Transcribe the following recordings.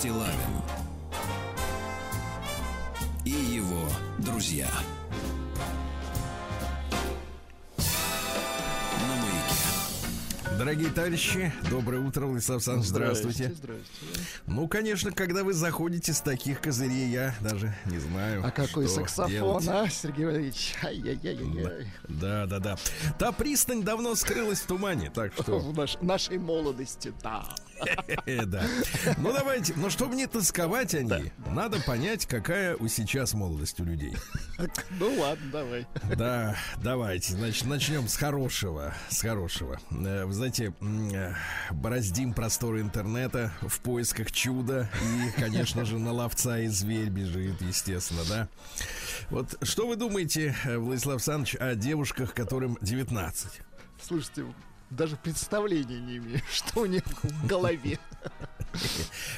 Стилавин и его друзья. Дорогие товарищи, доброе утро, Владислав Александрович, здравствуйте. Здравствуйте. Ну, конечно, когда вы заходите с таких козырей, я даже не знаю, А какой что саксофон, делать. а, Сергей Валерьевич? Ай-яй-яй-яй. Да, да, да. Та пристань давно скрылась в тумане, так что... В наш- нашей молодости, да. Да. Ну давайте, но чтобы не тосковать о ней, надо понять, какая у сейчас молодость у людей. Ну ладно, давай. Да, давайте, значит, начнем с хорошего, с хорошего. Э, Вы знаете, э, бороздим просторы интернета в поисках чуда и, конечно же, на ловца и зверь бежит, естественно, да. Вот что вы думаете, э, Владислав Александрович, о девушках, которым 19? Слушайте, даже представления не имею, что у них в голове.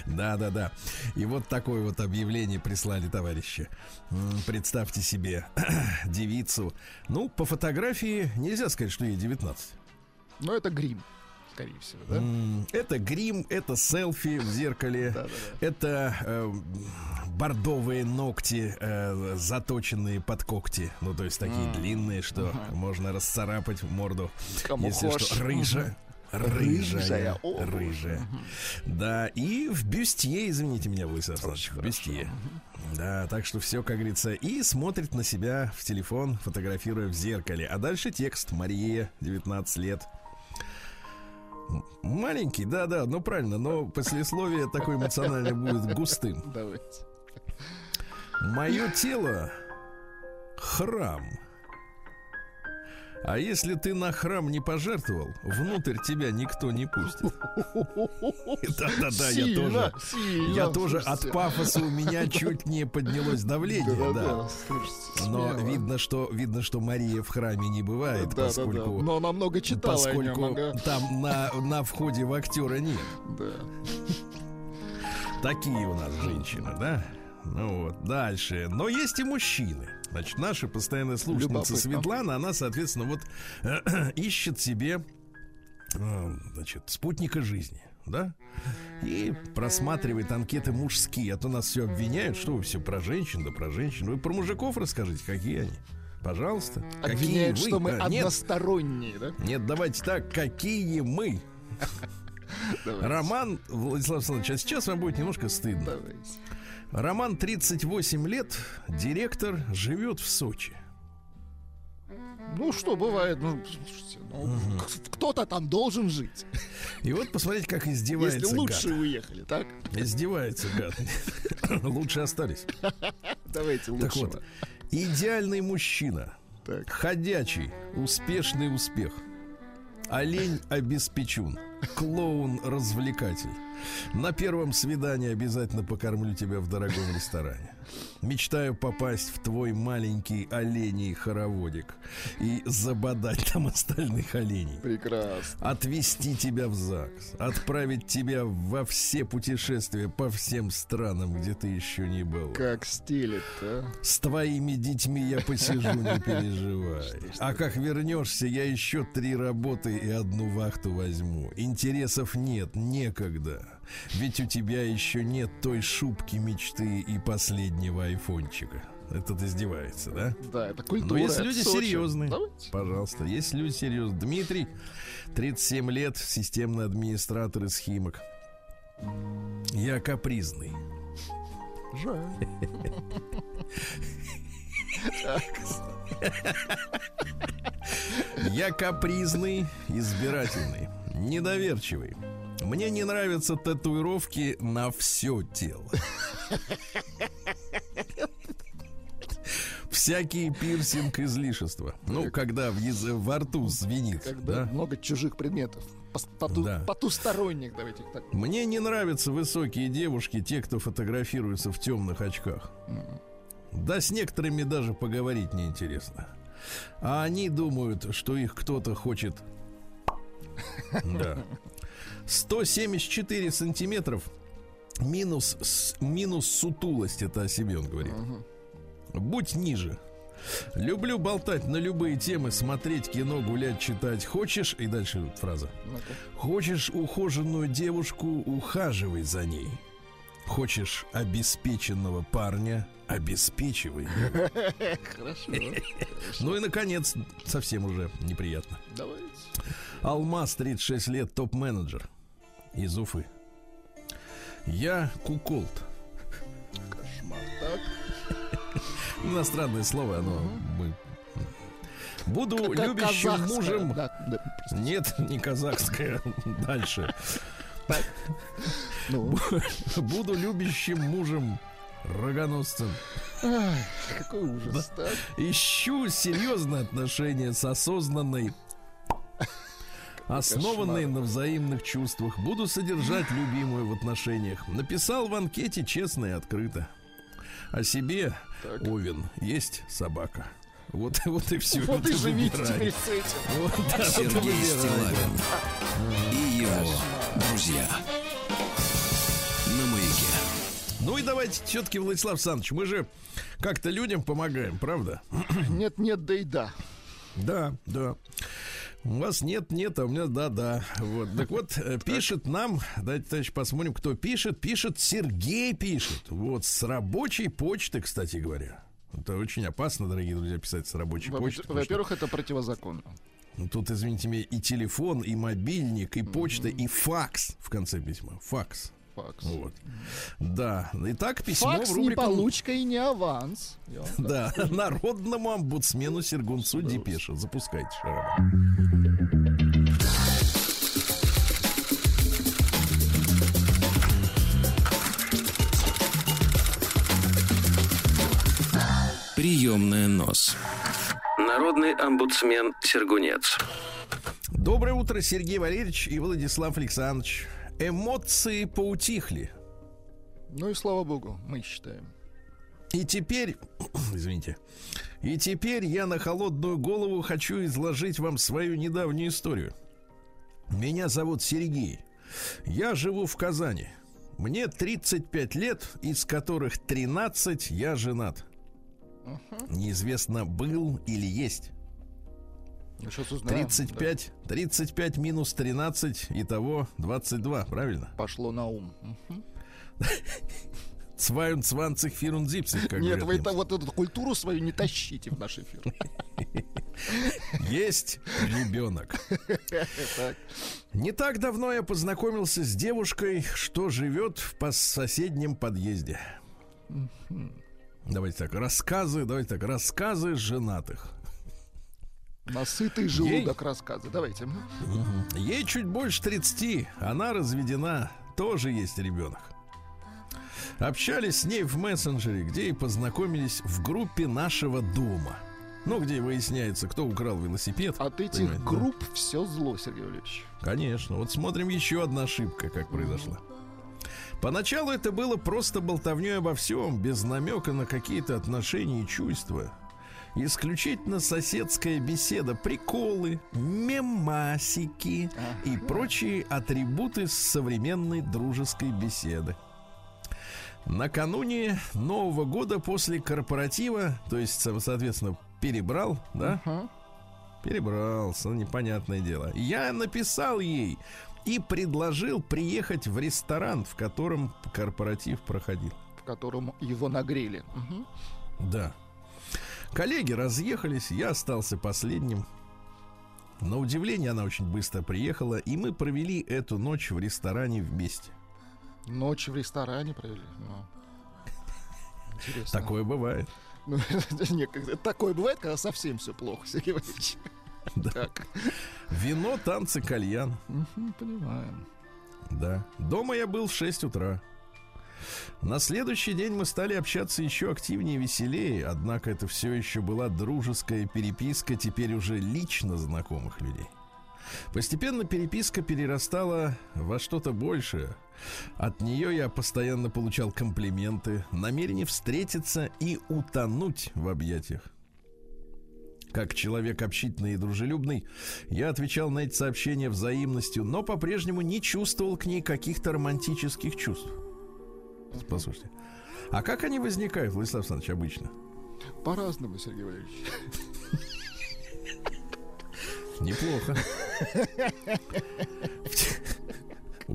Да, да, да. И вот такое вот объявление прислали товарищи. Представьте себе девицу. Ну, по фотографии нельзя сказать, что ей 19. Но это грим, скорее всего, да? Это грим, это селфи в зеркале, это э, бордовые ногти, э, заточенные под когти. Ну, то есть такие длинные, что можно расцарапать морду. Кому если что, рыжа. Рыжая, Рыжая, о, рыжая. Да, и в бюстье, извините меня, Владислав Александрович, в бюстье. Да, так что все, как говорится, и смотрит на себя в телефон, фотографируя в зеркале. А дальше текст Мария, 19 лет. Маленький, да-да, ну правильно, но послесловие такое эмоциональное будет густым. Давайте. Мое тело — храм. А если ты на храм не пожертвовал, внутрь тебя никто не пустит. Да-да-да, я тоже. Я тоже от пафоса у меня чуть не поднялось давление, да. Но видно, что видно, что Мария в храме не бывает, поскольку Но она много читала поскольку там на, на входе в актера нет. Да. Такие у нас женщины, да? Ну вот, дальше. Но есть и мужчины. Значит, наша постоянная слушательница Любопытно. Светлана, она, соответственно, вот ищет себе, э, значит, спутника жизни, да? И просматривает анкеты мужские. А то нас все обвиняют, что вы все про женщин, да про женщин. Вы про мужиков расскажите, какие они. Пожалуйста. Обвиняют, какие вы? что мы А, нет, односторонние, да? нет, давайте так, какие мы? Роман, Владислав Александрович, а сейчас вам будет немножко стыдно. Давайте. Роман 38 лет, директор, живет в Сочи. Ну, что бывает, ну, слушайте, ну, к- кто-то там должен жить. И вот посмотрите, как издевается Если лучше гад. уехали, так? Издевается гад. Лучше остались. Давайте Так лучше. вот, идеальный мужчина, Так. ходячий, успешный успех. Олень обеспечун, клоун-развлекатель. На первом свидании обязательно покормлю тебя в дорогом ресторане. Мечтаю попасть в твой маленький оленей хороводик и забодать там остальных оленей. Прекрасно. Отвезти тебя в ЗАГС, отправить тебя во все путешествия по всем странам, где ты еще не был. Как стилит, а? С твоими детьми я посижу, не переживай. А как вернешься, я еще три работы и одну вахту возьму. Интересов нет, некогда. Ведь у тебя еще нет той шубки мечты и последнего айфончика. Этот издевается, да? Да, это Но культура. есть это люди Сочи. серьезные. Давайте. Пожалуйста, есть люди серьезные. Дмитрий, 37 лет, системный администратор из Химок. Я капризный. Жаль. Я капризный, избирательный, недоверчивый. Мне не нравятся татуировки на все тело. Всякие пирсинг излишества. Ну, когда в яз- во рту звенит. Когда да? много чужих предметов. Поту- Да. Потусторонних, давайте так. Мне не нравятся высокие девушки, те, кто фотографируется в темных очках. Да с некоторыми даже поговорить неинтересно. А они думают, что их кто-то хочет... Да. 174 сантиметров минус, с- минус сутулость, это о себе он говорит. Будь ниже. Люблю болтать на любые темы, смотреть кино, гулять, читать. Хочешь, и дальше вот фраза. Ну-ка. Хочешь ухоженную девушку, ухаживай за ней. Хочешь обеспеченного парня? Обеспечивай. Хорошо. Ну и, наконец, совсем уже неприятно. Давайте. Алмаз, 36 лет, топ-менеджер из Уфы. Я куколт. Кошмар. Так. Иностранное слово, оно мы... Буду Как любящим мужем. Да, да. Нет, не казахское. Дальше. Ну, Буду любящим мужем. Рогоносцем. ай, какой ужас. Так. Ищу серьезные отношения с осознанной Основанные на взаимных чувствах Буду содержать любимую в отношениях Написал в анкете честно и открыто О себе, Так. Овен, есть собака Вот, вот и все Вот и живите теперь с этим. Вот, да, вот и Сергей выбирай. Стилавин и его друзья. На маяке. Ну и давайте все-таки, Владислав Александрович, мы же как-то людям помогаем, правда? Нет, нет, да и да. Да, да. У вас нет, нет, а у меня да, да. Вот. Так вот, э, пишет нам, давайте, товарищ, посмотрим, кто пишет. Пишет Сергей пишет. Вот, с рабочей почты, кстати говоря. Это очень опасно, дорогие друзья, писать с рабочей Во- почты. потому что Во-первых, это противозаконно. Тут, извините меня, и телефон, и мобильник, и почта, и факс в конце письма. Факс. Факс. Вот. Да. Итак, письмо Факс в не рубрику... получка и не аванс. Я Да, народному омбудсмену Сергунцу Депеша. Запускайте, Шарабан. Приемная нос. Народный омбудсмен Сергунец. Доброе утро, Сергей Валерьевич и Владислав Александрович. Эмоции поутихли. Ну и слава богу, мы считаем. И теперь, извините, и теперь я на холодную голову хочу изложить вам свою недавнюю историю. Меня зовут Сергей. Я живу в Казани. Мне 35 лет, из которых 13 я женат. Неизвестно, был или есть. Сейчас узнаем. 35, 35 минус 13, итого 22, правильно? Да, Пошло на ум. Мгм. 22 фирунзипсих, как Нет, вы это, вот эту культуру свою не тащите в наш эфир. Есть ребенок. Не так давно я познакомился с девушкой, что живет в соседнем подъезде. Давайте так, рассказы, давайте так, рассказы женатых. Насытый желудок рассказа. Давайте. М. Ей чуть больше 30, она разведена, тоже есть ребенок. Общались с ней в мессенджере, где и познакомились в группе нашего дома. Ну, где выясняется, кто украл велосипед. От этих Понимаете, да? групп все зло, Сергей Валерьевич. Конечно. Вот смотрим еще одна ошибка, как произошла. Поначалу это было просто болтовней обо всем, без намека на какие-то отношения и чувства. Исключительно соседская беседа, приколы, мемасики и прочие атрибуты современной дружеской беседы. Накануне Нового года после корпоратива, то есть, со- соответственно, перебрал, да? Перебрался, ну, непонятное дело. Я написал ей и предложил приехать в ресторан, в котором корпоратив проходил. В котором его нагрели. Мгм. Да. Коллеги разъехались, я остался последним. На удивление она очень быстро приехала, и мы провели эту ночь в ресторане вместе. Ночь в ресторане провели. Ну. Интересно. Такое бывает. Ну, такое бывает, когда совсем все плохо, Сергей Валерьевич. Да. Так. Вино, танцы, кальян. Понимаем. Да. Дома я был в 6 утра. На следующий день мы стали общаться еще активнее и веселее, однако это все еще была дружеская переписка теперь уже лично знакомых людей. Постепенно переписка перерастала во что-то большее. От нее я постоянно получал комплименты, намерение встретиться и утонуть в объятиях. Как человек общительный и дружелюбный, я отвечал на эти сообщения взаимностью, но по-прежнему не чувствовал к ней каких-то романтических чувств. Послушайте. А как они возникают, Владислав Александрович, обычно? По-разному, Сергей Валерьевич. Неплохо.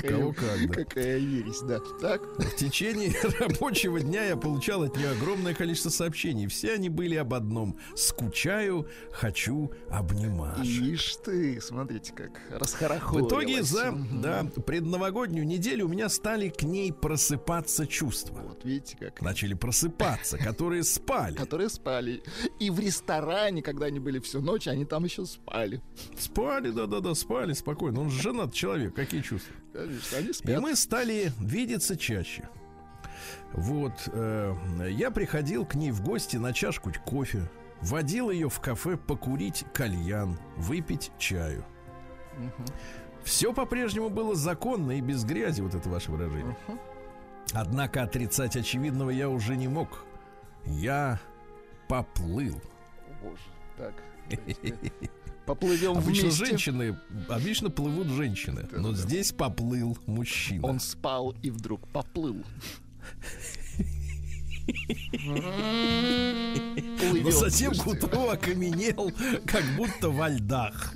У кого как, да. Какая ересь, да. Так, В течение рабочего дня я получал от нее огромное количество сообщений. Все они были об одном. Скучаю, хочу обнимашек. ишь ты, смотрите, как В расхорохорилась. итоге за Мгм. да, предновогоднюю неделю у меня стали к ней просыпаться чувства. Вот видите, как Начали просыпаться, которые спали. которые спали. И в ресторане, когда они были всю ночь, они там еще спали. Спали, да-да-да, спали спокойно. Он же женат человек, какие чувства? Конечно, они И спят. мы стали видеться чаще. Вот, э, я приходил к ней в гости на чашку кофе, водил ее в кафе покурить кальян, выпить чаю. Все по-прежнему было законно и без грязи, вот это ваше выражение. Однако отрицать очевидного я уже не мог. Я поплыл. Боже, так. Поплывем Обычно вместе. женщины, обычно плывут женщины, но здесь поплыл мужчина. Он спал и вдруг поплыл. Но затем к утру окаменел, как будто во льдах.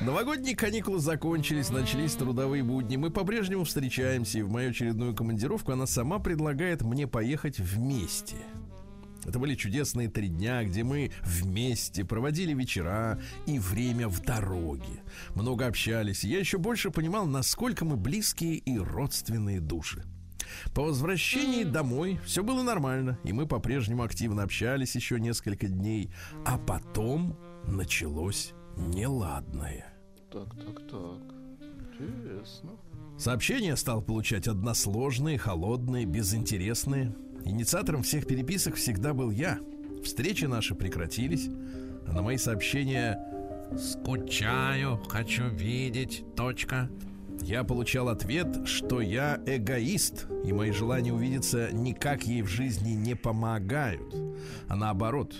Новогодние каникулы закончились, начались трудовые будни. Мы по-прежнему встречаемся, и в мою очередную командировку она сама предлагает мне поехать вместе. Это были чудесные три дня, где мы вместе проводили вечера и время в дороге. Много общались. Я еще больше понимал, насколько мы близкие и родственные души. По возвращении домой все было нормально, и мы по-прежнему активно общались еще несколько дней. А потом началось неладное. Так, так, так. Интересно. Сообщения стал получать односложные, холодные, безинтересные. Инициатором всех переписок всегда был я. Встречи наши прекратились, а на мои сообщения «Скучаю, хочу видеть, точка». Я получал ответ, что я эгоист, и мои желания увидеться никак ей в жизни не помогают, а наоборот,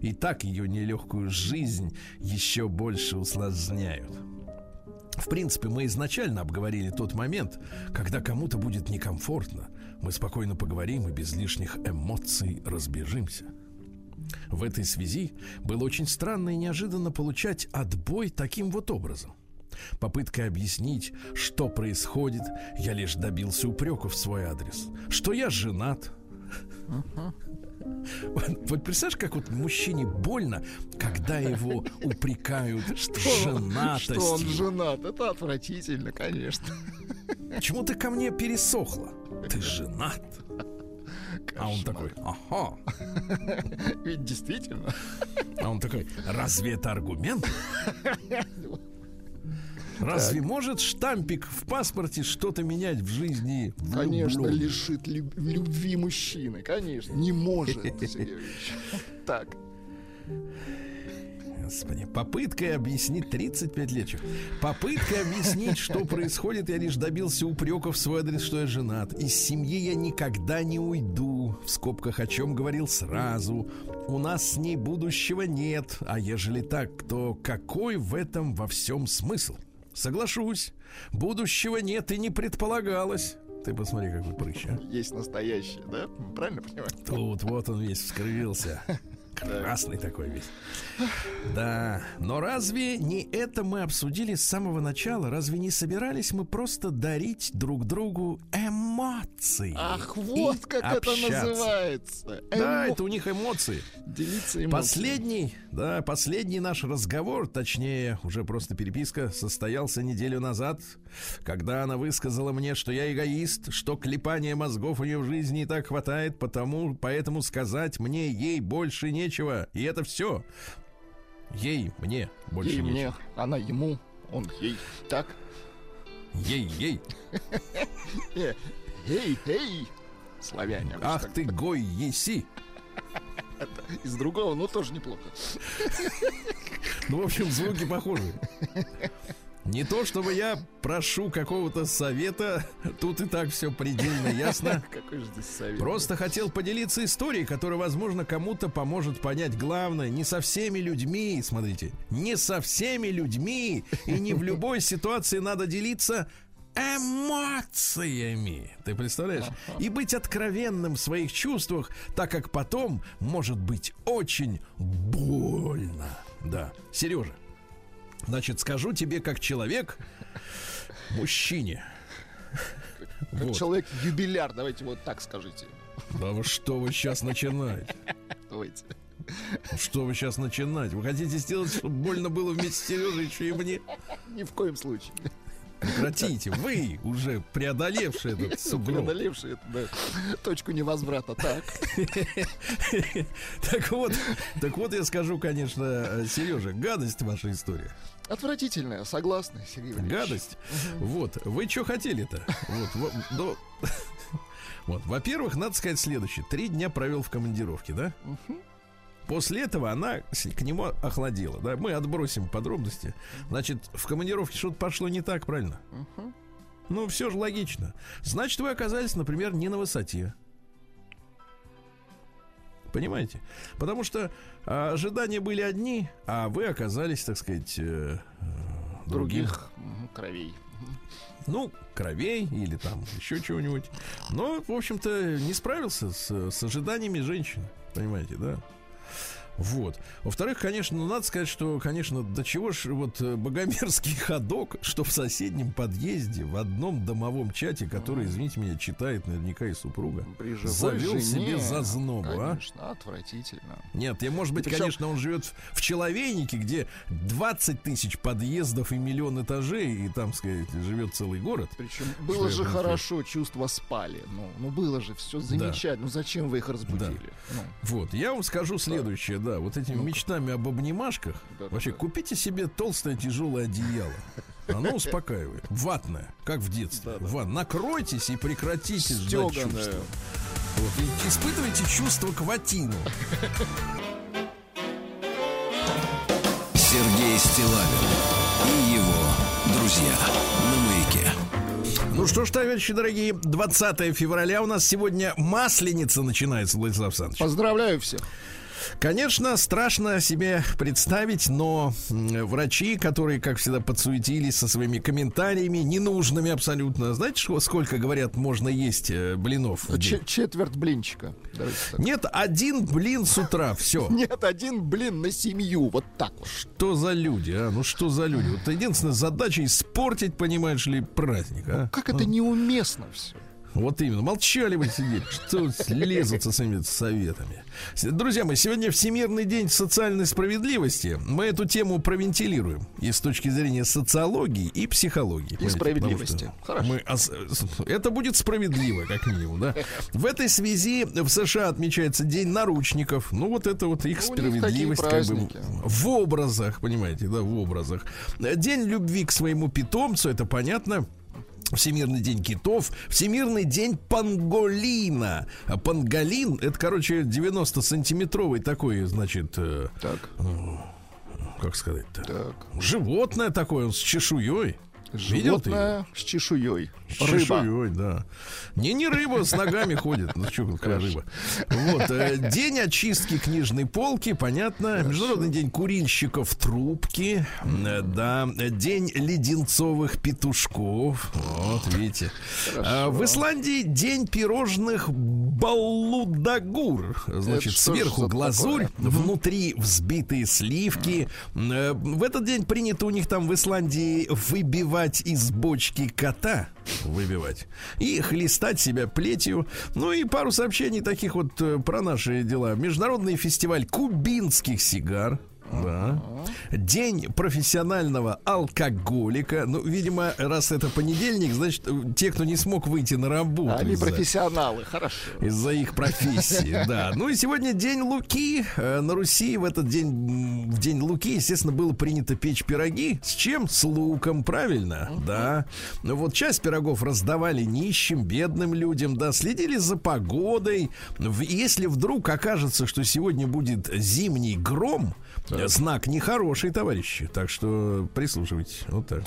и так ее нелегкую жизнь еще больше усложняют. В принципе, мы изначально обговорили тот момент, когда кому-то будет некомфортно. Мы спокойно поговорим и без лишних эмоций разбежимся. В этой связи было очень странно и неожиданно получать отбой таким вот образом. Попыткой объяснить, что происходит, я лишь добился упреков в свой адрес. Что я женат. Вот, вот представляешь, как вот мужчине больно, когда его упрекают женатости. Что он женат? Это отвратительно, конечно. Почему ты ко мне пересохла? Ты женат. А он такой, ага. Ведь действительно. А он такой, разве это аргумент? Разве может штампик в паспорте что-то менять в жизни Конечно, влюблённых? лишит люб- любви мужчины. Конечно. Не может. Так. Господи, попыткой объяснить 35 лет. чё. Попыткой объяснить, что происходит, я лишь добился упреков в свой адрес, что я женат. Из семьи я никогда не уйду. В скобках о чем говорил сразу. У нас с ней будущего нет. А ежели так, то какой в этом во всем смысл? Соглашусь. Будущего нет и не предполагалось. Ты посмотри, какой прыщ, а. Есть настоящее, да? Правильно понимаю? Тут вот он весь вскрылся. Красный такой весь. Да, но разве не это мы обсудили с самого начала? Разве не собирались мы просто дарить друг другу эмоции? Ах, вот как это общаться? называется. Да, Эмо- это у них эмоции. Делиться эмоциями. Последний, да, последний наш разговор, точнее, уже просто переписка, состоялся неделю назад, когда она высказала мне, что я эгоист, что клепания мозгов у нее в жизни и так хватает, потому, поэтому сказать мне ей больше нечего. И это все. Ей, мне больше Ей нечего. мне, она ему, он ей. Так. Ей, ей. Э, Эй, эй, славяне. Ах ты гой еси. Из другого, ну тоже неплохо. Ну, в общем, звуки похожи. Не то, чтобы я прошу какого-то совета, тут и так все предельно ясно. Какой же здесь совет? Просто хотел поделиться историей, которая, возможно, кому-то поможет понять главное. Не со всеми людьми, смотрите, не со всеми людьми и не в любой ситуации надо делиться эмоциями. Ты представляешь? И быть откровенным в своих чувствах, так как потом может быть очень больно. Да. Сережа, Значит, скажу тебе как человек, мужчине. Как Вот. человек юбиляр, давайте вот так скажите. Да вы что вы сейчас начинаете? Давайте. Что вы сейчас начинаете? Вы хотите сделать, чтобы больно было вместе с Сережей еще и мне? Ни в коем случае. Прекратите. Вы, уже преодолевший этот сугроб. Преодолевший эту да, точку невозврата. Так. Так вот, так вот я скажу, конечно, Сережа, гадость ваша история. Отвратительная, согласна, Сергей Валерьевич. Гадость. Вот. Вы что хотели-то? Вот. во- ну, Вот. Во-первых, надо сказать следующее. Три дня провел в командировке, да? После этого она к нему охладела, да? Мы отбросим подробности. Значит, в командировке что-то пошло не так, правильно? Ну, все же логично. Значит, вы оказались, например, не на высоте. Понимаете? Потому что а, ожидания были одни, а вы оказались, так сказать, э, э. Других мгм, кровей. Ну, кровей или там еще чего-нибудь. Но, в общем-то, не справился с, с ожиданиями женщины. Понимаете, да? Вот. Во-вторых, конечно, ну, надо сказать, что, конечно, до чего ж вот э, богомерзкий ходок, что в соседнем подъезде, в одном домовом чате, который, извините меня, читает наверняка и супруга, завел жене, себе зазнобу, а? Конечно, отвратительно. Нет, я, может быть, причем- конечно, он живет в, Человейнике, где 20 тысяч подъездов и миллион этажей, и там, сказать, живет целый город. Причем было же хорошо, чувства спали. Ну, ну было же все замечательно. Ну зачем вы их разбудили? Ну, Вот, я вам скажу следующее, да, вот этими Ну-ка. мечтами об обнимашках, Да-да-да. вообще, купите себе толстое тяжелое одеяло. Оно успокаивает. Ватное, как в детстве. Да-да. Ват. Накройте и прекратите ждать чувства. Вот, и испытывайте чувство кватину. Сергей Стилавин и его друзья на маяке. Ну что ж, товарищи дорогие, 20 февраля у нас сегодня Масленица начинается, Владислав Александрович. Поздравляю всех. Конечно, страшно себе представить, но врачи, которые, как всегда, подсуетились со своими комментариями, ненужными абсолютно. Знаете, сколько, говорят, можно есть э, блинов? Ч- четверть блинчика. Нет, один блин с утра, все. Нет, один блин на семью. Вот так вот. Что за люди, а? Ну что за люди? Вот единственная задача испортить, понимаешь ли, праздник, а? Как это неуместно все. Вот именно. Молчали вы сидели. Что лезутся с этими советами. Друзья мои, сегодня Всемирный день социальной справедливости. Мы эту тему провентилируем и с точки зрения социологии и психологии. понимаете, справедливости. Хорошо. Мы, это будет справедливо, как минимум, да? В этой связи в США отмечается День наручников. Ну, вот это вот их Ну, справедливость как бы в образах, понимаете, да, в образах. День любви к своему питомцу, это понятно. Всемирный день китов, Всемирный день панголина. А панголин, это, короче, 90-сантиметровый такой, значит, э, Так, как сказать-то, так. животное такое, он с чешуей. Видел ты? Животное с чешуей. С Рыба. чешуей, да. Не, не рыба, с ногами ходит. Ну, что, какая рыба. Вот. э, День очистки книжной полки, понятно. Международный день курильщиков трубки. Э, Да. День леденцовых петушков. Вот, видите. В Исландии день пирожных балудагур. Значит, Это сверху глазурь, такое? внутри взбитые сливки. Э, В этот день принято у них там в Исландии выбивать из бочки кота. Выбивать. И хлестать себя плетью. Ну и пару сообщений таких вот э, про наши дела. Международный фестиваль кубинских сигар. Да. День профессионального алкоголика. Ну, видимо, раз это понедельник, значит, э, те, кто не смог выйти на работу. Они профессионалы, хорошо. из-за их профессии, да. Ну и сегодня день Луки. Э, На Руси в этот день, в день Луки, естественно, было принято печь пироги. С чем? С луком, правильно? Да. Ну вот часть пирогов раздавали нищим, бедным людям, да, следили за погодой. Если вдруг окажется, что сегодня будет зимний гром, э, знак нехороший, товарищи. Так что прислушивайтесь. Вот так.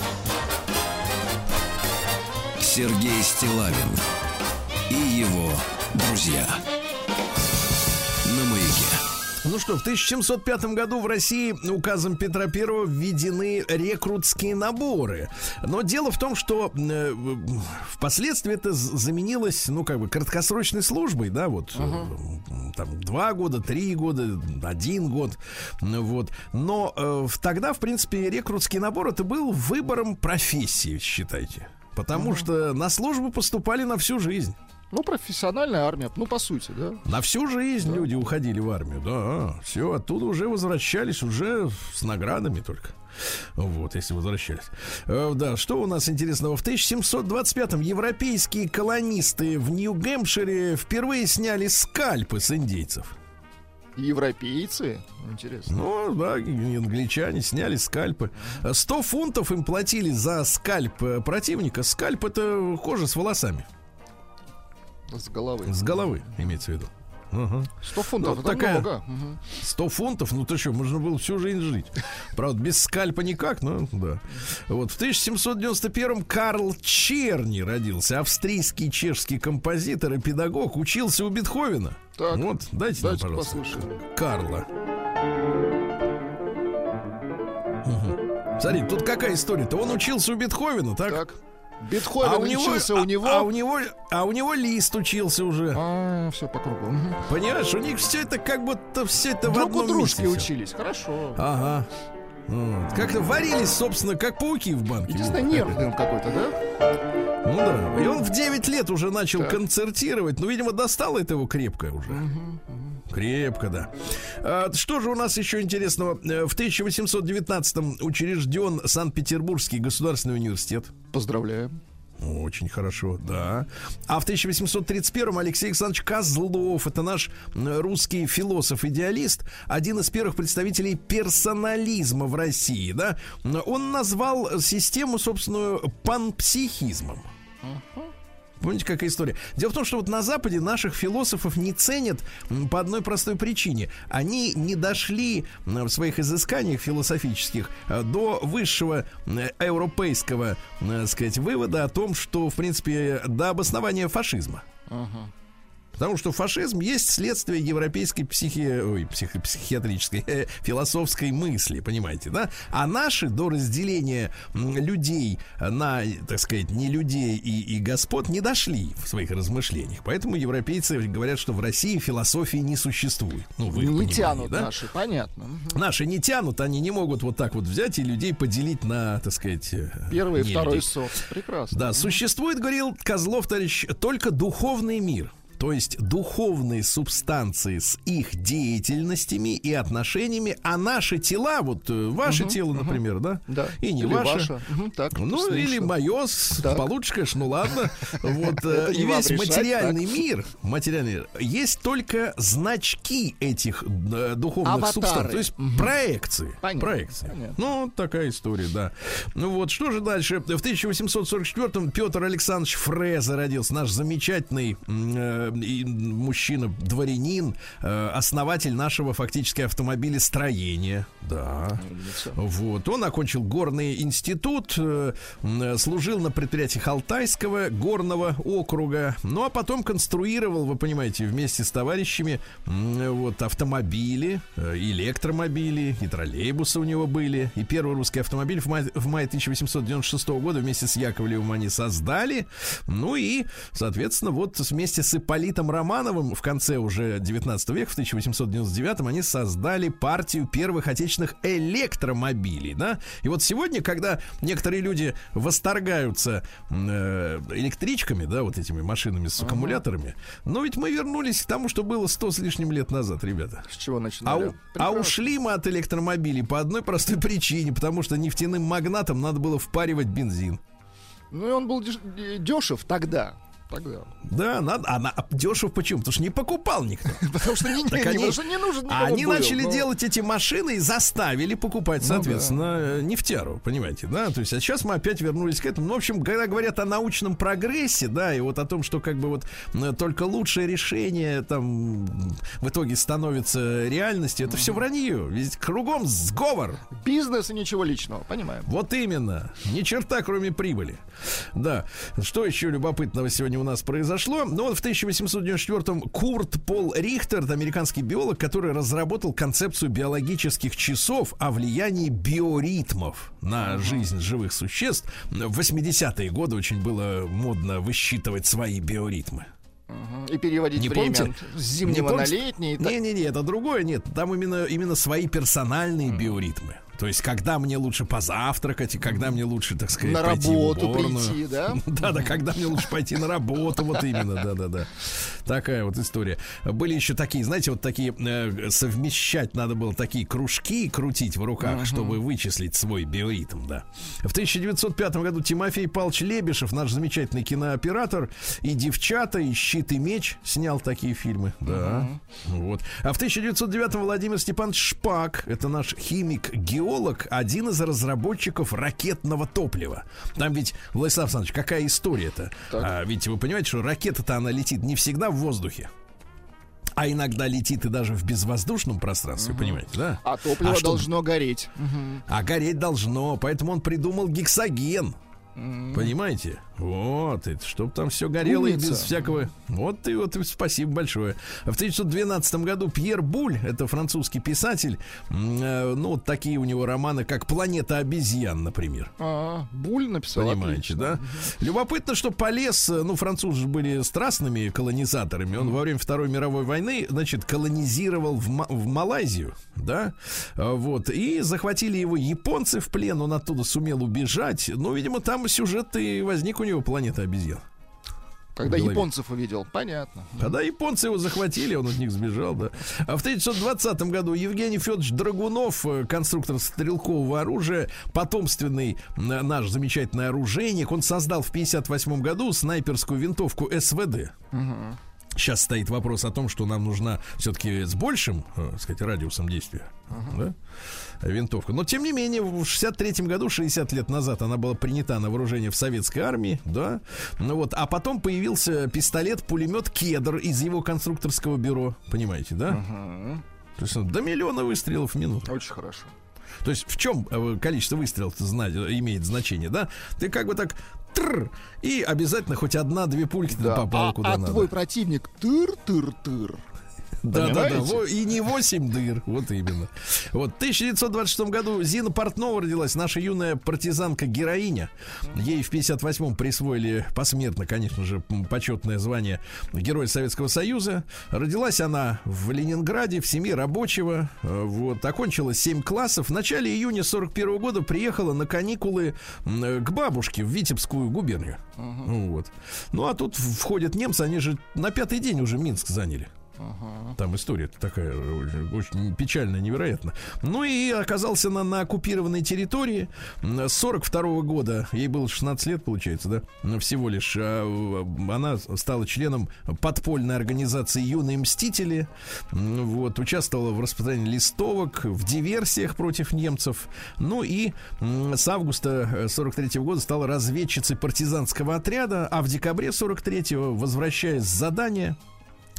Сергей Стилавин и его друзья. Ну что, в 1705 году в России указом Петра I введены рекрутские наборы. Но дело в том, что э, впоследствии это заменилось, ну, как бы, краткосрочной службой, да, вот, э, там, два года, три года, один год, ну, вот. Но э, тогда, в принципе, рекрутский набор это был выбором профессии, считайте. Потому что на службу поступали на всю жизнь. Ну, профессиональная армия, ну, по сути, да. На всю жизнь люди уходили в армию, да. Все, оттуда уже возвращались, уже с наградами только. Вот, если возвращались. Э, да, что у нас интересного? В 1725-м европейские колонисты в Нью-Гэмпшире впервые сняли скальпы с индейцев. Европейцы, интересно. Ну, да, англичане сняли скальпы. 100 фунтов им платили за скальп э, противника. Скальп — это кожа с волосами. С головы. С головы, имеется в виду. Ага. 100 фунтов, Ну, это такая- много. Мгм. 100 фунтов, ну ты что, можно было всю жизнь жить. Правда, без скальпа никак, но да. Вот в 1791-м Карл Черни родился, австрийский чешский композитор и педагог, учился у Бетховена. Так, вот, дайте, нам, Давайте пожалуйста, послушаем. Карла. Мгм. Смотри, тут какая история-то? Он учился у Бетховена, так? Так. Бетховен а у него, учился а- у него. а у него, а у него Лист учился уже. А, все по кругу. Понимаешь, у них все это как будто все это в Друг у одном дружки месте учились. Хорошо. Ага. Вот. Как-то варились, собственно, как пауки в банке. Единственное, нервный он какой-то, да? Ну да. И он в 9 лет уже начал Так. концертировать. Ну, видимо, достало это его крепко уже. Крепко, да. А, что же у нас еще интересного? Э, В 1819-м учрежден Санкт-Петербургский государственный университет. Поздравляем. Очень хорошо, да. А в 1831-м Алексей Александрович Козлов, это наш русский философ-идеалист, один из первых представителей персонализма в России, да, он назвал систему, собственную, панпсихизмом. Помните, какая история? Дело в том, что вот на Западе наших философов не ценят по одной простой причине. Они не дошли в своих изысканиях философических э, до высшего европейского, э, сказать, вывода о том, что, в принципе, до обоснования фашизма. Потому что фашизм есть следствие европейской психи... Ой, психи- психиатрической, э, философской мысли, понимаете, да? А наши до разделения людей на, так сказать, не людей и, и господ не дошли в своих размышлениях. Поэтому европейцы говорят, что в России философии не существует. Ну, в их Не тянут да? наши, понятно. Наши не тянут, они не могут вот так вот взять и людей поделить на, так сказать... э, Первый и второй людей. сорт. Прекрасно. Да, существует, говорил Козлов, товарищ, только духовный мир. То есть духовные субстанции с их деятельностями и отношениями, а наши тела, вот э, ваше тело, например, да? Да. И не Или ваше. ваше. Мгм, так, Ну, слышно. или мое, Так. получше, конечно, ну ладно. Вот, э, и весь материальный мир, материальный мир, есть только значки этих э, духовных субстанций. То есть проекции. Проекции. Ну, такая история, да. Ну вот, что же дальше? В 1844-м Петр Александрович Фреза родился, наш замечательный и мужчина, дворянин, э, основатель нашего фактически автомобилестроения. Да. Вот. Он окончил горный институт, э, м, служил на предприятиях Алтайского горного округа, ну а потом конструировал, вы понимаете, вместе с товарищами вот автомобили, э, электромобили, и троллейбусы у него были. И первый русский автомобиль в мае, в мае 1896 года вместе с Яковлевым они создали. Ну и, соответственно, вот вместе с Ипполитом Романовым в конце уже 19 века, в 1899 они создали партию первых отечественных электромобилей, да? И вот сегодня, когда некоторые люди восторгаются э, электричками, да, вот этими машинами с аккумуляторами, но ведь мы вернулись к тому, что было 100 с лишним лет назад, ребята. С чего А, начинали? а Прекрасно. ушли мы от электромобилей по одной простой причине, потому что нефтяным магнатам надо было впаривать бензин. Ну и он был деш- дешев тогда. Тогда. Да, надо, а, а дешев почему? Потому что не покупал никто. Потому что не, Так не, они- что не нужен никому они был, начали но- делать эти машины и заставили покупать, Ну соответственно, э, нефтяру, понимаете, да? То есть, а сейчас мы опять вернулись к этому. Ну, в общем, когда говорят о научном прогрессе, да, и вот о том, что как бы вот только лучшее решение там в итоге становится реальностью, это все вранье. Ведь кругом сговор. Бизнес и ничего личного, понимаем. Вот именно. Ни черта, кроме прибыли. Да. Что еще любопытного сегодня плане у нас произошло. Но вот в 1894-м Курт Пол Рихтер, американский биолог, который разработал концепцию биологических часов о влиянии биоритмов на жизнь живых существ. В 80-е годы очень было модно высчитывать свои биоритмы. И переводить Не время помните? с зимнего Не на летний. Не-не-не, это другое, нет. Там именно, именно свои персональные биоритмы. То есть, когда мне лучше позавтракать, и когда мне лучше, так сказать, На пойти в работу уборную. прийти, да? Да-да, когда мне лучше пойти на работу, вот именно, да-да-да. Такая вот история. Были еще такие, знаете, вот такие, э, совмещать надо было такие кружки крутить в руках, чтобы вычислить свой биоритм, да. В 1905 году Тимофей Павлович Лебешев, наш замечательный кинооператор, и «Девчата», и «Щит и меч» снял такие фильмы, да. Вот. А в 1909 Владимир Степанович Шпак, это наш химик-геолог, один из разработчиков ракетного топлива. Там ведь, Владислав Александрович, какая история-то? А, ведь вы понимаете, что ракета-то она летит не всегда в воздухе. А иногда летит и даже в безвоздушном пространстве, понимаете, да? А топливо А что- должно гореть. Мгм. А гореть должно, поэтому он придумал гексоген. Понимаете? Вот, это, чтобы там все горело и без Умница. всякого. Вот и вот спасибо большое. В 1912 году Пьер Буль, это французский писатель, э, ну вот такие у него романы, как Планета обезьян, например. А, Буль написал. Понимаете, отлично. да? Любопытно, что полез, э, ну, французы же были страстными колонизаторами. Он во время Второй мировой войны, значит, колонизировал в, Ма- в Малайзию, да? А, Вот. И захватили его японцы в плен. Он оттуда сумел убежать. Ну, видимо, там сюжет и возник у него планета обезьян. Когда голове. японцев увидел. Понятно. Когда японцы его захватили, он от них сбежал, да. А в 1920 году Евгений Федорович Драгунов, э, конструктор стрелкового оружия, потомственный э, наш замечательный оружейник, он создал в 1958 году снайперскую винтовку СВД. Сейчас стоит вопрос о том, что нам нужна все-таки с большим, э, так сказать, радиусом действия да, винтовка. Но, тем не менее, в 63 году, 60 лет назад, она была принята на вооружение в советской армии, да. Ну вот, а потом появился пистолет-пулемет «Кедр» из его конструкторского бюро, понимаете, да? То есть он до миллиона выстрелов в минуту. Очень хорошо. То есть в чем э, количество выстрелов знать, имеет значение, да? Ты как бы так тр, и обязательно хоть одна-две пульки Да. попала а, куда а надо. твой противник тыр-тыр-тыр. Да, да, да. И не 8 дыр. Вот именно. Вот в 1926 году Зина Портнова родилась, наша юная партизанка-героиня. Ей в 58-м присвоили посмертно, конечно же, почетное звание Героя Советского Союза. Родилась она в Ленинграде, в семье рабочего. Э, Вот. Окончила 7 классов. В начале июня 41 года приехала на каникулы э, к бабушке в Витебскую губернию. Ну Вот. Ну, а тут входят немцы, они же на пятый день уже Минск заняли. Там история такая очень, печальная, невероятно. Ну и оказался на, на оккупированной территории. М, С 42 года, ей было 16 лет, получается, да, ну, всего лишь. а, Она стала членом подпольной организации «Юные мстители». М, Вот, участвовала в распространении листовок, в диверсиях против немцев. Ну и с августа 43 года стала разведчицей партизанского отряда, а в декабре 43-го, возвращаясь с задания,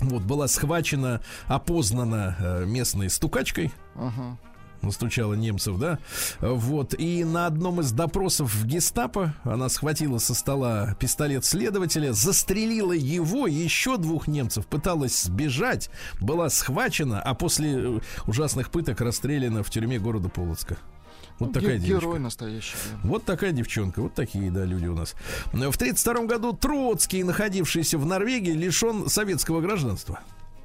вот, была схвачена, опознана э, местной стукачкой. Ага. Настучала немцев, да? Вот. И на одном из допросов в гестапо она схватила со стола пистолет следователя, застрелила его и еще двух немцев, пыталась сбежать, была схвачена, а после э, ужасных пыток расстреляна в тюрьме города Полоцка. Вот Ну, такая девочка. Герой настоящий. да. Вот такая девчонка, вот такие, да, люди у нас. В 1932 году Троцкий, находившийся в Норвегии, лишен советского гражданства.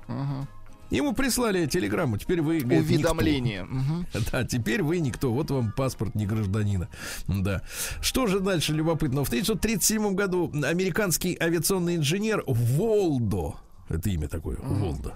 Ага. Ему прислали телеграмму, теперь вы... говорит, Уведомление. Никто. Да, теперь вы никто, вот вам паспорт не гражданина. Да. Что же дальше любопытно? В 1937 году американский авиационный инженер Волдо, это имя такое, Волдо,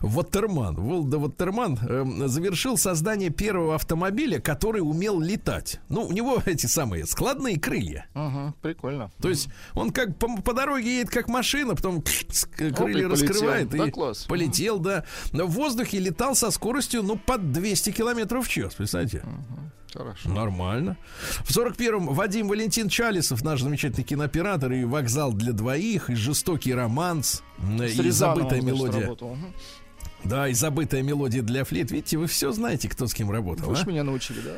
Ваттерман, Волда Ваттерман эм, завершил создание первого автомобиля, который умел летать. Ну, у него эти самые складные крылья. Ага, прикольно. То есть он как по, по дороге едет как машина, потом крылья раскрывает и класс. полетел, да. В воздухе летал со скоростью, ну, под 200 километров в час, представляете? Хорошо. Нормально. В 41-м Вадим Валентин Чалисов, наш замечательный кинооператор, и «Вокзал для двоих», и «Жестокий романс», С и «Забытая мелодия». работал. Да, и забытая мелодия для флейт. Видите, вы все знаете, кто с кем работал. Вы а? меня научили, да?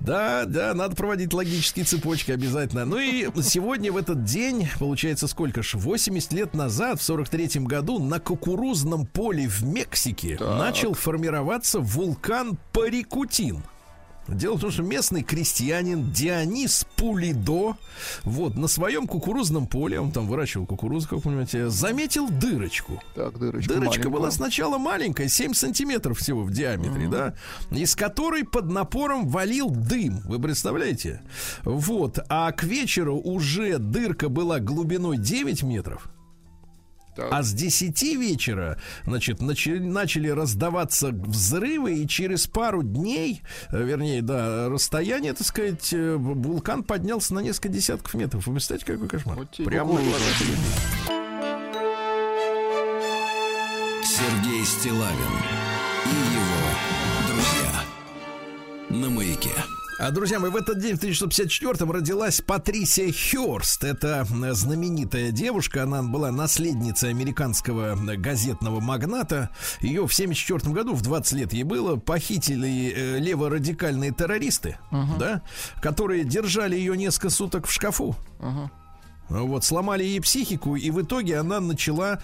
Да, да, надо проводить логические цепочки обязательно. Ну и сегодня в этот день, получается, сколько ж, 80 лет назад, в 43-м году, на кукурузном поле в Мексике Так. начал формироваться вулкан Парикутин. Дело в том, что местный крестьянин Дионис Пулидо вот, на своем кукурузном поле, он там выращивал кукурузу, как вы понимаете, заметил дырочку. Так, дырочка Дырочка маленькая. была сначала маленькая, 7 сантиметров всего в диаметре, да, из которой под напором валил дым, вы представляете? Вот, а к вечеру уже дырка была глубиной 9 метров, Так. а с 10 вечера, значит, начали, начали раздаваться взрывы, и через пару дней, э, вернее, да, расстояние, так сказать, э, вулкан поднялся на несколько десятков метров. Вы представляете, какой кошмар? Вот Прямо на Google. глазах. Сергей Стилавин и его друзья. На маяке. А, друзья мои, в этот день, в 1954-м, родилась Патрисия Хёрст. Это э, знаменитая девушка. Она была наследницей американского э, газетного магната. Ее в 74 году, в 20 лет ей было, похитили э, леворадикальные террористы, да, которые держали ее несколько суток в шкафу. Ага. Вот, сломали ей психику, и в итоге она начала,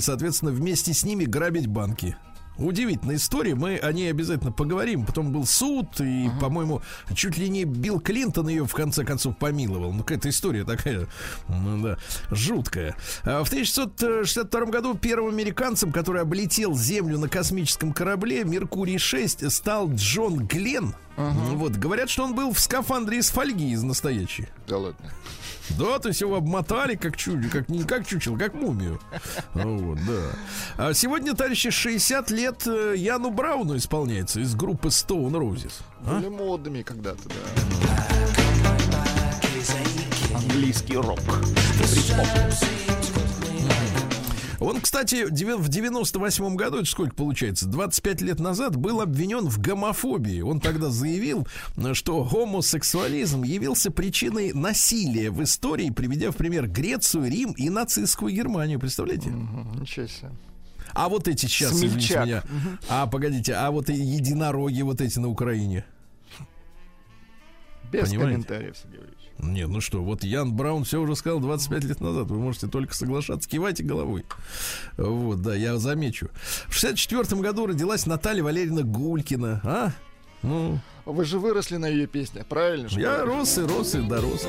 соответственно, вместе с ними грабить банки. Удивительная история, мы о ней обязательно поговорим. Потом был суд, и, по-моему, чуть ли не Билл Клинтон ее в конце концов помиловал. Ну, какая-то история такая, ну, да, жуткая. А В 1962 году первым американцем, который облетел Землю на космическом корабле Меркурий-6, стал Джон Гленн. Вот, говорят, что он был в скафандре из фольги, из настоящей. Да ладно. Да, то есть его обмотали как чудо, как не как чучело, как мумию. Вот, да. А сегодня, товарищи, 60 лет э, Яну Брауну исполняется из группы Stone Roses. А? Были модными когда-то, да. Английский рок. Бритлоп. Он, кстати, в 98 году, это сколько получается, 25 лет назад, был обвинен в гомофобии. Он тогда заявил, что гомосексуализм явился причиной насилия в истории, приведя в пример Грецию, Рим и нацистскую Германию. Представляете? Ничего себе. А вот эти сейчас, извините Смельчак. меня. А, погодите, а вот и единороги вот эти на Украине. Без Понимаете? комментариев, Сергей Валерьевич. Нет, ну что, вот Ян Браун все уже сказал 25 лет назад. Вы можете только соглашаться, кивайте головой. Вот, да, я замечу. В 64 году родилась Наталья Валерьевна Гулькина. А? Ну, Вы же выросли на ее песне, правильно? же я рос и рос и дорос.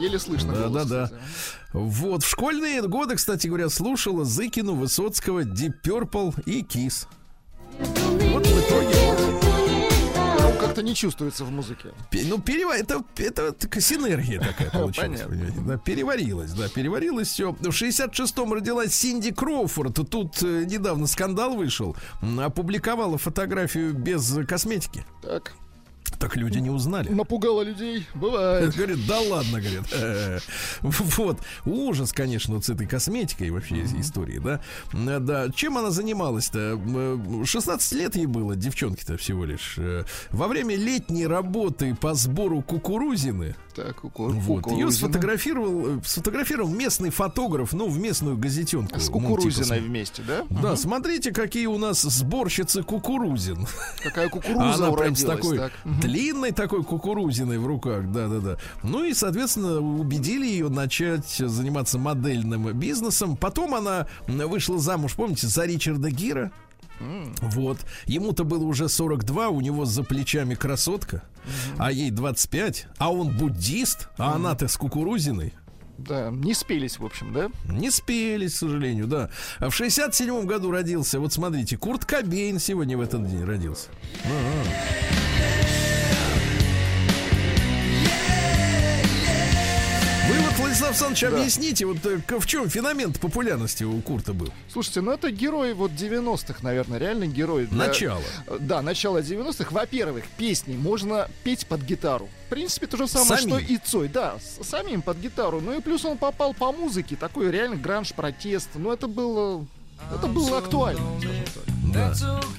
Еле слышно Да, голос, да, да. кстати. Вот, в школьные годы, кстати говоря, слушала Зыкину, Высоцкого, Deep Purple и Kiss. Как-то не чувствуется в музыке. Ну, перева... это, это такая синергия такая получилась. Да, переварилось, да, переварилось все. В 66-м родилась Синди Кроуфорд. Тут э, недавно скандал вышел. Опубликовала фотографию без косметики. Так, Так люди не узнали. напугало людей. Бывает. Говорит, да ладно, говорит. Э, Вот. Ужас, конечно, вот с этой косметикой вообще из истории, да. Э, Да. Чем она занималась-то? Э, 16 лет ей было, девчонки-то всего лишь. Э, Во время летней работы по сбору кукурузины Так, ку- вот. Ее сфотографировал, э, сфотографировал местный фотограф, ну, в местную газетенку. С типа, кукурузиной вместе, да? Да, смотрите, какие у нас сборщицы кукурузин. Какая А кукуруза она прям с такой так. Длинной такой кукурузиной в руках, да-да-да. Ну и, соответственно, убедили ее начать заниматься модельным бизнесом. Потом она вышла замуж, помните, за Ричарда Гира. Вот. Ему-то было уже 42, у него за плечами красотка, а ей 25, а он буддист, а она-то с кукурузиной. Да, не спелись, в общем, да? Не спелись, к сожалению, да. А в 67 году родился, вот смотрите, Курт Кобейн сегодня в этот день родился. Вы вот, Владислав Александрович, Да. объясните, вот э, в чем феномен популярности у Курта был? Слушайте, ну это герой вот 90-х, наверное, реальный герой. для- Начало. Э, Да, начало 90-х. Во-первых, песни можно петь под гитару. В принципе, то же самое, Самим? что и Цой. Да, самим под гитару. Ну и плюс он попал по музыке. Такой реально гранж, протест. Ну это было... Это было актуально, скажем так. Да.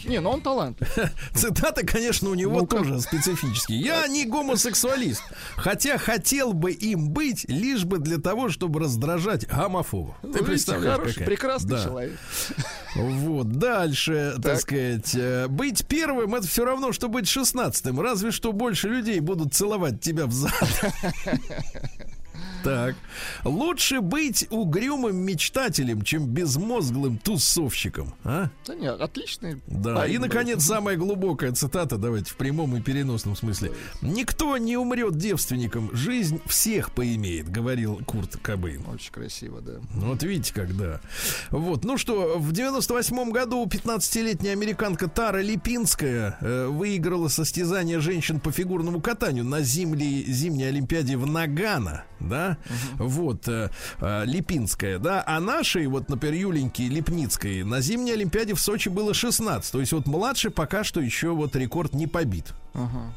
Не, ну он талантлив. Цитаты, конечно, у него Ну-ка. тоже специфические. Я не гомосексуалист, хотя хотел бы им быть, лишь бы для того, чтобы раздражать гомофобов. Ты Ну, видите, представляешь, хороший, какая? прекрасный Да. человек. Вот, дальше, так. Так. сказать, э, быть первым это все равно, что быть шестнадцатым. Разве что больше людей будут целовать тебя в зад. Так. Лучше быть угрюмым мечтателем, чем безмозглым тусовщиком. А? Да нет, отличный. Да, и, наконец, самая глубокая цитата, давайте в прямом и переносном смысле. «Никто не умрет девственником, жизнь всех поимеет», говорил Курт Кобейн. Очень красиво, да. Ну, Вот видите, когда. Вот, ну что, в 98 году 15-летняя американка Тара Липинская э, выиграла состязание женщин по фигурному катанию на зимле, зимней Олимпиаде в Нагано, да? Вот, э, э, Липинская, да? А нашей, вот, например, Юленьки Липницкой на зимней Олимпиаде в Сочи было 16. То есть вот младше пока что еще вот рекорд не побит. Ага.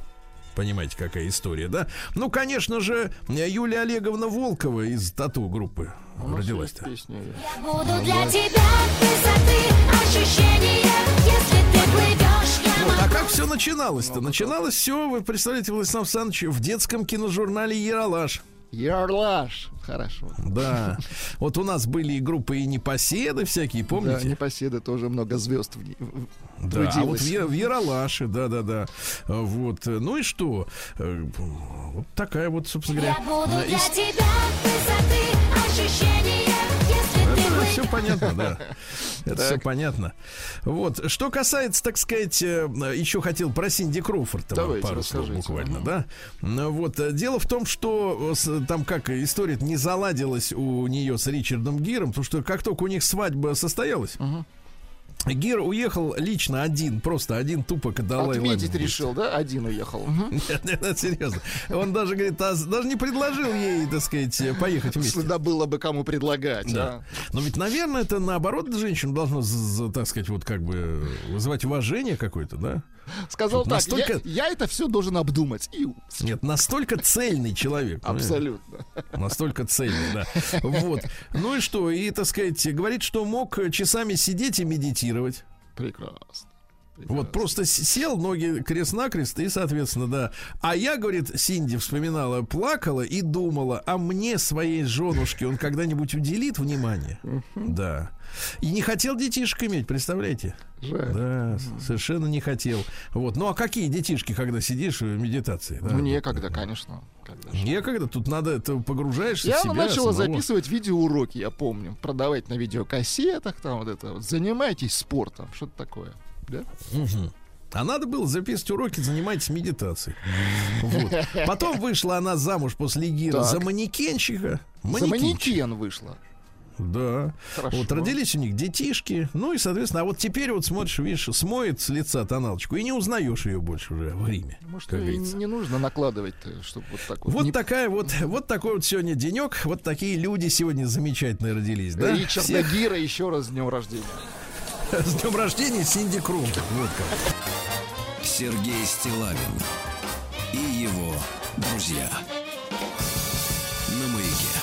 Понимаете, какая история, да? Ну, конечно же, Юлия Олеговна Волкова из тату-группы родилась-то. песня. Буду для тебя высоты ощущения, если ты плывешь, я Вот, а как все начиналось-то? Начиналось все, вы представляете, Владислав Александрович, в детском киножурнале «Яралаш». Ярлаш. Хорошо. Да. Вот у нас были и группы и непоседы всякие, Да, помните? непоседы тоже много звезд в ней. в- Да, а вот в, Яралаше, да-да-да. Вот. Ну и что? Э, Вот такая вот, собственно говоря, Я буду э, для тебя высоты ощущения, все понятно, да. Это все понятно. Вот. Что касается, так сказать, э, еще хотел про Синди Кроуфорд пару слов буквально, да. Ну, Вот. э, Дело в том, что э, там как история не заладилась у нее с Ричардом Гиром, потому что как только у них свадьба состоялась, Гир уехал лично один, просто один тупо к Далай Ламе Отметить гости. решил, да? Один уехал. Нет, нет, нет, серьезно. Он даже, говорит, а, даже не предложил ей, так сказать, поехать вместе. Да было бы кому предлагать, Да. да. Но ведь, наверное, это наоборот женщину должно, так сказать, вот как бы вызывать уважение какое-то, да? Сказал так, настолько- я, я это все должен обдумать. И Нет, настолько цельный человек. абсолютно. Настолько цельный, да. Вот. Ну и что? И, так сказать, говорит, что мог часами сидеть и медитировать. Прекрасно. Вот просто сел, ноги крест-накрест, и, соответственно, да. А я, говорит, Синди вспоминала, плакала и думала, а мне, своей женушке, он когда-нибудь уделит внимание? Да. И не хотел детишек иметь, представляете? Жаль. Да, совершенно не хотел. Вот. Ну а какие детишки, когда сидишь в медитации? да? Ну, некогда, конечно. Когда. Некогда, тут надо, это погружаешься Я в себя. начала самого. записывать видеоуроки, я помню. Продавать на видеокассетах, там вот это вот. Занимайтесь спортом, что-то такое. Да? Мгм. А надо было записывать уроки, занимайтесь медитацией. Вот. Потом вышла она замуж после Гира Так. за манекенщика. За Манекенщик. манекен вышла. Да. Хорошо. Вот родились у них детишки. Ну и, соответственно, а вот теперь вот смотришь, видишь, смоет с лица тоналочку, и не узнаешь ее больше уже в Риме. Может, как и говорится. не нужно накладывать, чтобы вот так вот. Вот не- такая вот, вот такой вот сегодня денек. Вот такие люди сегодня замечательные родились, да? Ричарда Всех Гира еще раз с днем рождения. С днем рождения Синди Крум. Вот как. Сергей Стилавин и его друзья. На маяке.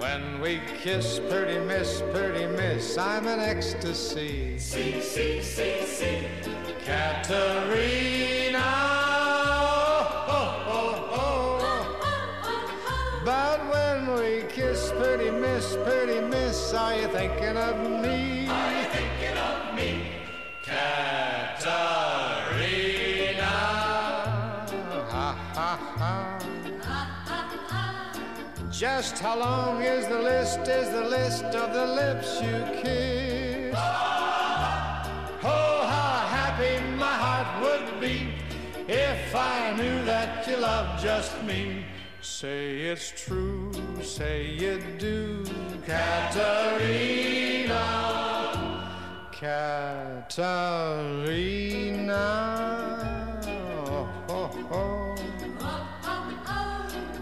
When we kiss, pretty miss, pretty miss, I'm an ecstasy. See, see, see, see. Katerina. Miss, pretty miss, are you thinking of me? Are you thinking of me? Katerina. Ha, ha, ha. Just how long is the list? Is the list of the lips you kiss? Oh, how happy my heart would be if I knew that you loved just me. Say it's true, say you do, Katerina. Katerina. Oh, oh, oh.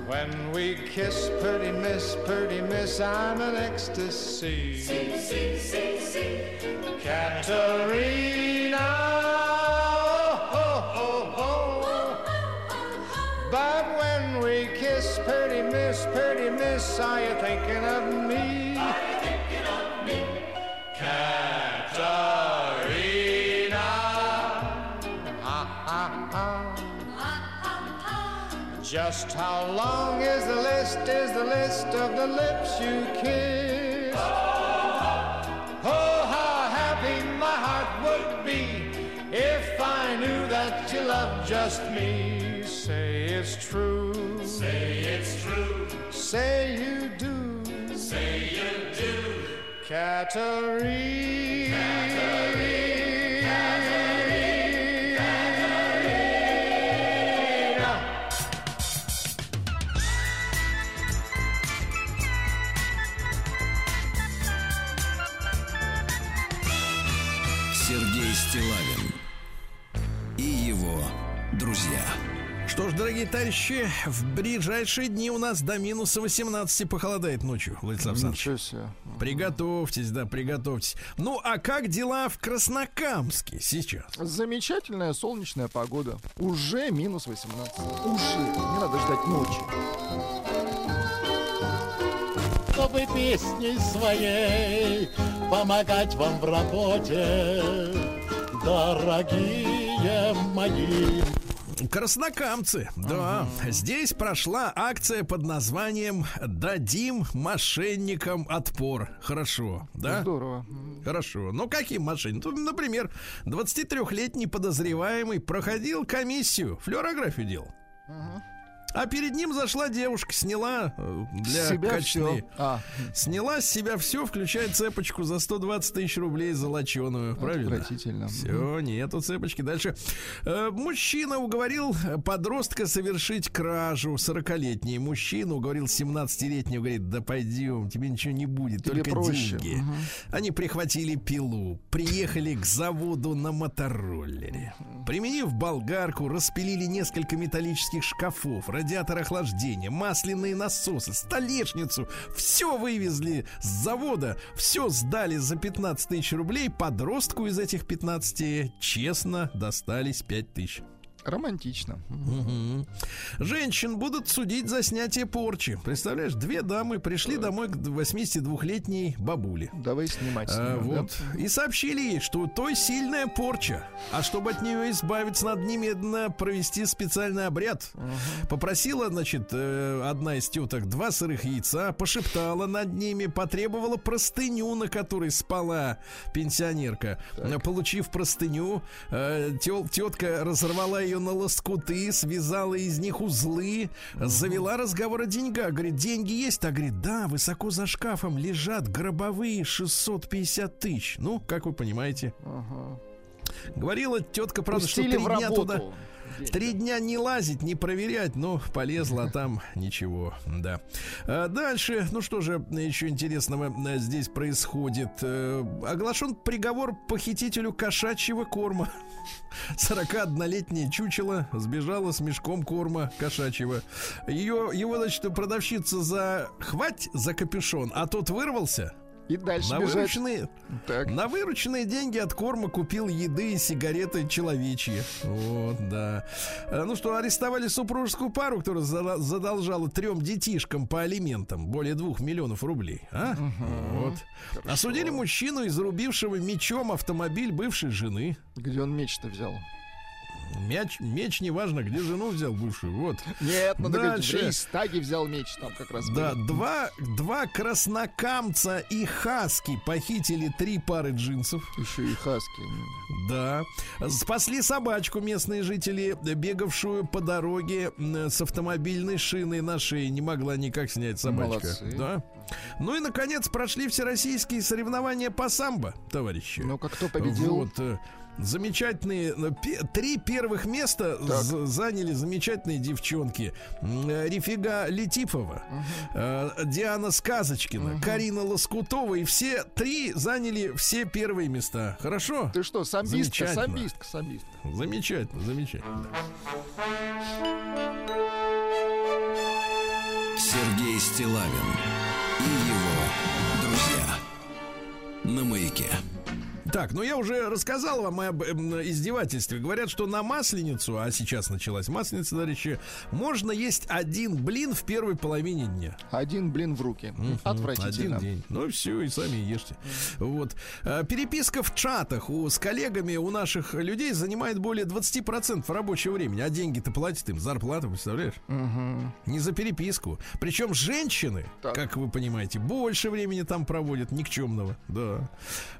When we kiss, pretty miss, pretty miss, I'm in ecstasy. See, see, see. Katerina. Miss, pretty miss, are you thinking of me? Are you thinking of me? Katarina. Ha ha ha. Just how long is the list, is the list of the lips you kiss? Oh, how happy my heart would be if I knew that you loved just me. Say it's true. Say it's true. Say you do. Say you do. Katarina. Дорогие товарищи, в ближайшие дни у нас до минуса 18 похолодает ночью, Владислав Александрович. Ничего себе. Приготовьтесь, да, приготовьтесь. Ну, а как дела в Краснокамске сейчас? Замечательная солнечная погода. Уже минус 18. Уже. Не надо ждать ночи. чтобы песней своей помогать вам в работе, дорогие мои. Краснокамцы, да. Здесь прошла акция под названием «Дадим мошенникам отпор». Хорошо, да? Здорово. Хорошо. Ну, каким мошенникам? Ну, например, 23-летний подозреваемый проходил комиссию, флюорографию делал. А перед ним зашла девушка, сняла э, для себя качественной- всё. А, Сняла с себя все, включая цепочку за 120 тысяч рублей золоченую. Правильно? отвратительно. Все, нету цепочки. Дальше. Э, мужчина уговорил подростка совершить кражу. 40-летний мужчина уговорил 17-летнего. Говорит, да пойдем, тебе ничего не будет, Тебе только проще. деньги. Они прихватили пилу, приехали к заводу на мотороллере. Применив болгарку, распилили несколько металлических шкафов, радиатор охлаждения, масляные насосы, столешницу. Все вывезли с завода, все сдали за 15 тысяч рублей. Подростку из этих 15 честно достались 5 тысяч. Романтично. Мгм. Женщин будут судить за снятие порчи. Представляешь, две дамы пришли домой к 82-летней бабуле. Давай снимать А, нее, да? вот. И сообщили ей, что у той сильная порча. А чтобы от нее избавиться, надо немедленно провести специальный обряд. Попросила, значит, э, одна из теток два сырых яйца, пошептала над ними, потребовала простыню, на которой спала пенсионерка. Э, Получив простыню, э, тетка разорвала ее на лоскуты, связала из них узлы, завела разговор о деньгах. Говорит, деньги есть? А говорит, да, высоко за шкафом лежат гробовые 650 тысяч. Ну, как вы понимаете. Ага. Говорила тетка, правда, Пустили что три дня туда... Три дня не лазить, не проверять, но полезла, там ничего, да. А дальше, ну что же еще интересного э, здесь происходит? Э, Оглашен приговор похитителю кошачьего корма. 41-летняя чучело сбежала с мешком корма кошачьего. Ее, его, значит, продавщица за хвать за капюшон, а тот вырвался. И дальше На бежать. вырученные, Так. на вырученные деньги от корма купил еды и сигареты человечьи. Вот, да. Э, Ну что, арестовали супружескую пару, которая задолжала трем детишкам по алиментам более двух миллионов рублей. А? Вот. Осудили мужчину, изрубившего мечом автомобиль бывшей жены. Где он меч-то взял? Мяч, меч неважно, где жену взял бывшую. Вот. Нет, надо говорить, в Дальше. Рейхстаге взял меч, там как раз Да, были. два, два краснокамца и хаски похитили три пары джинсов. Еще и хаски. Да. Спасли собачку местные жители, бегавшую по дороге с автомобильной шиной на шее. Не могла никак снять собачка. Молодцы. Да. Ну и, наконец, прошли всероссийские соревнования по самбо, товарищи. Ну-ка, кто победил? Вот. Замечательные э, три первых места заняли замечательные девчонки. Э, Рифига Летипова, э, Диана Сказочкина, Карина Лоскутова и все три заняли все первые места. Хорошо? Ты что, самбистка, Замечательно. самбистка, самбистка. Замечательно, замечательно. Сергей Стилавин и его друзья на маяке. Так, ну я уже рассказал вам об эм, издевательстве. Говорят, что на масленицу, а сейчас началась масленица, товарищи, можно есть один блин в первой половине дня. Один блин в руки. Отвратительно. Один день. Ну все, и сами ешьте. Вот. А, Переписка в чатах у, с коллегами у наших людей занимает более 20% рабочего времени. А деньги-то платят им, зарплату, представляешь? Не за переписку. Причем женщины, Так. как вы понимаете, больше времени там проводят никчемного. Да.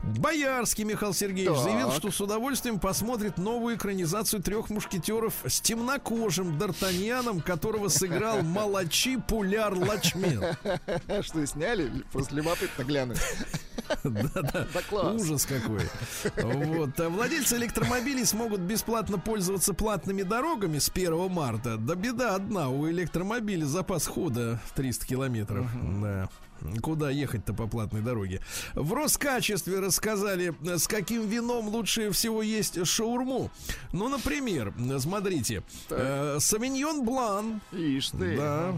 Боярский Михаил Сергеевич Так. заявил, что с удовольствием посмотрит новую экранизацию трех мушкетеров с темнокожим Д'Артаньяном, которого сыграл Малачи Пуляр Лачмен. Что сняли? Просто любопытно глянуть. Да-да. Ужас какой. Вот. А Владельцы электромобилей смогут бесплатно пользоваться платными дорогами с 1 марта. Да беда одна, у электромобиля запас хода 300 километров. Да. Куда ехать-то по платной дороге? В Роскачестве рассказали, с каким вином лучше всего есть шаурму. Ну, например, смотрите, э, Савиньон Блан, Ишь ты. да,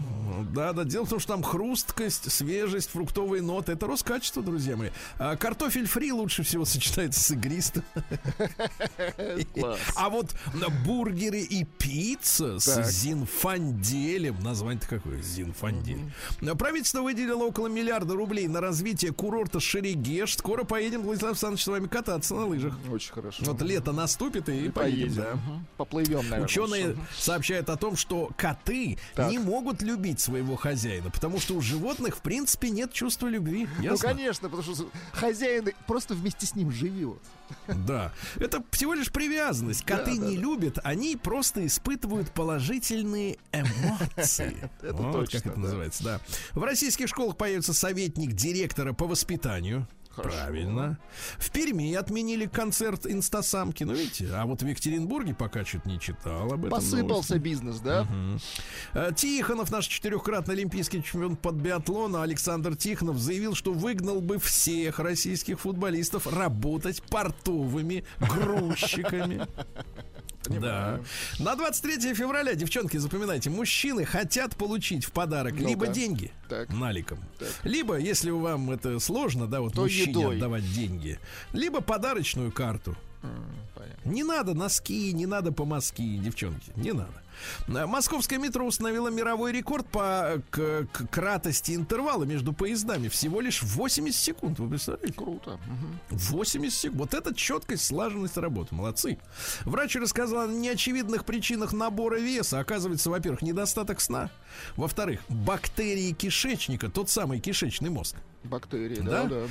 да, да. Дело в том, что там хрусткость, свежесть, фруктовые ноты. Это Роскачество, друзья мои. А картофель фри лучше всего сочетается с игристым. А вот бургеры и пицца Так. с зинфанделем. Название-то какое? Зинфандель. Правительство выделило около миллиарда рублей на развитие курорта Шерегеш. Скоро поедем, Владислав Александрович, с вами кататься на лыжах. Очень хорошо. Вот лето наступит и поедем, да. Мгм. Поплывем, наверное. Ученые Мгм. сообщают о том, что коты Так. не могут любить своего хозяина, потому что у животных, в принципе, нет чувства любви. Ну, Ясно? конечно, потому что хозяин просто вместе с ним живет. Да. Это всего лишь привязанность. Коты Да, да, не да. любят, они просто испытывают положительные эмоции. Это Вот точно, как это называется, да. В российских школах появится советник директора по воспитанию. Хорошо. Правильно. В Перми отменили концерт инстасамки. Ну, видите, а вот в Екатеринбурге пока что-то не читал об этом. Посыпался новости. бизнес, да? Э, Тихонов, наш четырехкратный олимпийский чемпион под биатлона Александр Тихонов заявил, что выгнал бы всех российских футболистов работать портовыми грузчиками. Да. На 23 февраля, девчонки, запоминайте, мужчины хотят получить в подарок Ну-ка. либо деньги Так. наликом, Так. либо, если вам это сложно, да, вот То мужчине едой. отдавать деньги, либо подарочную карту. Понятно. Не надо носки, не надо помазки, девчонки, не надо. А, Московское метро установило мировой рекорд по к- к- кратости интервала между поездами. Всего лишь 80 секунд, вы представляете? Круто. Мгм. 80 секунд. Вот это четкость, слаженность работы. Молодцы. Врач рассказал о неочевидных причинах набора веса. Оказывается, во-первых, недостаток сна. Во-вторых, бактерии кишечника, тот самый кишечный мозг. Бактерии, Да? да, да.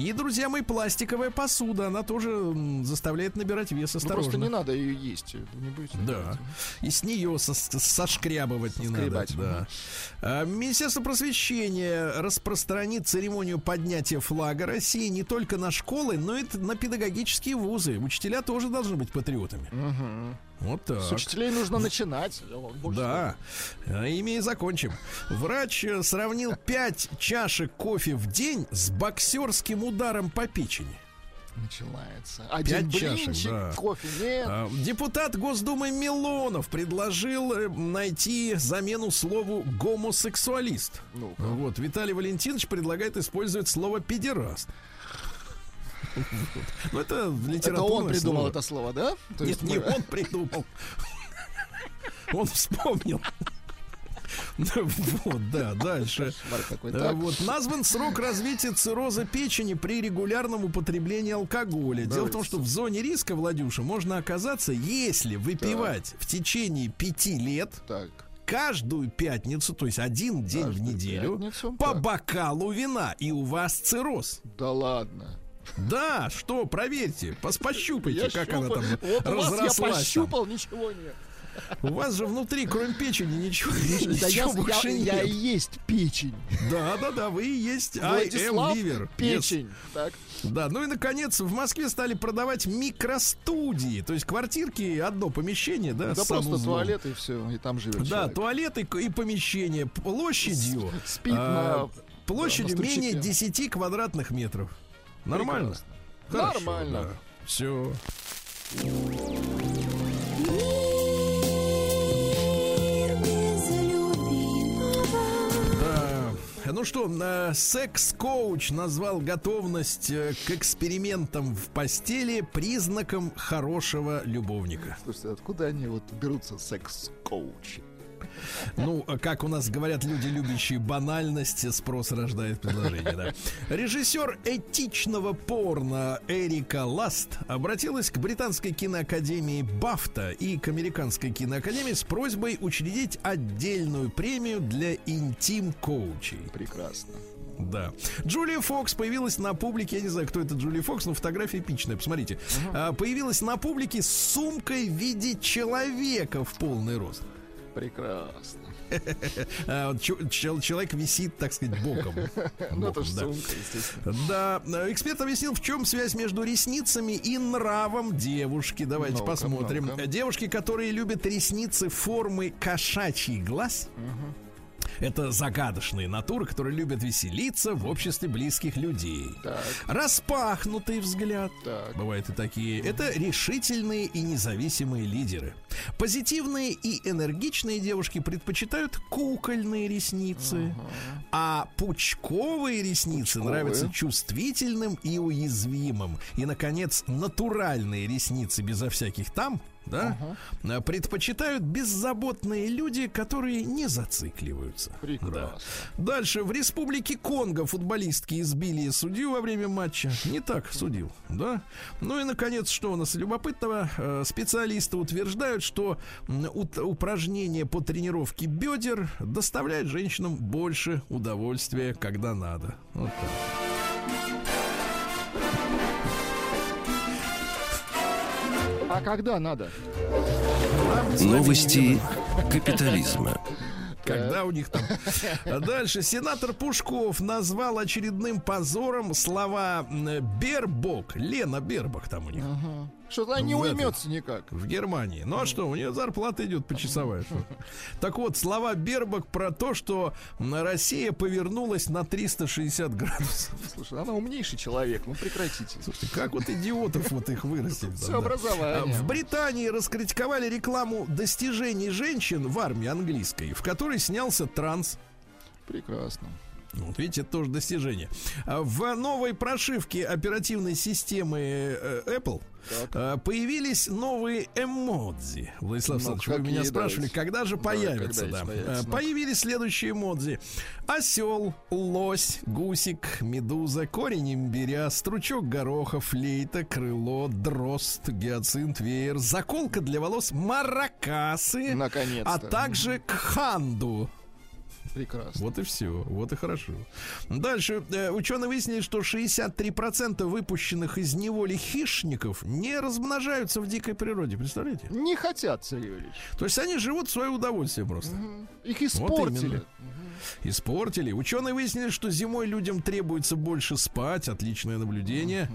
И, друзья мои, пластиковая посуда. Она тоже заставляет набирать вес. Ну, Осторожно. просто не надо ее есть. Не будете Да. И с нее со- со- сошкрябывать не надо. Да. А, Министерство просвещения распространит церемонию поднятия флага России не только на школы, но и на педагогические вузы. Учителя тоже должны быть патриотами. Мгм. Вот так. С учителей нужно начинать. Да, А, ими и закончим. Врач э, сравнил 5 чашек кофе в день с боксерским ударом по печени. Начинается. Один Пять чашек, блинчик, да. кофе нет. А, Депутат Госдумы Милонов предложил э, найти замену слову гомосексуалист. Ну-ка. Вот, Виталий Валентинович предлагает использовать слово педераст. Ну, это Это литературное он придумал слово. это слово, да? То Нет, есть не мы- он придумал. Он вспомнил. Вот, да, дальше. Так. Вот назван срок развития цирроза печени при регулярном употреблении алкоголя. Дело в том, Давайте. что в зоне риска, Владюша, можно оказаться, если выпивать в течение пяти лет Так. каждую пятницу, то есть один день в Каждую неделю, пятницу, по так. бокалу вина, и у вас цирроз. Да ладно. Да, что, проверьте, пос- пощупайте, как она там Вот вас я разрослась. там. пощупал, ничего нет. У вас же внутри, кроме печени, ничего, Да я, ничего больше я- я нет. и есть печень. Да, да, да, вы и есть I am Владислав liver. Yes. печень. Так. Да, ну и наконец в Москве стали продавать микростудии, то есть квартирки, одно помещение, да, Да просто туалет и все, и там живет Да, человек. туалет и, и помещение площадью. Спит а, на... площадью да, на менее стульчике. 10 квадратных метров. Нормально? Прекрасно. Нормально. Все. Да. Ну что, э, секс-коуч назвал готовность э, к экспериментам в постели признаком хорошего любовника. Слушайте, откуда они вот берутся секс-коучи? Ну, как у нас говорят люди, любящие банальность, спрос рождает предложение, да. Режиссер этичного порно Эрика Ласт обратилась к британской киноакадемии Бафта и к американской киноакадемии с просьбой учредить отдельную премию для интим-коучей. Прекрасно. Да. Джулия Фокс появилась на публике, я не знаю, кто это Джулия Фокс, но фотография эпичная, посмотрите. А, появилась на публике с сумкой в виде человека в полный рост. Прекрасно. А, человек висит, так сказать, боком. Ну, это Боком, же да. сумка, естественно. Да, э, эксперт объяснил, в чем связь между ресницами и нравом девушки. Давайте посмотрим. Девушки, которые любят ресницы формы кошачий глаз. Это загадочные натуры, которые любят веселиться в обществе близких людей. Так, Распахнутый взгляд. так. Бывают и такие. Это решительные и независимые лидеры. Позитивные и энергичные девушки предпочитают кукольные ресницы. А пучковые ресницы Пучковые. нравятся чувствительным и уязвимым. И, наконец, натуральные ресницы безо всяких там. Да, а, предпочитают беззаботные люди, которые не зацикливаются. Прекрасно. Да. Дальше в Республике Конго футболистки избили судью во время матча. Не так судил, да. Ну и наконец, что у нас любопытного? Э, Специалисты утверждают, что упражнение по тренировке бедер доставляет женщинам больше удовольствия, когда надо. Вот так. А когда надо? Новости капитализма. Когда у них там. А Дальше. Сенатор Пушков назвал очередным позором слова Бербок. Лена Бербок там у них. Что-то она не В уймется никак. В Германии. Ну а что, у нее зарплата идет почасовая. что. Так вот, слова Бербак про то, что Россия повернулась на 360 градусов. Слушай, она умнейший человек, ну прекратите. Слушайте, как вот идиотов вот их вырастить? Все образование. В Британии раскритиковали рекламу достижений женщин в армии английской, в которой снялся транс. Прекрасно. Вот видите, это тоже достижение. А В новой прошивке оперативной системы э, Apple Так. э, появились новые эмодзи. Владислав Ну, Александрович, вы меня спрашивали, когда же Да, появятся? когда Да, появятся, Э, ну. Появились следующие эмодзи. Осел, лось, гусик, медуза, корень имбиря, стручок гороха, флейта, крыло, дрозд, гиацинт, веер, заколка для волос, маракасы, Наконец-то. а также кханду. Прекрасно. Вот и все, вот и хорошо. Дальше э, ученые выяснили, что 63% выпущенных из неволи хищников не размножаются в дикой природе. Представляете? Не хотят, Сергей Ильич. То есть они живут в свое удовольствие просто. Их Вот испортили. именно. Испортили. Ученые выяснили, что зимой людям требуется больше спать. Отличное наблюдение.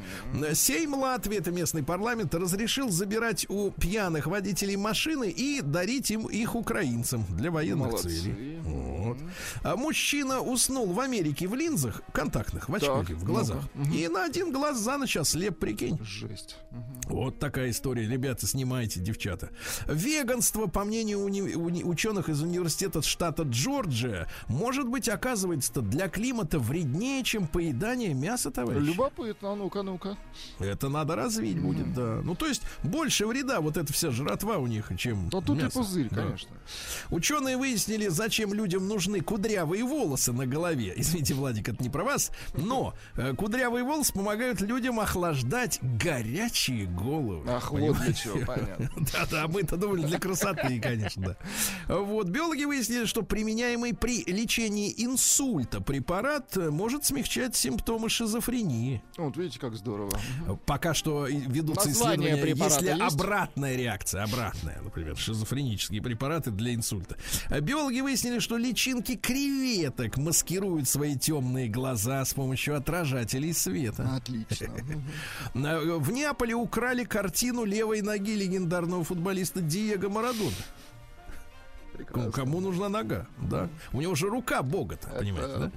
Сейм Латвии, это местный парламент, разрешил забирать у пьяных водителей машины и дарить им их украинцам для военных Молодцы. целей. Вот. А мужчина уснул в Америке в линзах контактных, в очках, Так, в глазах. И на один глаз за ночь ослеп, прикинь. Жесть. Вот такая история. Ребята, снимайте, девчата. Веганство, по мнению уни- уни- ученых из университета штата Джорджия, может быть, оказывается для климата вреднее, чем поедание мяса, товарищ. Любопытно, а ну-ка, ну-ка. Это надо развить будет, да. Ну, то есть, больше вреда вот эта вся жратва у них, чем Но тут мясо. и пузырь, Да. конечно. Ученые выяснили, зачем людям нужны кудрявые волосы на голове. Извините, Владик, это не про вас. Но э, кудрявые волосы помогают людям охлаждать горячие головы. Ах, вот для чего, понятно. Да-да, мы-то думали для красоты, конечно, да. Вот, биологи выяснили, что применяемый при лечении инсульта препарат э, может смягчать симптомы шизофрении. Вот видите, как здорово. Пока что ведутся Название исследования, если есть? обратная реакция, обратная, например, шизофренические препараты для инсульта. А Биологи выяснили, что личинки креветок маскируют свои темные глаза с помощью отражателей света. Отлично. В Неаполе украли картину левой ноги легендарного футболиста Диего Марадона. Прекрасно. Ну, Кому нужна нога, да? У него же рука бога-то, понимаете, да?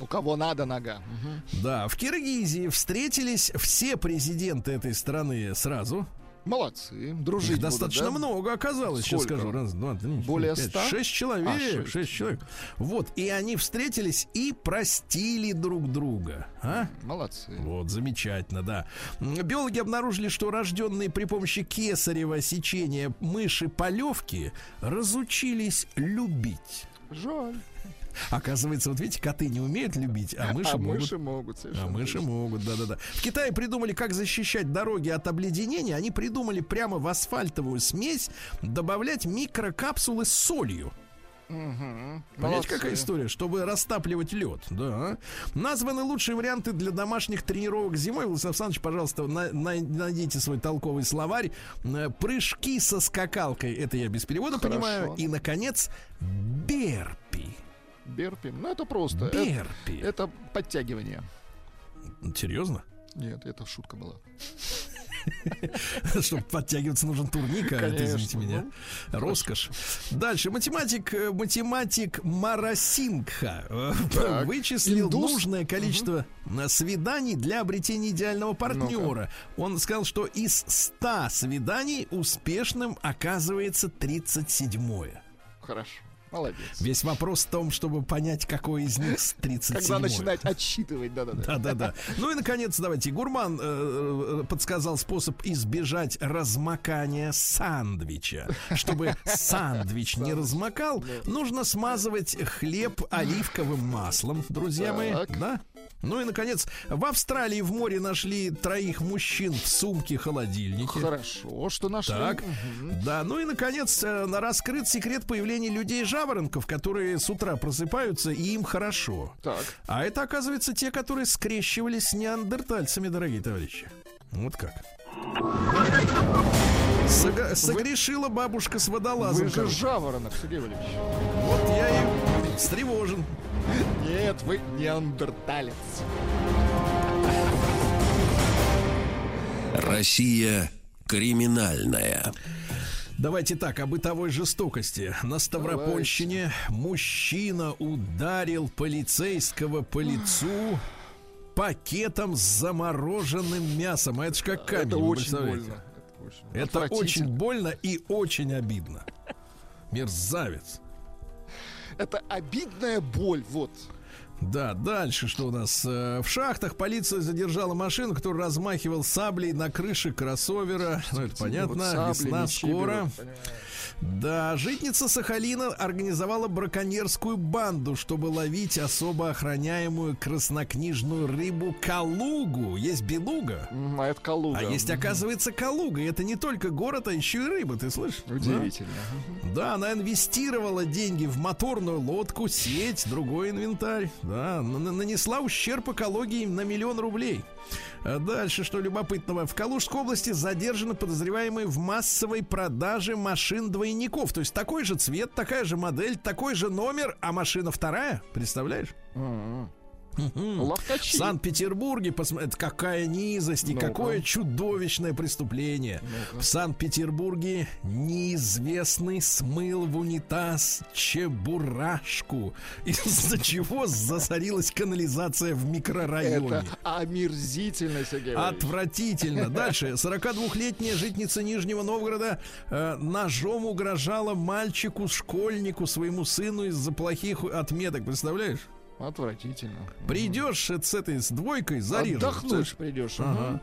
У кого надо нога. Мгм. Да, в Киргизии встретились все президенты этой страны сразу. Молодцы. Дружить Их будут, достаточно да? много оказалось, сейчас Сколько? скажу. Раз, два, три, Более пять, ста? Шесть человек. А, шесть. шесть человек. Вот, и они встретились и простили друг друга. А? Молодцы. Вот, замечательно, да. Биологи обнаружили, что рожденные при помощи кесарева сечения мыши полевки разучились любить. Жаль. Оказывается, вот видите, коты не умеют любить, а мыши а могут. мыши могут. А мыши точно. могут, да-да-да. В Китае придумали, как защищать дороги от обледенения. Они придумали прямо в асфальтовую смесь добавлять микрокапсулы с солью. Мгм. Понимаете, какая история? Чтобы растапливать лед, да. Названы лучшие варианты для домашних тренировок зимой. Владислав Александрович, пожалуйста, на- на- найдите свой толковый словарь. Э, Прыжки со скакалкой, это я без перевода Хорошо. понимаю. И, наконец, берпи. Берпи. Ну, это просто. Это, Берпи. это подтягивание. Серьезно? Нет, это шутка была. Чтобы подтягиваться, нужен турник, а это, извините меня. ну, Роскошь. Дальше. Математик, э, математик Марасингха э, вычислил нужное количество э, свиданий для обретения идеального партнера. Он сказал, что из 100 свиданий успешным оказывается 37-е. Хорошо. Молодец. Весь вопрос в том, чтобы понять, какой из них с 37 Когда начинать отсчитывать, да-да-да. да-да-да. Ну и, наконец, давайте. Гурман э, э, подсказал способ избежать размокания сандвича. Чтобы сандвич не размокал, нужно смазывать хлеб оливковым маслом, друзья мои. Да? Ну и, наконец, в Австралии в море нашли троих мужчин в сумке-холодильнике. Хорошо, что нашли. Так, Мгм. да, ну и наконец э, на- раскрыт секрет появления людей-жаворонков, которые с утра просыпаются и им хорошо. Так. А это, оказывается, те, которые скрещивались с неандертальцами, дорогие товарищи. Вот как. Сога- Согрешила бабушка с водолазом. Вы же жаворонок, Сергей Валерьевич. Вот я и встревожен. Нет, вы неандерталец. Россия криминальная. Давайте так, о бытовой жестокости. На Ставропольщине мужчина ударил полицейского по лицу пакетом с замороженным мясом. А это ж как камень, Это очень больно. Это очень, Это очень отвратительно. больно и очень обидно. Мерзавец. Это обидная боль, вот. Да, дальше что у нас? Э, В шахтах полиция задержала машину, которая размахивал саблей на крыше кроссовера. Ну, это понятно, Вот сабли, весна скоро. берут. Да, житница Сахалина организовала браконьерскую банду, чтобы ловить особо охраняемую краснокнижную рыбу калугу. Есть белуга, А это Калуга. а есть, оказывается, калуга. И это не только город, а еще и рыба, ты слышишь? Удивительно. Да, она инвестировала деньги в моторную лодку, сеть, другой инвентарь. Да, нанесла ущерб экологии на миллион рублей. А дальше, что любопытного, в Калужской области задержаны подозреваемые в массовой продаже машин-двойников. То есть такой же цвет, такая же модель, такой же номер, а машина вторая. Представляешь? М-м. Ловкачи. В Санкт-Петербурге, посмотрите, какая низость и Ну-ка. какое чудовищное преступление. Ну-ка. В Санкт-Петербурге неизвестный смыл в унитаз чебурашку, из-за чего засорилась канализация в микрорайоне. Это омерзительно, Сергей Валерьевич. Отвратительно. Дальше. 42-летняя житница Нижнего Новгорода э, ножом угрожала мальчику, школьнику, своему сыну из-за плохих отметок. Представляешь? Отвратительно. Придешь с этой с двойкой, зарежешь. Отдохнуть придешь. Ага.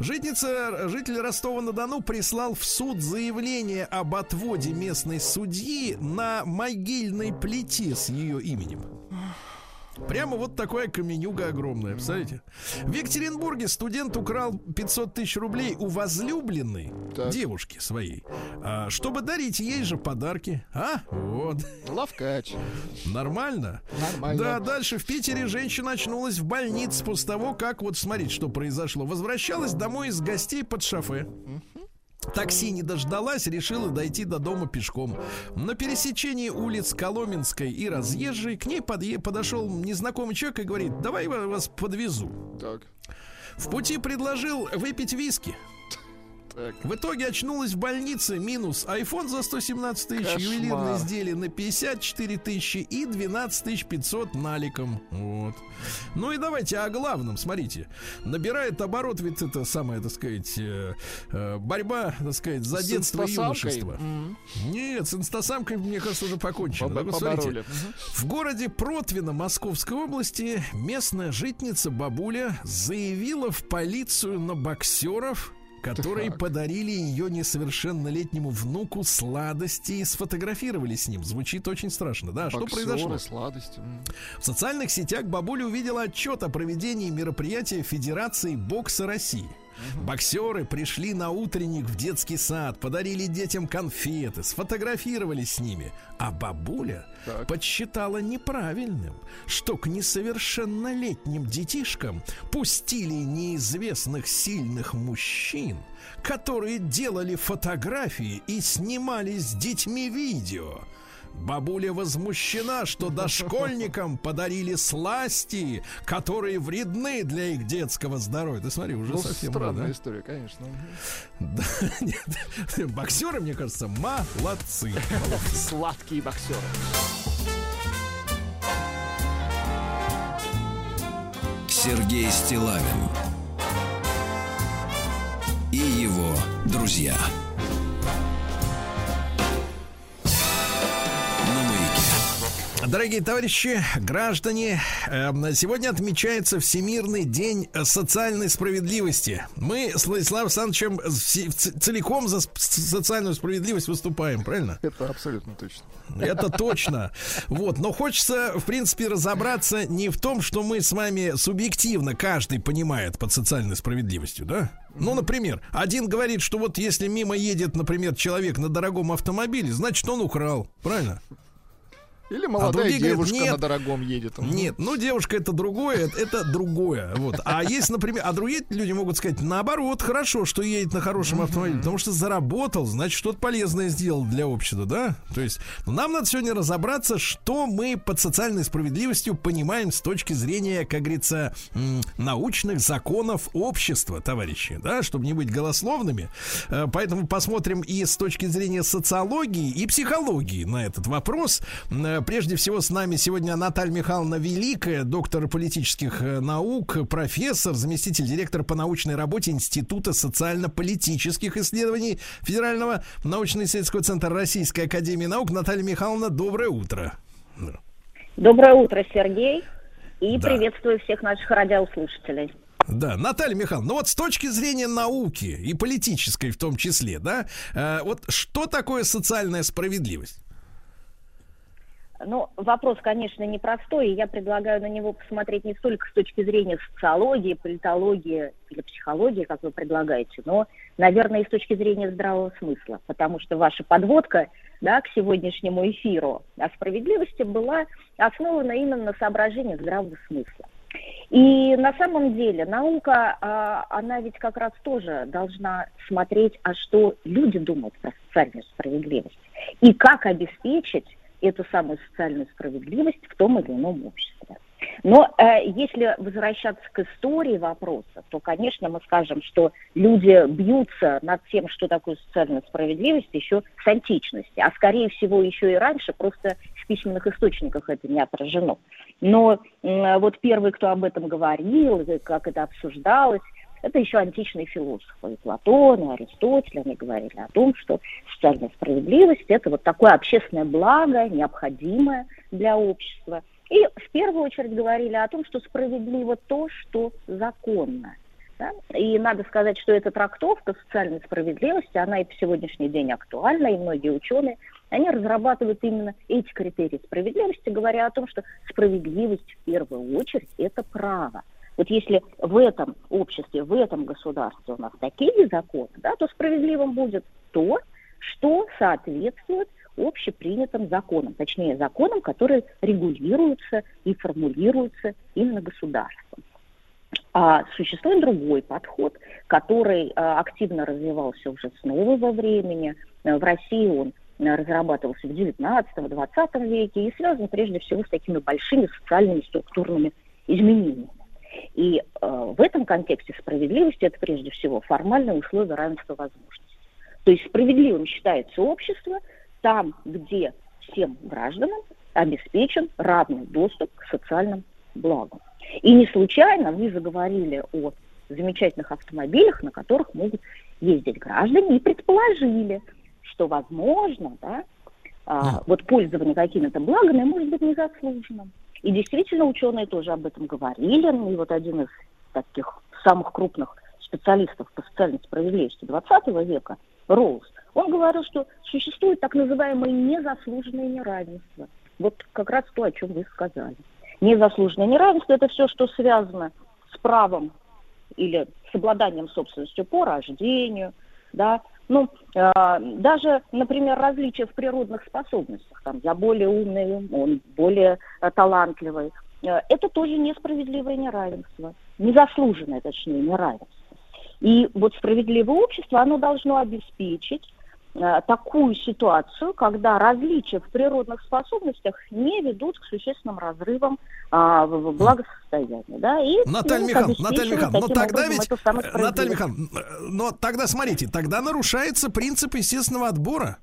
Житница, житель Ростова-на-Дону прислал в суд заявление об отводе местной судьи на могильной плите с ее именем. Прямо вот такая каменюга огромная, представляете? В Екатеринбурге студент украл 500 тысяч рублей у возлюбленной Так. девушки своей, а, чтобы дарить ей же подарки. А? Вот. Ловкач. Нормально? Нормально. Да, дальше в Питере женщина очнулась в больнице после того, как, вот смотрите, что произошло. Возвращалась домой из гостей под шофе. Такси не дождалась, решила дойти до дома пешком. На пересечении улиц Коломенской и Разъезжей к ней подъе- подошел незнакомый человек и говорит, давай я вас подвезу. Так. В пути предложил выпить виски. Так. В итоге очнулась в больнице минус iPhone за 117 тысяч, Кошмар. ювелирные изделия на 54 тысячи и 12 тысяч 500 наликом. Вот. Ну и давайте о главном, смотрите. Набирает оборот ведь это самое, так сказать, э, э, борьба, так сказать, за С детство и юношество. М. Нет, с инстасамкой, мне кажется, уже покончено. Вот, смотрите. В городе Протвино Московской области местная житница бабуля заявила в полицию на боксеров, которые Так. подарили ее несовершеннолетнему внуку сладости и сфотографировали с ним. Звучит очень страшно, да? Что Боксеры, произошло? сладости. В социальных сетях бабуля увидела отчет о проведении мероприятия Федерации бокса России. Боксеры пришли на утренник в детский сад, подарили детям конфеты, сфотографировались с ними. А бабуля Так. подсчитала неправильным, что к несовершеннолетним детишкам пустили неизвестных сильных мужчин, которые делали фотографии и снимали с детьми видео. Бабуля возмущена, что дошкольникам подарили сласти, которые вредны для их детского здоровья. Ты смотри, уже Ну, совсем странная да? история, конечно. Да, нет. Боксеры, мне кажется, молодцы. Сладкие боксеры. Сергей Стилавин и его друзья. Дорогие товарищи, граждане, эм, сегодня отмечается Всемирный день социальной справедливости. Мы с Владиславом Александровичем целиком за социальную справедливость выступаем, правильно? Это абсолютно точно. Это точно. Вот, но хочется, в принципе, разобраться не в том, что мы с вами субъективно каждый понимает под социальной справедливостью, да? Ну, например, один говорит, что вот если мимо едет, например, человек на дорогом автомобиле, значит, он украл, правильно? Или молодая другие говорят, девушка нет. на дорогом едет. Нет, ну девушка это другое, это, другое. Вот. А есть, например, а другие люди могут сказать, наоборот, хорошо, что едет на хорошем автомобиле, потому что заработал, значит, что-то полезное сделал для общества, да? То есть ну, нам надо сегодня разобраться, что мы под социальной справедливостью понимаем с точки зрения, как говорится, научных законов общества, товарищи, да, чтобы не быть голословными. Э, Поэтому посмотрим и с точки зрения социологии и психологии на этот вопрос. Прежде всего с нами сегодня Наталья Михайловна Великая, доктор политических э, наук, профессор, заместитель директора по научной работе Института социально-политических исследований Федерального научно-исследовательского центра Российской Академии Наук. Наталья Михайловна, доброе утро. Доброе утро, Сергей. И Да. приветствую всех наших радиослушателей. Да, Наталья Михайловна, ну вот с точки зрения науки и политической в том числе, да, э, вот что такое социальная справедливость? Ну, вопрос, конечно, непростой, и я предлагаю на него посмотреть не столько с точки зрения социологии, политологии или психологии, как вы предлагаете, но, наверное, и с точки зрения здравого смысла, потому что ваша подводка да, к сегодняшнему эфиру о справедливости была основана именно на соображениях здравого смысла. И на самом деле наука, а, она ведь как раз тоже должна смотреть, а что люди думают про социальную справедливость и как обеспечить эту самую социальную справедливость в том или ином обществе. Но э, если возвращаться к истории вопроса, то, конечно, мы скажем, что люди бьются над тем, что такое социальная справедливость, еще с античности, а скорее всего еще и раньше, просто в письменных источниках это не отражено. Но м, вот первый, кто об этом говорил, как это обсуждалось, это еще античные философы. И Платон, и Аристотель, они говорили о том, что социальная справедливость – это вот такое общественное благо, необходимое для общества. И в первую очередь говорили о том, что справедливо то, что законно. да. И надо сказать, что эта трактовка социальной справедливости, она и по сегодняшний день актуальна, и многие ученые, они разрабатывают именно эти критерии справедливости, говоря о том, что справедливость в первую очередь – это право. Вот если в этом обществе, в этом государстве у нас такие законы, да, то справедливым будет то, что соответствует общепринятым законам, точнее законам, которые регулируются и формулируются именно государством. А существует другой подход, который а, активно развивался уже с нового времени. Э, В России он э, разрабатывался в 19-20 веке и связан прежде всего с такими большими социальными структурными изменениями. И э, в этом контексте справедливость это прежде всего формальное условие равенства возможностей. То есть справедливым считается общество там, где всем гражданам обеспечен равный доступ к социальным благам. И не случайно вы заговорили о замечательных автомобилях, на которых могут ездить граждане, и предположили, что, возможно, да, а, вот пользование какими-то благами может быть незаслуженным. И действительно ученые тоже об этом говорили. И вот один из таких самых крупных специалистов по социальной справедливости 20 века, Роуз, он говорил, что существует так называемое незаслуженное неравенство. Вот как раз то, о чем вы сказали. Незаслуженное неравенство – это все, что связано с правом или с обладанием собственностью по рождению, да, ну, э, даже, например, различия в природных способностях. Там, я более умный, он более э, талантливый. Э, это тоже несправедливое неравенство. Незаслуженное, точнее, неравенство. И вот справедливое общество, оно должно обеспечить такую ситуацию, когда различия в природных способностях не ведут к существенным разрывам а, в благосостоянии. Да? И, Наталья ну, Михайловна, Наталья Михайловна, но таким тогда ведь, э, Наталья. Михайловна, э, но тогда смотрите, тогда нарушается принцип естественного отбора.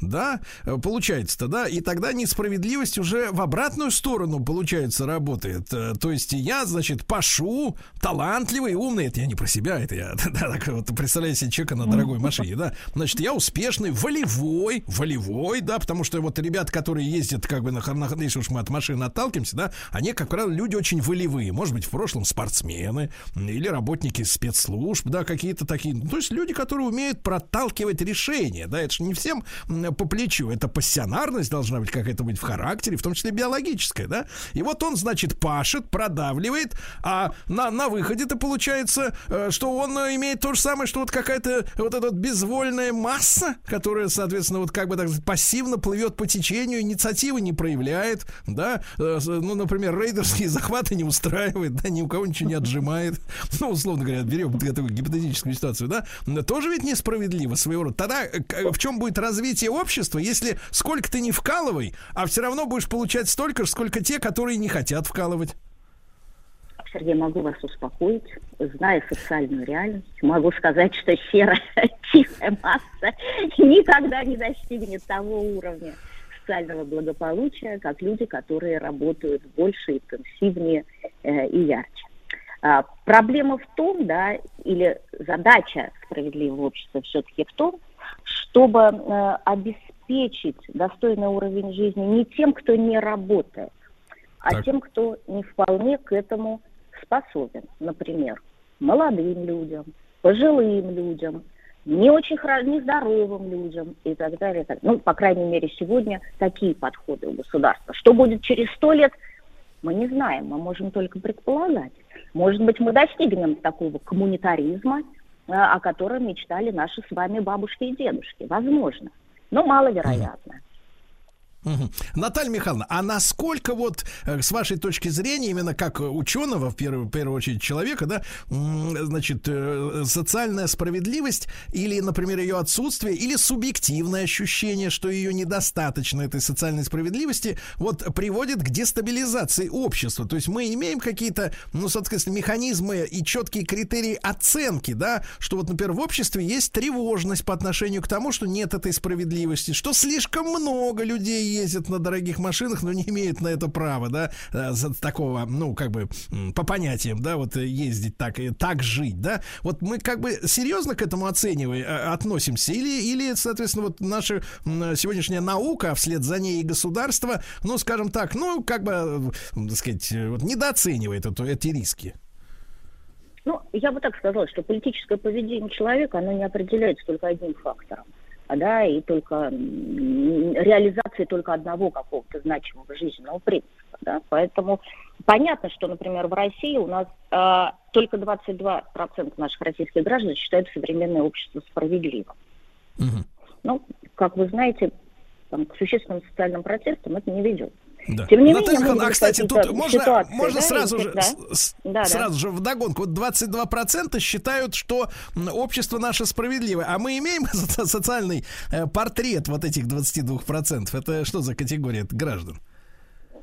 Да, э, получается-то, да, и тогда несправедливость уже в обратную сторону, получается, работает. Э, То есть я, значит, пашу, талантливый, умный, это я не про себя, это я, да, так вот, представляю себе человека на дорогой машине, да, значит, я успешный, волевой, волевой, да, потому что вот ребята, которые ездят, как бы, на, на если уж мы от машины отталкиваемся, да, они, как правило, люди очень волевые, может быть, в прошлом спортсмены или работники спецслужб, да, какие-то такие, ну, то есть люди, которые умеют проталкивать решения, да, это же не всем по плечу, это пассионарность должна быть какая-то быть в характере, в том числе биологическая, да, и вот он, значит, пашет, продавливает, а на, на выходе-то получается, э, что он э, имеет то же самое, что вот какая-то вот эта вот безвольная масса, которая, соответственно, вот как бы так пассивно плывет по течению, инициативы не проявляет, да, Э, ну, например, рейдерские захваты не устраивает, да, ни у кого ничего не отжимает, ну, условно говоря, берем такую гипотетическую ситуацию, да, тоже ведь несправедливо своего рода. Тогда в чем будет развитие общества, если сколько ты не вкалывай, а все равно будешь получать столько же, сколько те, которые не хотят вкалывать? Сергей, могу вас успокоить. Зная социальную реальность, могу сказать, что серая тихая масса никогда не достигнет того уровня социального благополучия, как люди, которые работают больше, интенсивнее э, и ярче. А, проблема в том, да, или задача справедливого общества все-таки в том, чтобы э, обеспечить достойный уровень жизни не тем, кто не работает, а Так. тем, кто не вполне к этому способен. Например, молодым людям, пожилым людям, не очень нездоровым людям и так далее. так- Ну, по крайней мере, сегодня такие подходы у государства. Что будет через сто лет, мы не знаем, мы можем только предполагать. Может быть, мы достигнем такого коммунитаризма, о котором мечтали наши с вами бабушки и дедушки. Возможно, но маловероятно. Наталья Михайловна, а насколько вот э, с вашей точки зрения, именно как ученого, в первую, в первую очередь человека, да, значит, э, социальная справедливость или, например, ее отсутствие, или субъективное ощущение, что ее недостаточно, этой социальной справедливости, вот приводит к дестабилизации общества. То есть мы имеем какие-то, ну, соответственно, механизмы и четкие критерии оценки, да, что вот, например, в обществе есть тревожность по отношению к тому, что нет этой справедливости, что слишком много людей ездят на дорогих машинах, но не имеют на это права, да, э, за такого, ну, как бы, по понятиям, да, вот э, ездить так, и так жить, да, вот мы как бы серьезно к этому оцениваем, э, относимся, или, или, соответственно, вот наша сегодняшняя наука, а вслед за ней и государство, ну, скажем так, ну, как бы, э, так сказать, э, вот недооценивает эту, эти риски. Ну, я бы так сказала, что политическое поведение человека, оно не определяется только одним фактором, да, и только м, реализацией только одного какого-то значимого жизненного принципа, да, поэтому понятно, что, например, в России у нас а, только 22% наших российских граждан считают современное общество справедливым. Мгм. Ну, как вы знаете, там, к существенным социальным протестам это не ведет. Да. Тем не Наталья менее, Михайловна, могут а, кстати, тут можно, ситуации, можно да, сразу же, да. с- Да, да. сразу же вдогонку. Вот 22% считают, что общество наше справедливое. А мы имеем со- социальный э, портрет вот этих 22%. Это что за категория граждан?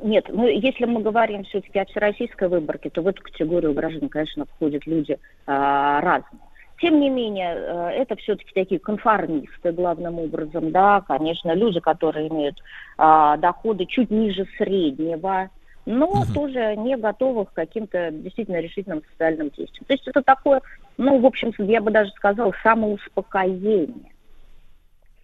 нет, ну, если мы говорим все-таки о всероссийской выборке, то в эту категорию граждан, конечно, входят люди а, разные. Тем не менее, э, это все-таки такие конформисты, главным образом, да, конечно, люди, которые имеют а, доходы чуть ниже среднего, но тоже не готовы к каким-то действительно решительным социальным действиям. То есть это такое, ну, в общем, я бы даже сказала, самоуспокоение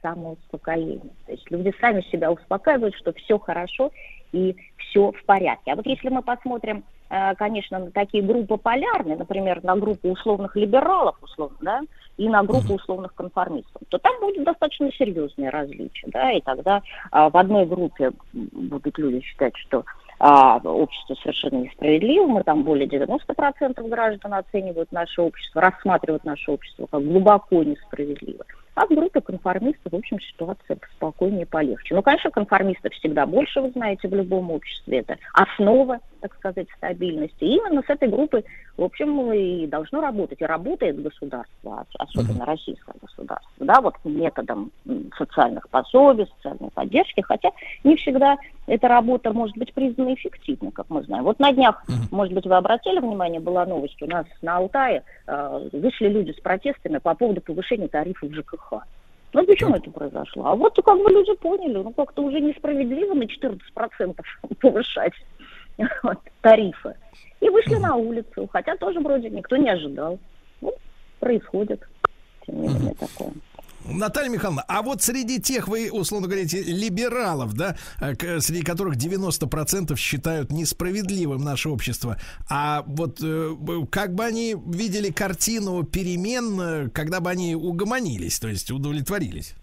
самоуспокоение. То есть люди сами себя успокаивают, что все хорошо и все в порядке. А вот если мы посмотрим, э, конечно, на такие группы полярные, например, на группу условных либералов, условно, да, и на группу условных конформистов, то там будет достаточно серьезные различия, да, и тогда а, в одной группе будут люди считать, что а, общество совершенно несправедливо, мы там более 90% граждан оценивают наше общество, рассматривают наше общество как глубоко несправедливое. А в группе конформистов, в общем, ситуация спокойнее и полегче. Ну, конечно, конформистов всегда больше, вы знаете, в любом обществе. Это основа, так сказать, стабильности. И именно с этой группой, в общем, и должно работать. И работает государство, особенно российское государство, да, вот методом социальных пособий, социальной поддержки. Хотя не всегда эта работа может быть признана эффективной, как мы знаем. Вот на днях, может быть, вы обратили внимание, была новость у нас на Алтае, э, вышли люди с протестами по поводу повышения тарифов ЖКХ. Ну, почему это произошло? А вот как бы люди поняли, ну, как-то уже несправедливо на 14% повышать вот, тарифы. И вышли на улицу, хотя тоже вроде никто не ожидал. Ну, происходит, тем не менее, такое. Наталья Михайловна, а вот среди тех, вы, условно говорите, либералов, да, э, среди которых 90% считают несправедливым наше общество, а вот э, как бы они видели картину перемен, э, когда бы они угомонились, то есть удовлетворились?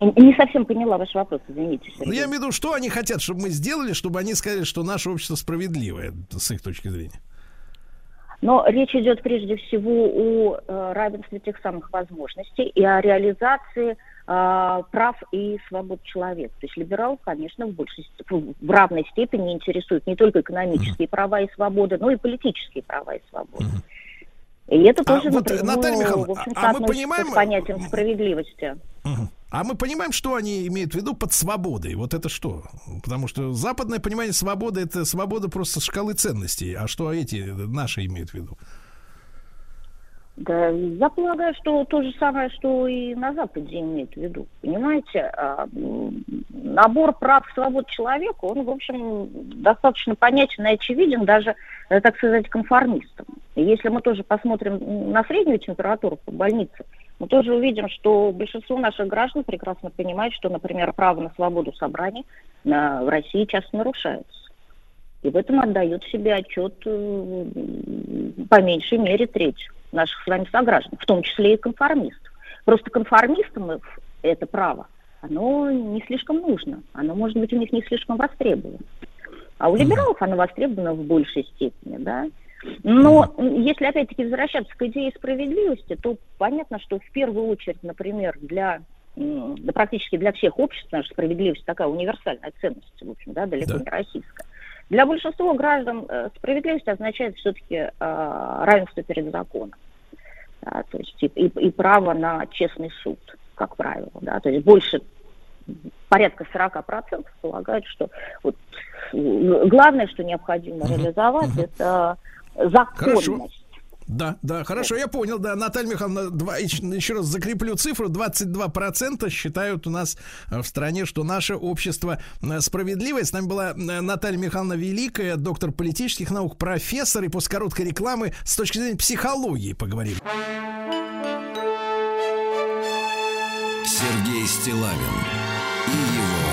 Не совсем поняла ваш вопрос, извините, Ну, Сергей. я имею в виду, что они хотят, чтобы мы сделали, чтобы они сказали, что наше общество справедливое, с их точки зрения. Но речь идет прежде всего о э, равенстве тех самых возможностей и о реализации э, прав и свобод человека. То есть либерал, конечно, в, большей, ст- в равной степени интересует не только экономические права и свободы, но и политические права и свободы. И это А тоже вот, напрямую, Наталья Михайловна, в общем, а- а мы понимаем, с понятием справедливости. Мгм. А мы понимаем, что они имеют в виду под свободой. Вот это что? Потому что западное понимание свободы это свобода просто шкалы ценностей. А что эти наши имеют в виду? Да, я полагаю, что то же самое, что и на Западе имеют в виду. Понимаете, а, набор прав и свобод человека, он, в общем, достаточно понятен и очевиден даже, э, так сказать, конформистам. Если мы тоже посмотрим на среднюю температуру по больнице, мы тоже увидим, что большинство наших граждан прекрасно понимает, что, например, право на свободу собраний в России часто нарушается. И в этом отдает себе отчет э, по меньшей мере треть наших с вами сограждан, в том числе и конформистов. Просто конформистам это право, оно не слишком нужно, оно может быть у них не слишком востребовано. А у либералов оно востребовано в большей степени, да. Но если опять-таки возвращаться к идее справедливости, то понятно, что в первую очередь, например, для да практически для всех обществ наша справедливость такая универсальная ценность, в общем, да, далеко Да. не российская. Для большинства граждан э, справедливость означает все-таки равенство перед законом. Да, то есть и, и- и право на честный суд, как правило. Да, то есть больше порядка 40% полагают, что вот, э, главное, что необходимо реализовать, это законность. Да, да, хорошо, я понял, да. Наталья Михайловна, два, еще еще раз закреплю цифру. 22% считают у нас э, в стране, что наше общество э, справедливое. С нами была э, Наталья Михайловна Великая, доктор политических наук, профессор. И после короткой рекламы с точки зрения психологии поговорим. Сергей Стилавин и его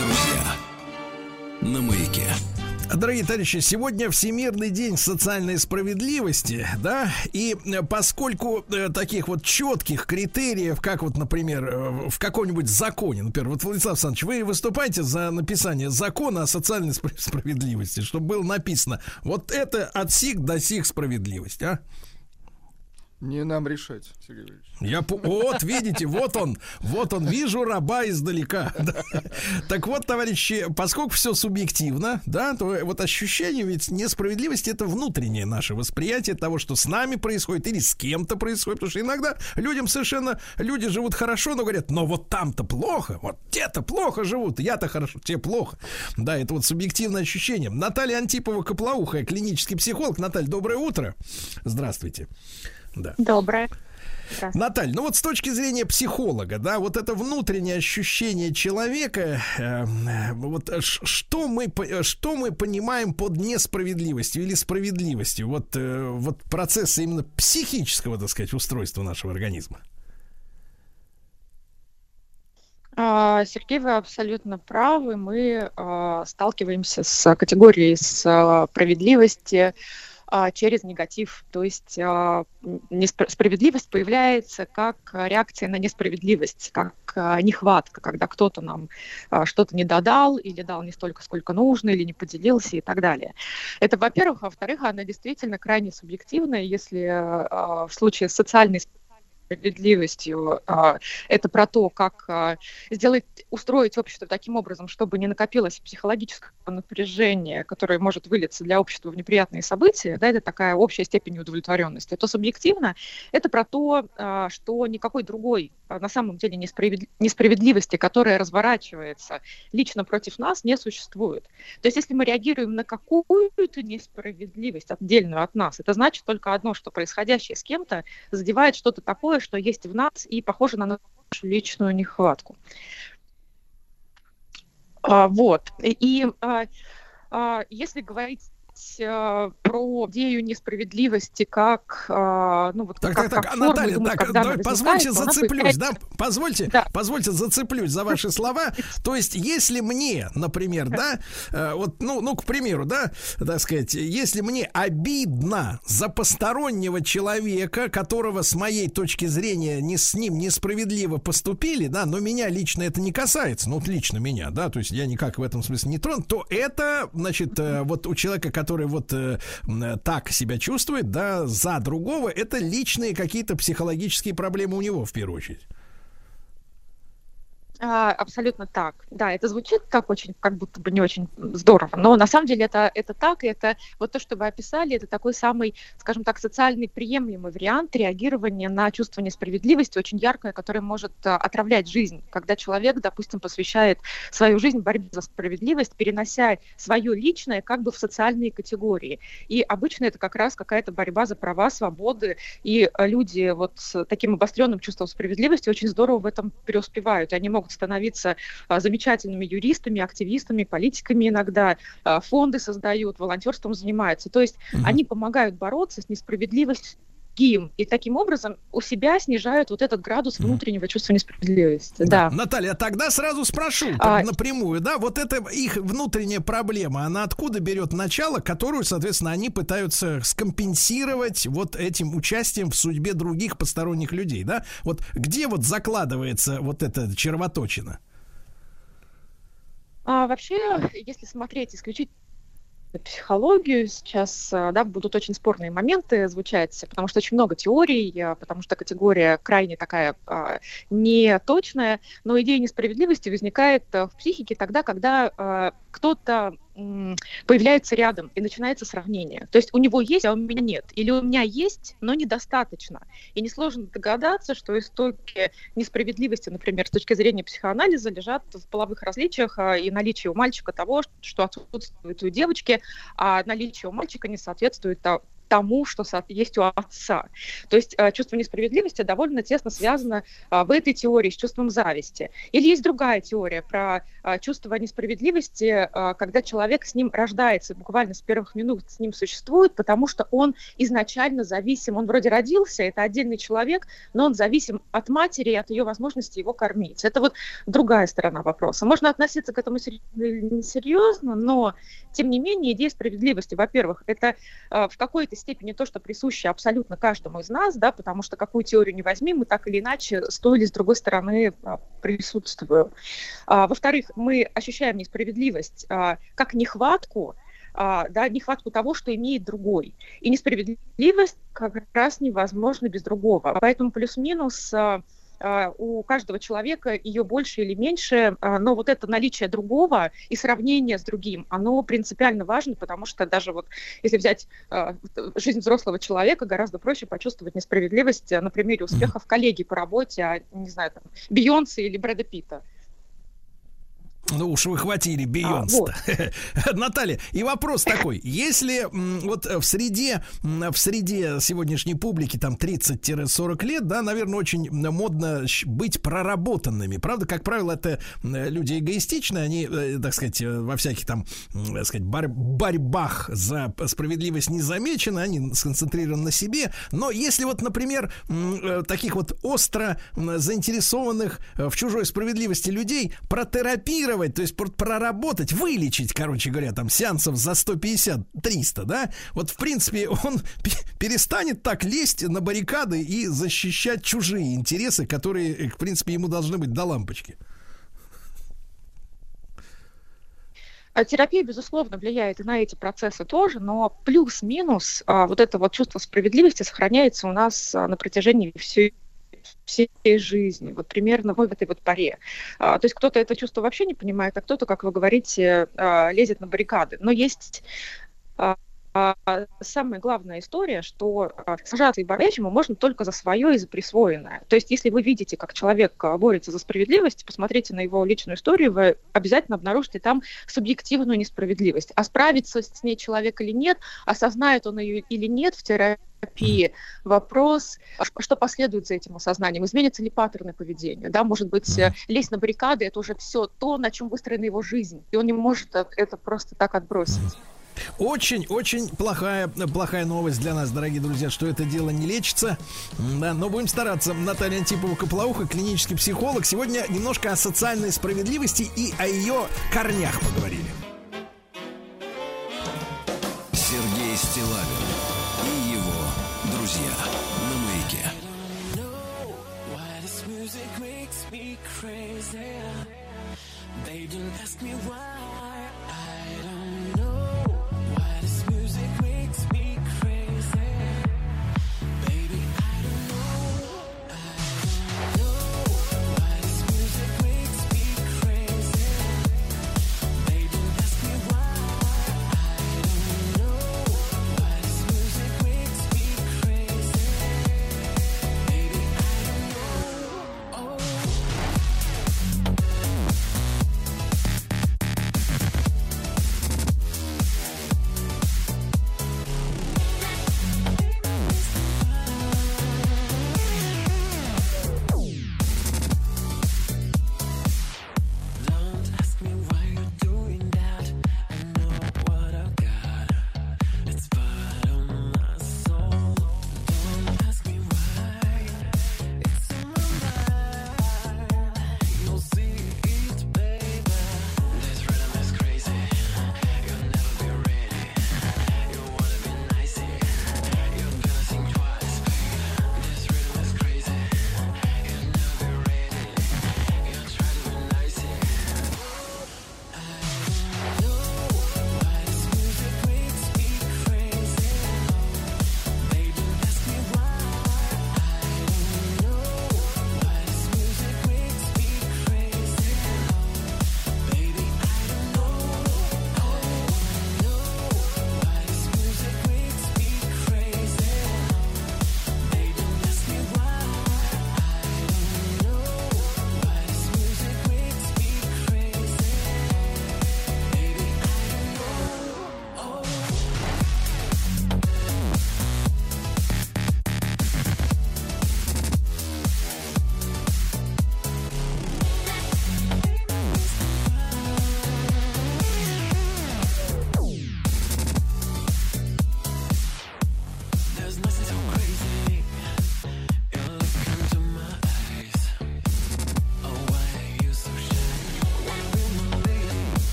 друзья. На маяке. Дорогие товарищи, сегодня Всемирный день социальной справедливости, да, и э, поскольку э, таких вот четких критериев, как вот, например, э, в каком-нибудь законе, например, вот, Владислав Александрович, вы выступаете за написание закона о социальной спра- справедливости, чтобы было написано, вот это от сих до сих справедливость, а? Не нам решать, Сергей Валерьевич. Я вот видите, вот он, вот он, вижу раба издалека. Да. Так вот, товарищи, поскольку все субъективно, да, то вот ощущение ведь несправедливости это внутреннее наше восприятие того, что с нами происходит или с кем-то происходит, потому что иногда людям совершенно люди живут хорошо, но говорят, но вот там-то плохо, вот те-то плохо живут, я-то хорошо, те плохо. Да, это вот субъективное ощущение. Наталья Антипова Коплоухая, клинический психолог. Наталья, доброе утро. Здравствуйте. Да. Доброе. Наталья, ну вот с точки зрения психолога, да, вот это внутреннее ощущение человека, э, э, вот что мы э, что мы понимаем под несправедливостью или справедливостью, вот э, вот процессы именно психического, так сказать, устройства нашего организма. А, Сергей, вы абсолютно правы. Мы а, сталкиваемся с категорией справедливости а, через негатив. То есть а, справедливость появляется как реакция на несправедливость, как а, нехватка, когда кто-то нам а, что-то не додал или дал не столько, сколько нужно, или не поделился и так далее. Это, во-первых. А во-вторых, она действительно крайне субъективная. Если а, в случае социальной справедливостью. а, Это про то, как а, сделать, устроить общество таким образом, чтобы не накопилось психологическое напряжение, которое может вылиться для общества в неприятные события. Да, это такая общая степень удовлетворенности. То субъективно это про то, а, что никакой другой а, на самом деле несправед- несправедливости, которая разворачивается лично против нас, не существует. То есть если мы реагируем на какую-то несправедливость отдельную от нас, это значит только одно, что происходящее с кем-то задевает что-то такое, что есть в нас и похоже на нашу личную нехватку. А, вот. И, а, а, если говорить а, про идею несправедливости как а, ну вот Так, как, так, так, как форму, Наталья, думаю, так, когда давай, позвольте зацеплюсь, да, позвольте, Да. позвольте зацеплюсь за ваши слова. То есть, если мне, например, да, э, вот, ну, ну, к примеру, да, так сказать, если мне обидно за постороннего человека, которого с моей точки зрения не с ним несправедливо поступили, да, но меня лично это не касается, ну, вот лично меня, да, то есть я никак в этом смысле не тронут, то это, значит, э, вот у человека, который вот э, э, так себя чувствует, да, за другого, это личные какие-то психологические проблемы у него в первую очередь. А, абсолютно так. Да, это звучит как очень, как будто бы не очень здорово, но на самом деле это, это так, и это вот то, что вы описали, это такой самый, скажем так, социальный приемлемый вариант реагирования на чувство несправедливости, очень яркое, которое может а, отравлять жизнь, когда человек, допустим, посвящает свою жизнь борьбе за справедливость, перенося свое личное как бы в социальные категории. И обычно это как раз какая-то борьба за права, свободы, и а, люди вот с таким обостренным чувством справедливости очень здорово в этом преуспевают. Они могут становиться а, замечательными юристами, активистами, политиками иногда, а, фонды создают, волонтерством занимаются. То есть они помогают бороться с несправедливостью другим, и таким образом у себя снижают вот этот градус внутреннего чувства несправедливости. Да. Наталья, тогда сразу спрошу А, напрямую, да, вот это их внутренняя проблема, она откуда берет начало, которую, соответственно, они пытаются скомпенсировать вот этим участием в судьбе других посторонних людей, да? Вот где вот закладывается вот эта червоточина? А вообще, если смотреть исключительно психологию. Сейчас, а, да, будут очень спорные моменты звучать, потому что очень много теорий, а, потому что категория крайне такая а, неточная, но идея несправедливости возникает а, в психике тогда, когда а, кто-то появляется рядом и начинается сравнение. То есть у него есть, а у меня нет. Или у меня есть, но недостаточно. И несложно догадаться, что истоки несправедливости, например, с точки зрения психоанализа, лежат в половых различиях а, и наличии у мальчика того, что отсутствует у девочки, а наличие у мальчика не соответствует тому, что есть у отца. То есть а, чувство несправедливости довольно тесно связано а, в этой теории с чувством зависти. Или есть другая теория про а, чувство несправедливости, когда человек с ним рождается, буквально с первых минут с ним существует, потому что он изначально зависим. Он вроде родился, это отдельный человек, но он зависим от матери и от ее возможности его кормить. Это вот другая сторона вопроса. Можно относиться к этому несерьезно, но тем не менее идея справедливости, во-первых, это э, в какой-то степени то, что присуще абсолютно каждому из нас, да, потому что какую теорию не возьми, мы так или иначе с той или с другой стороны а, присутствуем. А, во-вторых, мы ощущаем несправедливость а, как нехватку, да, нехватку того, что имеет другой. И несправедливость как раз невозможна без другого. Поэтому плюс-минус у каждого человека ее больше или меньше, а, но вот это наличие другого и сравнение с другим, оно принципиально важно, потому что даже вот если взять а, жизнь взрослого человека, гораздо проще почувствовать несправедливость а, на примере успехов коллеги по работе, а, не знаю, там, Бейонсе или Брэда Питта. Ну уж вы хватили Бейонс. вот. Наталья, и вопрос такой. Если вот в среде, в среде сегодняшней публики там 30-40 лет, да, наверное, очень модно быть проработанными. Правда, как правило, это люди эгоистичные, они, э, так сказать, э, во всяких там, так сказать, борь- борьбах за справедливость не замечены, они сконцентрированы на себе. Но если вот, например, э, таких вот остро заинтересованных э, в чужой справедливости людей протерапировать, то есть пр- проработать, вылечить, короче говоря, там сеансов за 150-300, да, вот в принципе он пе- перестанет так лезть на баррикады и защищать чужие интересы, которые, э, в принципе, ему должны быть до лампочки. А Терапия, безусловно, влияет и на эти процессы тоже, но плюс-минус а, вот это вот чувство справедливости сохраняется у нас а, на протяжении всей всей жизни, вот примерно в этой вот паре. А, то есть кто-то это чувство вообще не понимает, а кто-то, как вы говорите, а, лезет на баррикады. Но есть а, а, самая главная история, что а, сражаться и по-настоящему можно только за свое и за присвоенное. То есть если вы видите, как человек а, борется за справедливость, посмотрите на его личную историю, вы обязательно обнаружите там субъективную несправедливость. А справится с ней человек или нет, осознает он ее или нет в терапии, вопрос, а что последует за этим осознанием, изменятся ли паттерны поведения, да, может быть, э, лезть на баррикады, это уже все то, на чем выстроена его жизнь, и он не может э, это просто так отбросить. Очень-очень плохая, плохая новость для нас, дорогие друзья, что это дело не лечится. Да, но будем стараться. Наталья Антипова Коплауха, клинический психолог. Сегодня немножко о социальной справедливости и о ее корнях поговорили. Сергей Стилавин и его друзья на маяке. They don't ask me why.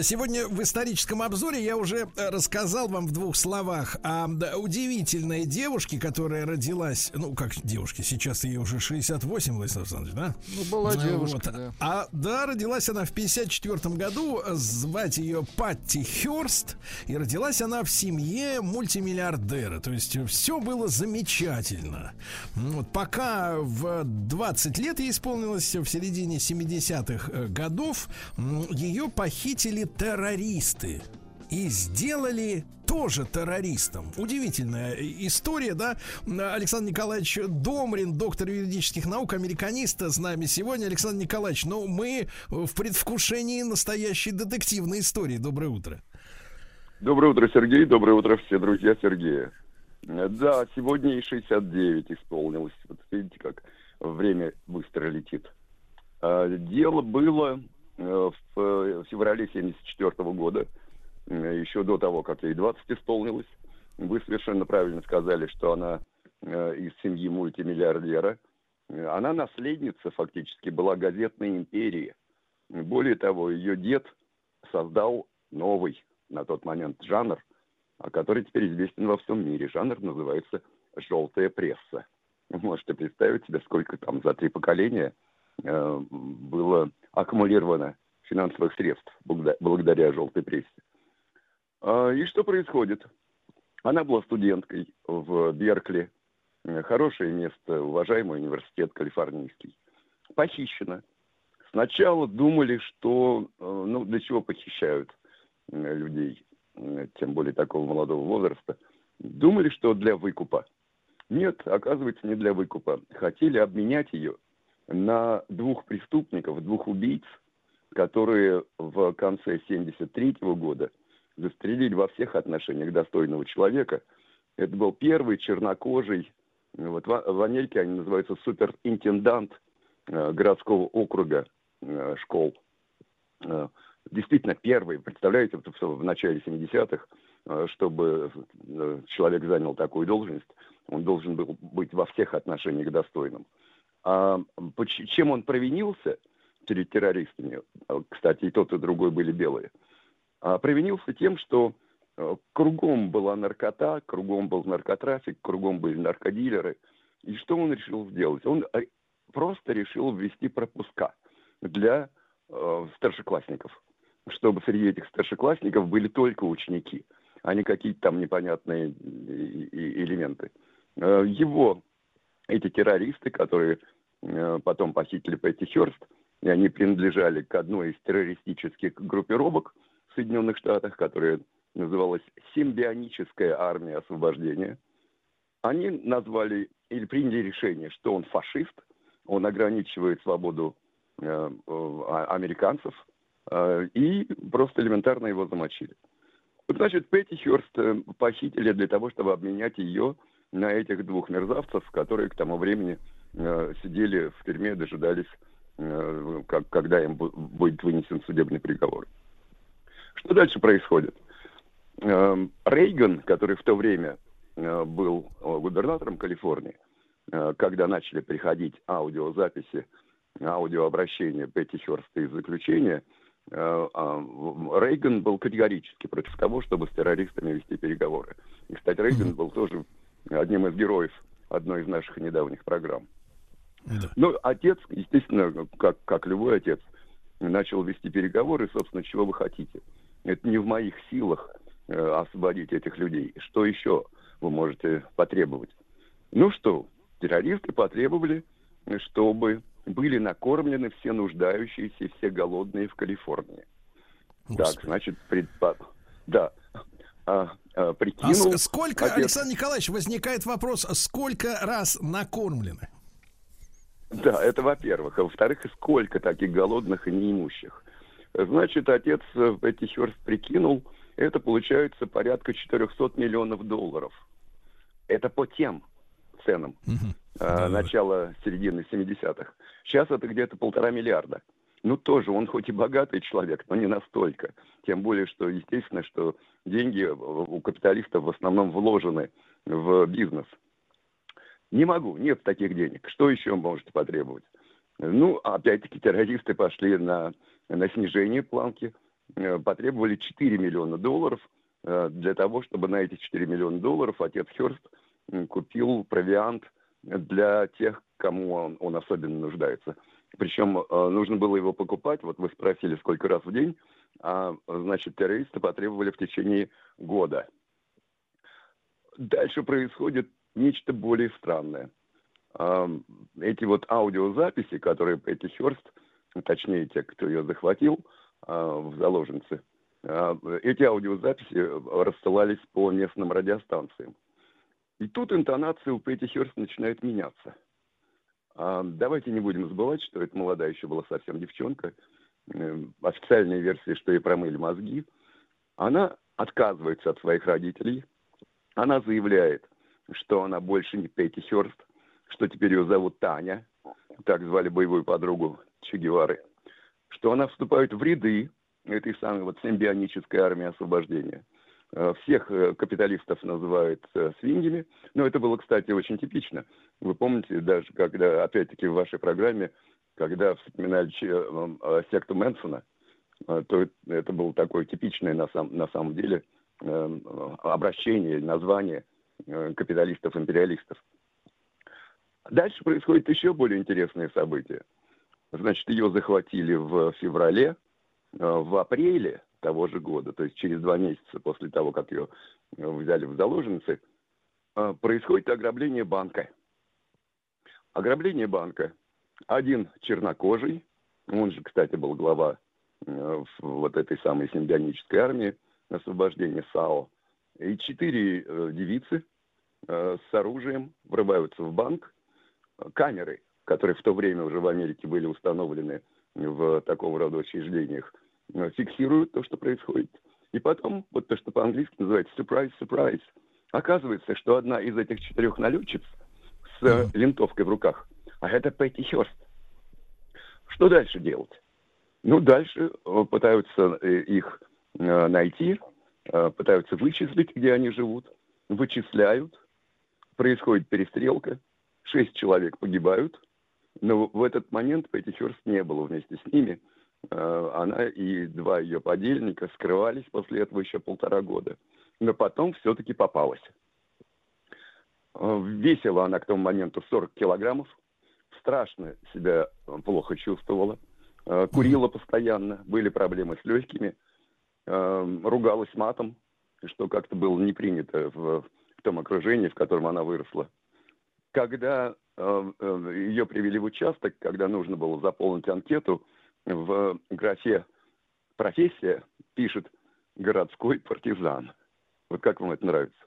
Сегодня в историческом обзоре я уже э, рассказал вам в двух словах о удивительной девушке, которая родилась, ну, как девушке, сейчас ей уже 68, Владислав Александрович, да? Ну, была Ну, девушка, вот. да. А, да, родилась она в 54 году, звать ее Патти Хёрст, и родилась она в семье мультимиллиардера, то есть все было замечательно. Вот, пока в 20 лет ей исполнилось в середине 70-х э, годов, ее похитили террористы и сделали тоже террористом. Удивительная история, да? Александр Николаевич Домрин, доктор юридических наук, американист с нами сегодня. Александр Николаевич, ну мы в предвкушении настоящей детективной истории. Доброе утро. Доброе утро, Сергей. Доброе утро, все друзья Сергея. Да, сегодня и 69 исполнилось. Вот видите, как время быстро летит. А, Дело было в э, феврале 74 года, э, еще до того, как ей 20 исполнилось. Вы совершенно правильно сказали, что она э, из семьи мультимиллиардера. Э, Она наследница, фактически, была газетной империи. Более того, ее дед создал новый на тот момент жанр, а который теперь известен во всем мире. Жанр называется «желтая пресса». Вы можете представить себе, сколько там за три поколения э, было аккумулировано финансовых средств благодаря, желтой прессе. А, и что происходит? Она была студенткой в Беркли. Э, Хорошее место, уважаемый университет калифорнийский. Похищена. Сначала думали, что, э, ну, для чего похищают э, людей, э, тем более такого молодого возраста. Думали, что для выкупа. Нет, оказывается, не для выкупа. Хотели обменять ее на двух преступников, двух убийц, которые в конце 73 года застрелили во всех отношениях достойного человека. Это был первый чернокожий, вот в, Америке они называются суперинтендант э, городского округа э, школ. Э, действительно первый, представляете, в, начале 70-х, э, чтобы человек занял такую должность, он должен был быть во всех отношениях достойным. А чем он провинился перед террористами, э, кстати, и тот, и другой были белые, а провинился тем, что э, кругом была наркота, кругом был наркотрафик, кругом были наркодилеры. И что он решил сделать? Он просто решил ввести пропуска для старшеклассников, чтобы среди этих старшеклассников были только ученики, а не какие-то там непонятные элементы. Его, эти террористы, которые потом похитили Пэтти Хёрст, и они принадлежали к одной из террористических группировок в Соединенных Штатах, которая называлась Симбионическая армия освобождения. Они назвали или приняли решение, что он фашист, он ограничивает свободу э, э, а- американцев, э, и просто элементарно его замочили. Значит, Пэтти Хёрст э, похитили для того, чтобы обменять ее на этих двух мерзавцев, которые к тому времени э, сидели в тюрьме, дожидались, э, как, когда им бу- будет вынесен судебный приговор. Что дальше происходит? Эм, Рейган, который в то время э, был э, губернатором Калифорнии, э, когда начали приходить аудиозаписи, аудиообращения Петти Хёрста из заключения, э, Рейган был категорически против того, чтобы с террористами вести переговоры. И, кстати, Рейган был тоже одним из героев одной из наших недавних программ. Ну, отец, естественно, как, как любой отец, начал вести переговоры, собственно, чего вы хотите. Это не в моих силах э, освободить этих людей. Что еще вы можете потребовать? Ну что, террористы потребовали, чтобы были накормлены все нуждающиеся, все голодные в Калифорнии. Так, значит, предпо... да, а, а, А прикинул... с- сколько, отец- Александр Николаевич, возникает вопрос, сколько раз накормлены? Да, это во-первых. А во-вторых, сколько таких голодных и неимущих? Значит, отец э, Петти Хёрст прикинул, это получается порядка 400 миллионов долларов. Это по тем ценам э, начала середины 70-х. Сейчас это где-то полтора миллиарда. Ну, тоже, он хоть и богатый человек, но не настолько. Тем более, что, естественно, что деньги у капиталистов в основном вложены в бизнес. Не могу, нет таких денег. Что еще можете потребовать? Ну, опять-таки, террористы пошли на, на снижение планки, э, потребовали 4 миллиона долларов э, для того, чтобы на эти 4 миллиона долларов отец Херст купил провиант для тех, кому он, он особенно нуждается. Причем э, нужно было его покупать, вот вы спросили, сколько раз в день, а, значит, террористы потребовали в течение года. Дальше происходит нечто более странное. А, Эти вот аудиозаписи, которые Петти Хёрст, точнее те, кто ее захватил а, в заложнице, а, эти аудиозаписи рассылались по местным радиостанциям. И тут интонация у Петти Хёрст начинает меняться. Давайте не будем забывать, что эта молодая еще была совсем девчонка. Э, Официальная версия, что ей промыли мозги. Она отказывается от своих родителей. Она заявляет, что она больше не Петти Хёрст, что теперь ее зовут Таня, так звали боевую подругу Че Гевары, что она вступает в ряды этой самой вот симбионической армии освобождения. Э, Всех э, капиталистов называют э, свиньями, но это было, кстати, очень типично. Вы помните, даже когда, опять-таки, в вашей программе, когда вспоминали секту Мэнсона, то это было такое типичное на, сам- на самом деле э, э, обращение, название капиталистов-империалистов. Дальше происходит еще более интересное событие. Значит, ее захватили в феврале, э, в апреле того же года, то есть через два месяца после того, как ее э, взяли в заложницы, э, происходит ограбление банка. Ограбление банка. Один чернокожий, он же, кстати, был глава э, вот этой самой симбионической армии освобождения САО, и четыре э, девицы э, с оружием врываются в банк. Камеры, которые в то время уже в Америке были установлены в такого рода учреждениях, э, фиксируют то, что происходит. И потом, вот то, что по-английски называется surprise, surprise, оказывается, что одна из этих четырех налетчиц с э, винтовкой в руках, а это Петти Хёрст. Что дальше делать? Ну, дальше э, пытаются их найти, пытаются вычислить, где они живут, вычисляют, происходит перестрелка, шесть человек погибают, но в этот момент Петти Хёрст не было вместе с ними. Э, Она и два ее подельника скрывались после этого еще полтора года. Но потом все-таки попалась. Э, Весила она к тому моменту 40 килограммов, страшно себя э, плохо чувствовала, курила постоянно, были проблемы с легкими, ругалась матом, что как-то было не принято в, в том окружении, в котором она выросла. Когда э, э, ее привели в участок, когда нужно было заполнить анкету, в графе «профессия» пишет «городской партизан». Вот как вам это нравится?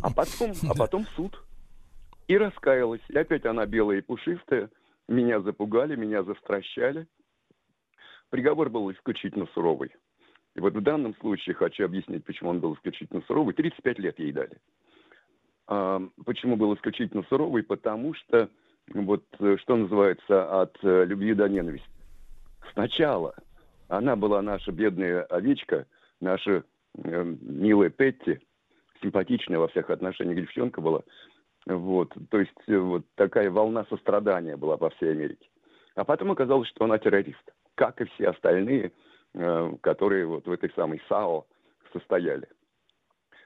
А потом, а потом суд. И раскаялась. И опять она белая и пушистая. Меня запугали, меня застращали. Приговор был исключительно суровый. И вот в данном случае хочу объяснить, почему он был исключительно суровый. 35 лет ей дали. Почему был исключительно суровый? Потому что, вот, э, что называется, от э, любви до ненависти. Сначала она была наша бедная овечка, наша э, милая Петти, симпатичная во всех отношениях девчонка была. Вот, то есть э, вот такая волна сострадания была по всей Америке. А потом оказалось, что она террорист, как и все остальные, э, которые вот в этой самой САО состояли.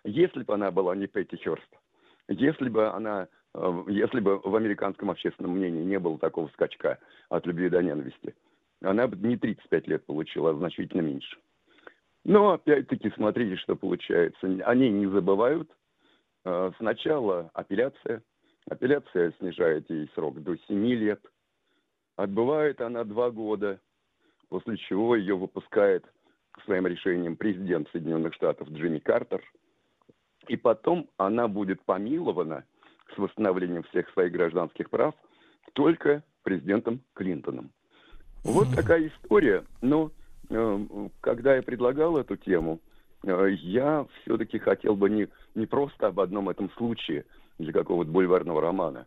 Если бы она была не Петти Хёрст, если бы она, э, если бы в американском общественном мнении не было такого скачка от любви до ненависти, она бы не 35 лет получила, а значительно меньше. Но опять-таки смотрите, что получается. Они не забывают. Э, Сначала апелляция. Апелляция снижает ей срок до 7 лет. Отбывает она 2 года, после чего ее выпускает своим решением президент Соединенных Штатов Джимми Картер. И потом она будет помилована с восстановлением всех своих гражданских прав только президентом Клинтоном. Вот такая история. Но э, когда я предлагал эту тему, э, я все-таки хотел бы не, не просто об одном этом случае для какого-то бульварного романа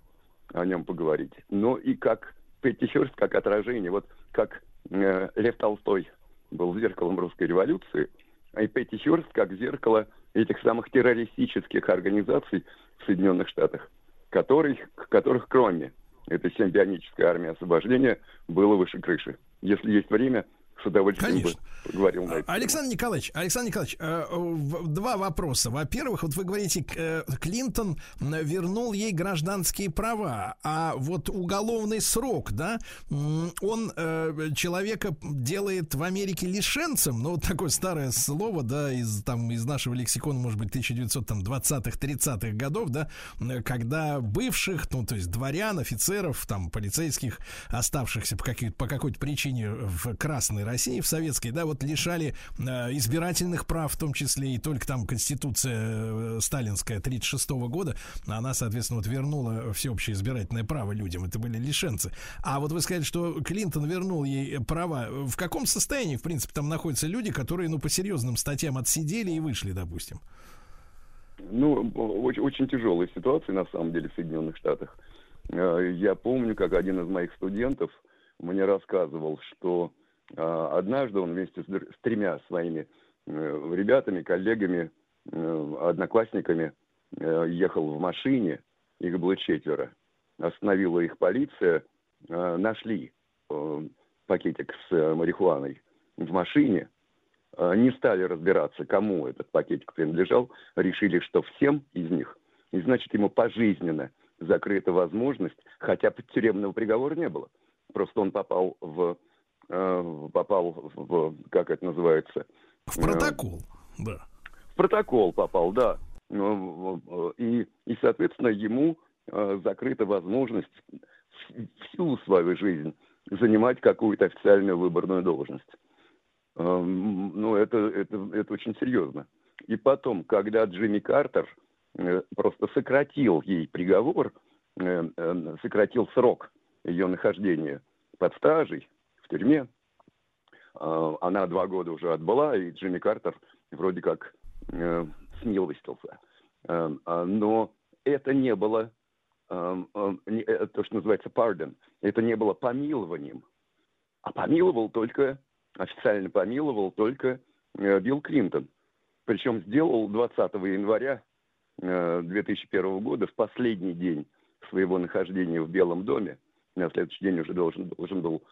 о нем поговорить, но и как Петти Хёрст, как отражение, вот как э, Лев Толстой был зеркалом русской революции, а и Петти Хёрст как зеркало этих самых террористических организаций в Соединенных Штатах, которых, которых кроме этой симбионической армии освобождения было выше крыши. Если есть время, с удовольствием Конечно. бы поговорил на это. Александр Николаевич, Александр Николаевич, э, два вопроса. Во-первых, вот вы говорите, э, Клинтон вернул ей гражданские права, а вот уголовный срок, да, он э, человека делает в Америке лишенцем, ну вот такое старое слово, да, из там из нашего лексикона, может быть, 1920-х, 30-х годов, да, когда бывших, ну то есть дворян, офицеров, там полицейских, оставшихся по, какой- по какой-то причине в Красной России, в Советской, да, вот лишали э, избирательных прав, в том числе и только там Конституция э, сталинская 36 года, она, соответственно, вот вернула всеобщее избирательное право людям. Это были лишенцы. А вот вы сказали, что Клинтон вернул ей права. В каком состоянии, в принципе, там находятся люди, которые, ну, по серьезным статьям отсидели и вышли, допустим? Ну, очень, очень тяжелая ситуация, на самом деле, в Соединенных Штатах. Э, Я помню, как один из моих студентов мне рассказывал, что однажды он вместе с, тремя своими э, ребятами, коллегами, э, одноклассниками э, ехал в машине, их было четверо. Остановила их полиция, нашли пакетик с марихуаной в машине, не стали разбираться, кому этот пакетик принадлежал, решили, что всем из них, и значит ему пожизненно закрыта возможность, хотя тюремного приговора не было. Просто он попал в, попал в, как это называется? В Э, протокол, да. в протокол попал, да. Ну, э, И, и соответственно, ему э, закрыта возможность в- всю свою жизнь занимать какую-то официальную выборную должность. Ну, это, это, это очень серьезно. И потом, когда Джимми Картер э, просто сократил ей приговор, э, э, сократил срок ее нахождения под стражей в тюрьме, э, она два года уже отбыла, и Джимми Картер вроде как э, смилостился. Э, а, но это не было э, то, что называется pardon, это не было помилованием. А помиловал только, официально помиловал только Билл Клинтон. Причем сделал 20 января э, 2001 года, в последний день своего нахождения в Белом доме, на следующий день уже должен, должен был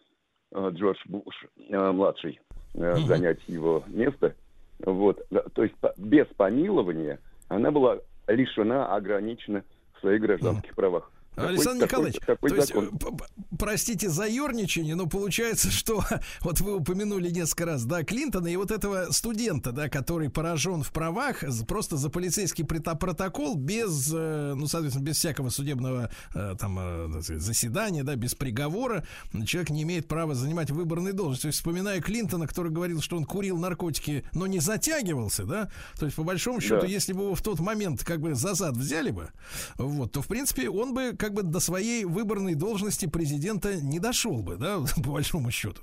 Джордж Буш э, младший э, занять его место. Вот, то есть без помилования она была лишена, ограничена в своих гражданских правах. Александр такой- Николаевич, такой то есть, закон. э, п- п- простите за ерничание, но получается, что вот вы упомянули несколько раз, да, Клинтона и вот этого студента, да, который поражен в правах просто за полицейский протокол без, э, ну, соответственно, без всякого судебного э, там э, заседания, да, без приговора, человек не имеет права занимать выборные должности. То есть, вспоминая Клинтона, который говорил, что он курил наркотики, но не затягивался, да, то есть, по большому счету, Да. если бы его в тот момент как бы за зад взяли бы, вот, то, в принципе, он бы как бы до своей выборной должности президента не дошел бы, да, по большому счету.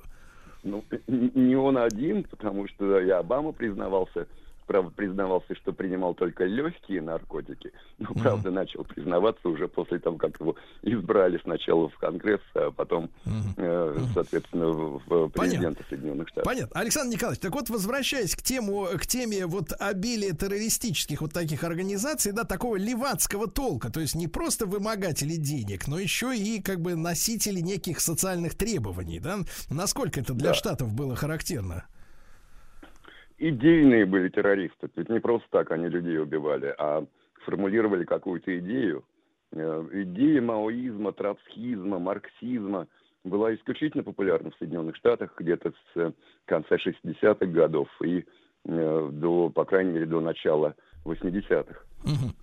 Ну, не он один, потому что и Обама признавался, правда, признавался, что принимал только легкие наркотики, но, правда, начал признаваться уже после того, как его избрали сначала в Конгресс, а потом, э, соответственно, в, президента Соединенных Штатов. Понятно. Александр Николаевич, так вот, возвращаясь к тему, к теме вот обилия террористических вот таких организаций, да, такого левацкого толка, то есть не просто вымогатели денег, но еще и как бы носители неких социальных требований, да, насколько это для Да. штатов было характерно? Идейные были террористы. Есть не просто так они людей убивали, а формулировали какую-то идею. Э, Идея маоизма, троцкизма, марксизма была исключительно популярна в Соединенных Штатах где-то с э, конца 60-х годов и э, до, по крайней мере, до начала 80-х.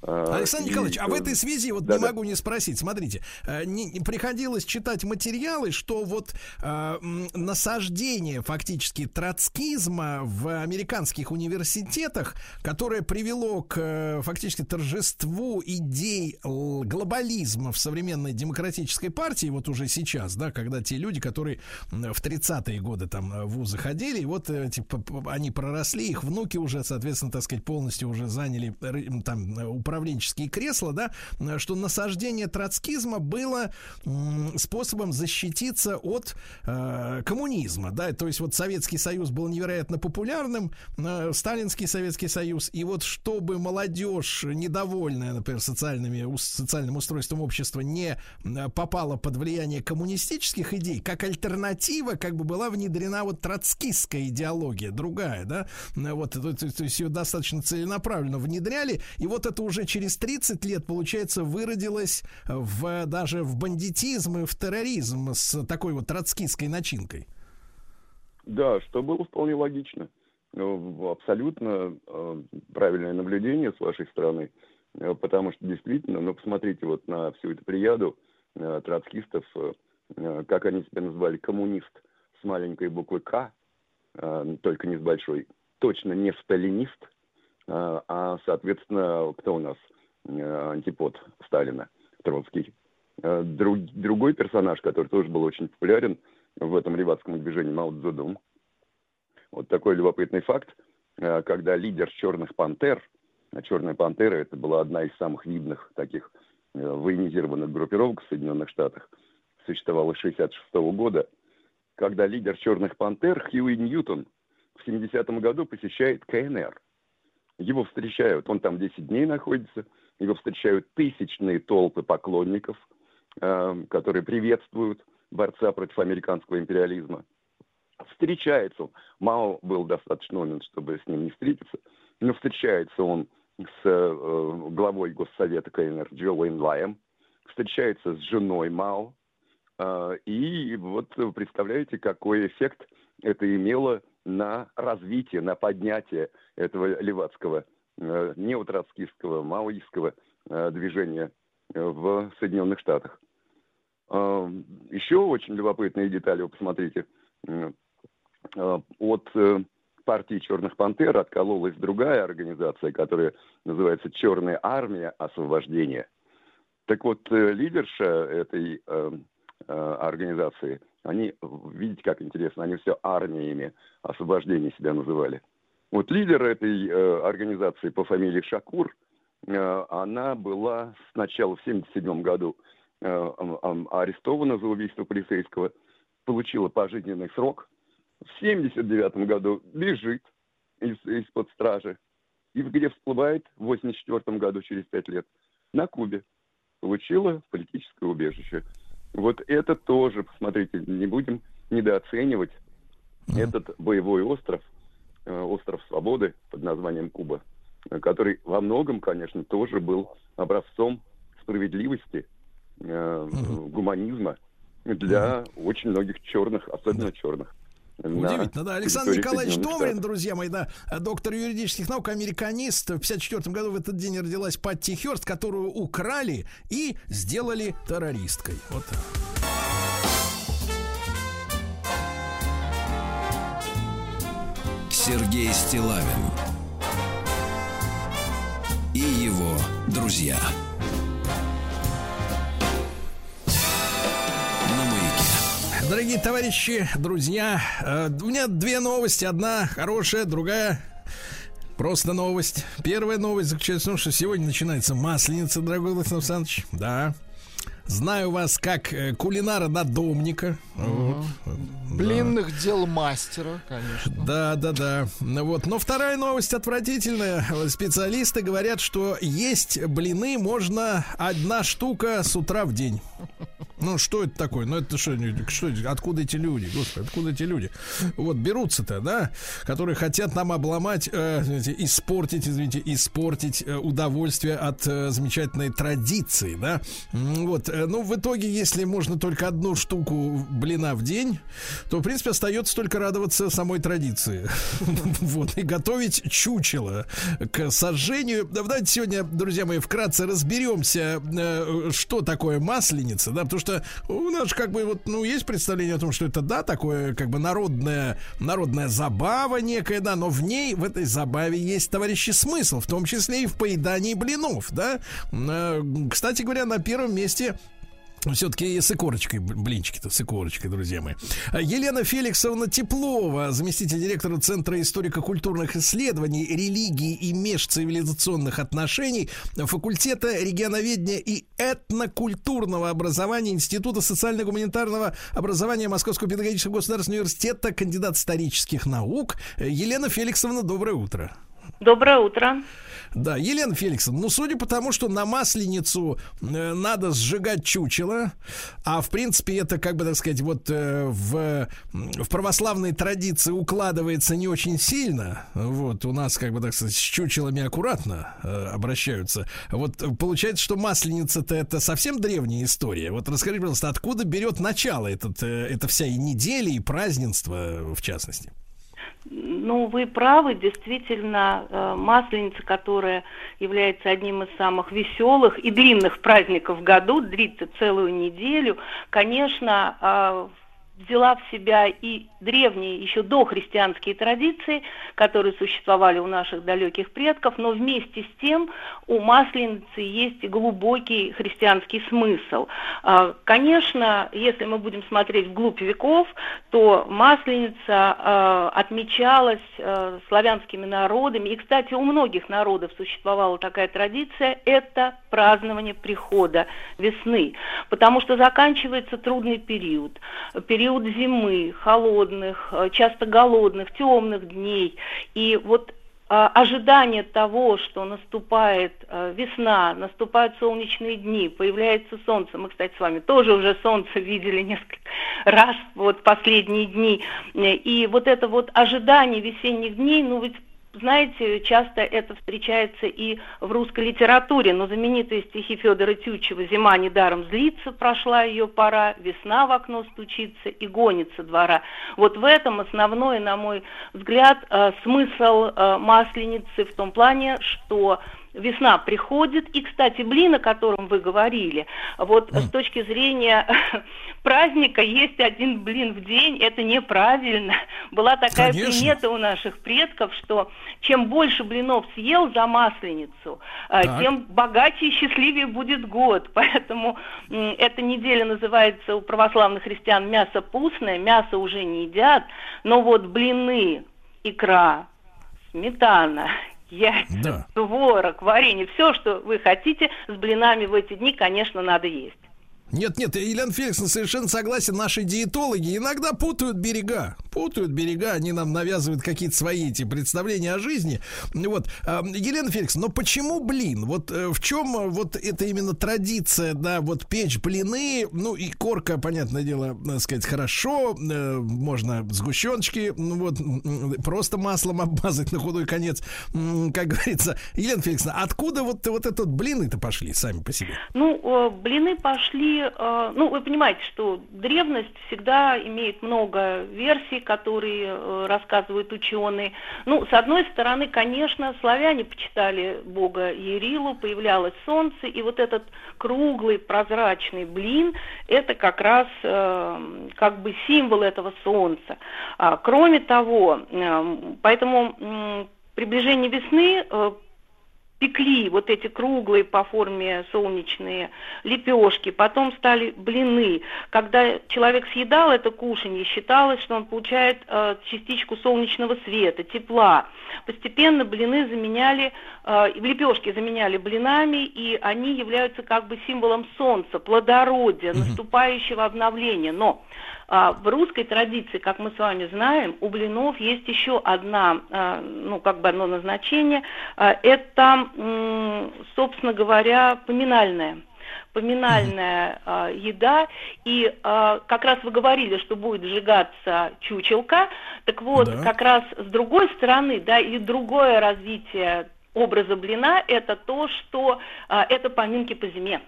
А, Александр и, Николаевич, а в этой связи вот не да-да. могу не спросить. Смотрите, э, не- приходилось читать материалы, что вот э, насаждение фактически троцкизма в американских университетах, которое привело к э, фактически торжеству идей глобализма в современной демократической партии, вот уже сейчас, да, когда те люди, которые в 30-е годы там э, в вузы ходили, вот типа, они проросли, их внуки уже, соответственно, так сказать, полностью уже заняли там управленческие кресла, да, что насаждение троцкизма было способом защититься от э, коммунизма, да, то есть вот Советский Союз был невероятно популярным, э, Сталинский Советский Союз, и вот чтобы молодежь, недовольная, например, социальными, социальным устройством общества, не э, попала под влияние коммунистических идей, как альтернатива как бы была внедрена вот троцкистская идеология, другая, да, Э, вот, то, то- то есть ее достаточно целенаправленно внедряли, и вот это уже через 30 лет, получается, выродилось в, даже в бандитизм и в терроризм с такой вот троцкистской начинкой. Да, что было вполне логично. Ну, Абсолютно э, правильное наблюдение с вашей стороны, Э, потому что действительно, ну, посмотрите вот на всю эту прияду э, троцкистов, э, э, как они себя называли, коммунист с маленькой буквы «К», э, только не с большой, точно не сталинист, э, а, соответственно, кто у нас э, антипод Сталина, Троцкий. Э, друг- другой персонаж, который тоже был очень популярен в этом левацком движении, Мао Цзэдун. Вот такой любопытный факт, э, когда лидер «Черных пантер», а «Черная пантера» это была одна из самых видных таких военизированных группировок в Соединенных Штатах, существовала с 66 года, когда лидер «Черных пантер» Хьюи Ньютон в 70-м году посещает КНР. Его встречают, он там 10 дней находится, его встречают тысячные толпы поклонников, э, которые приветствуют борца против американского империализма. Встречается он, Мао был достаточно умен, чтобы с ним не встретиться, но встречается он с э, главой Госсовета КНР Джо Лаем, встречается с женой Мао, э, и вот представляете, какой эффект это имело на развитие, на поднятие этого левацкого, э, неотроцкистского, маоистского э, движения э, в Соединенных Штатах. Еще очень любопытные детали, вы посмотрите. От партии «Черных пантер» откололась другая организация, которая называется «Черная армия освобождения». Так вот, лидерша этой организации, они, видите, как интересно, они все армиями освобождения себя называли. Вот лидер этой э, организации по фамилии Шакур, э, она была сначала в 1977 году э, ам- арестована за убийство полицейского, получила пожизненный срок. В 1979 году бежит из, из-под стражи. И где всплывает в 1984 году, через пять лет, на Кубе. Получила политическое убежище. Вот это тоже, посмотрите, не будем недооценивать этот боевой остров, э, остров свободы под названием Куба, э, который во многом, конечно, тоже был образцом справедливости, э, гуманизма для очень многих черных, особенно черных. Удивительно, да. Александр Николаевич Штатов. друзья мои, да, доктор юридических наук, американист. В 54 году в этот день родилась Патти Хёрст, которую украли и сделали террористкой. Вот так. Сергей Стилавин и его друзья. Дорогие товарищи, друзья, э, у меня две новости. Одна хорошая, другая просто новость. Первая новость заключается в том, что сегодня начинается Масленица, дорогой Владимир Александрович. Да. Знаю вас как э, кулинара-надомника. Вот. Блинных дел мастера, конечно. Да, да, да. Ну Вот. Но вторая новость отвратительная. Специалисты говорят, что есть блины можно одна штука с утра в день. Ну, что это такое? Ну, это что, что откуда эти люди? Господи, откуда эти люди? Вот, берутся-то, да, которые хотят нам обломать, э, знаете, испортить, извините, испортить э, удовольствие от э, замечательной традиции, да. Вот, э, ну, в итоге, если можно только одну штуку блина в день, то, в принципе, остается только радоваться самой традиции. Вот, и готовить чучело к сожжению. Да, Давайте сегодня, друзья мои, вкратце разберемся, э, что такое масленица, да, потому что у нас как бы вот, ну, есть представление о том, что это, да, такое как бы народная, народная забава некая, да, но в ней, в этой забаве есть, товарищи, смысл, в том числе и в поедании блинов, да. Э, Кстати говоря, на первом месте Все-таки с икорочкой, блинчики-то с икорочкой, друзья мои. А, Елена Феликсовна Теплова, заместитель директора Центра историко-культурных исследований, религии и межцивилизационных отношений факультета регионоведения и этнокультурного образования Института социально-гуманитарного образования Московского педагогического государственного университета, кандидат исторических наук. Елена Феликсовна, доброе утро. Доброе утро. Да, Елена Феликсовна, ну, судя по тому, что на Масленицу э, надо сжигать чучело, а в принципе это, как бы так сказать, вот э, в, в православной традиции укладывается не очень сильно. Вот, у нас, как бы так сказать, с чучелами аккуратно э, обращаются. Вот получается, что Масленица-то это совсем древняя история. Вот расскажите, пожалуйста, откуда берет начало этот, эта вся и неделя, и празднество, в частности? Ну, вы правы, действительно, э, Масленица, которая является одним из самых веселых и длинных праздников в году, длится целую неделю, конечно, э, взяла в себя и древние, еще дохристианские традиции, которые существовали у наших далеких предков, но вместе с тем у Масленицы есть глубокий христианский смысл. А, Конечно, если мы будем смотреть вглубь веков, то Масленица а, отмечалась а, славянскими народами, и, кстати, у многих народов существовала такая традиция, это празднование прихода весны, потому что заканчивается трудный период, период зимы, холодных, э, часто голодных, темных дней, и вот а, ожидание того, что наступает э, весна, наступают солнечные дни, появляется солнце. Мы, кстати, с вами тоже уже солнце видели несколько раз вот последние дни. Э, И вот это вот ожидание весенних дней, ну ведь знаете, часто это встречается и в русской литературе, но знаменитые стихи Федора Тютчева «Зима недаром злится, прошла ее пора, весна в окно стучится и гонится двора». Вот в этом основной, на мой взгляд, э, смысл э, Масленицы в том плане, что весна приходит. И, кстати, блин, о котором вы говорили, вот с точки зрения праздника есть один блин в день, это неправильно. Была такая Конечно. примета у наших предков, что чем больше блинов съел за масленицу, э, Так. тем богаче и счастливее будет год. Поэтому эта неделя называется у православных христиан мясо пустное, мясо уже не едят, но вот блины, икра, сметана, яйца, творог, варенье, все, что вы хотите, с блинами в эти дни, конечно, надо есть. Нет, нет, Елена Феликсовна совершенно согласен. Наши диетологи иногда путают берега. Путают берега, они нам навязывают какие-то свои эти представления о жизни. Вот, а, Елена Феликсовна, но почему блин? Вот э, в чем э, вот это именно традиция, да, вот печь блины, ну и корка, понятное дело, надо сказать, хорошо, э, можно сгущеночки, ну вот, просто маслом обмазать на худой конец, как говорится. Елена Феликсовна, откуда вот, вот этот блины-то пошли сами по себе? Ну, блины пошли, э, ну, вы понимаете, что древность всегда имеет много версий, которые э, рассказывают ученые. Ну, с одной стороны, конечно, славяне почитали бога Ерилу, появлялось солнце, и вот этот круглый прозрачный блин, это как раз э, как бы символ этого солнца. А, кроме того, поэтому приближение весны пекли вот эти круглые по форме солнечные лепешки, потом стали блины. Когда человек съедал это кушанье, считалось, что он получает э, частичку солнечного света, тепла. Постепенно блины заменяли, э, лепешки заменяли блинами, и они являются как бы символом солнца, плодородия, наступающего обновления. Но в русской традиции, как мы с вами знаем, у блинов есть еще одна, а, ну, как бы одно назначение. А, Это, собственно говоря, поминальная поминальная а, еда, и а, как раз вы говорили, что будет сжигаться чучелка, так вот, Да. как раз с другой стороны, да, и другое развитие образа блина, это то, что а, это поминки по зиме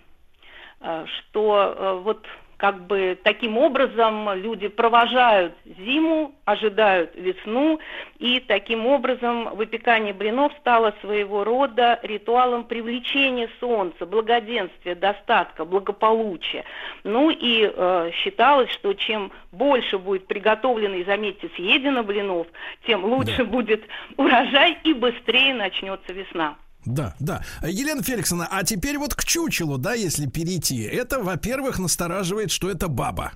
э, что э, вот как бы таким образом люди провожают зиму, ожидают весну, и таким образом выпекание блинов стало своего рода ритуалом привлечения солнца, благоденствия, достатка, благополучия. Ну и э, считалось, что чем больше будет приготовлено и, заметьте, съедено блинов, тем лучше будет урожай и быстрее начнется весна. Да, да. Елена Феликсовна, а теперь вот к чучелу, да, если перейти. Это, во-первых, настораживает, что это баба.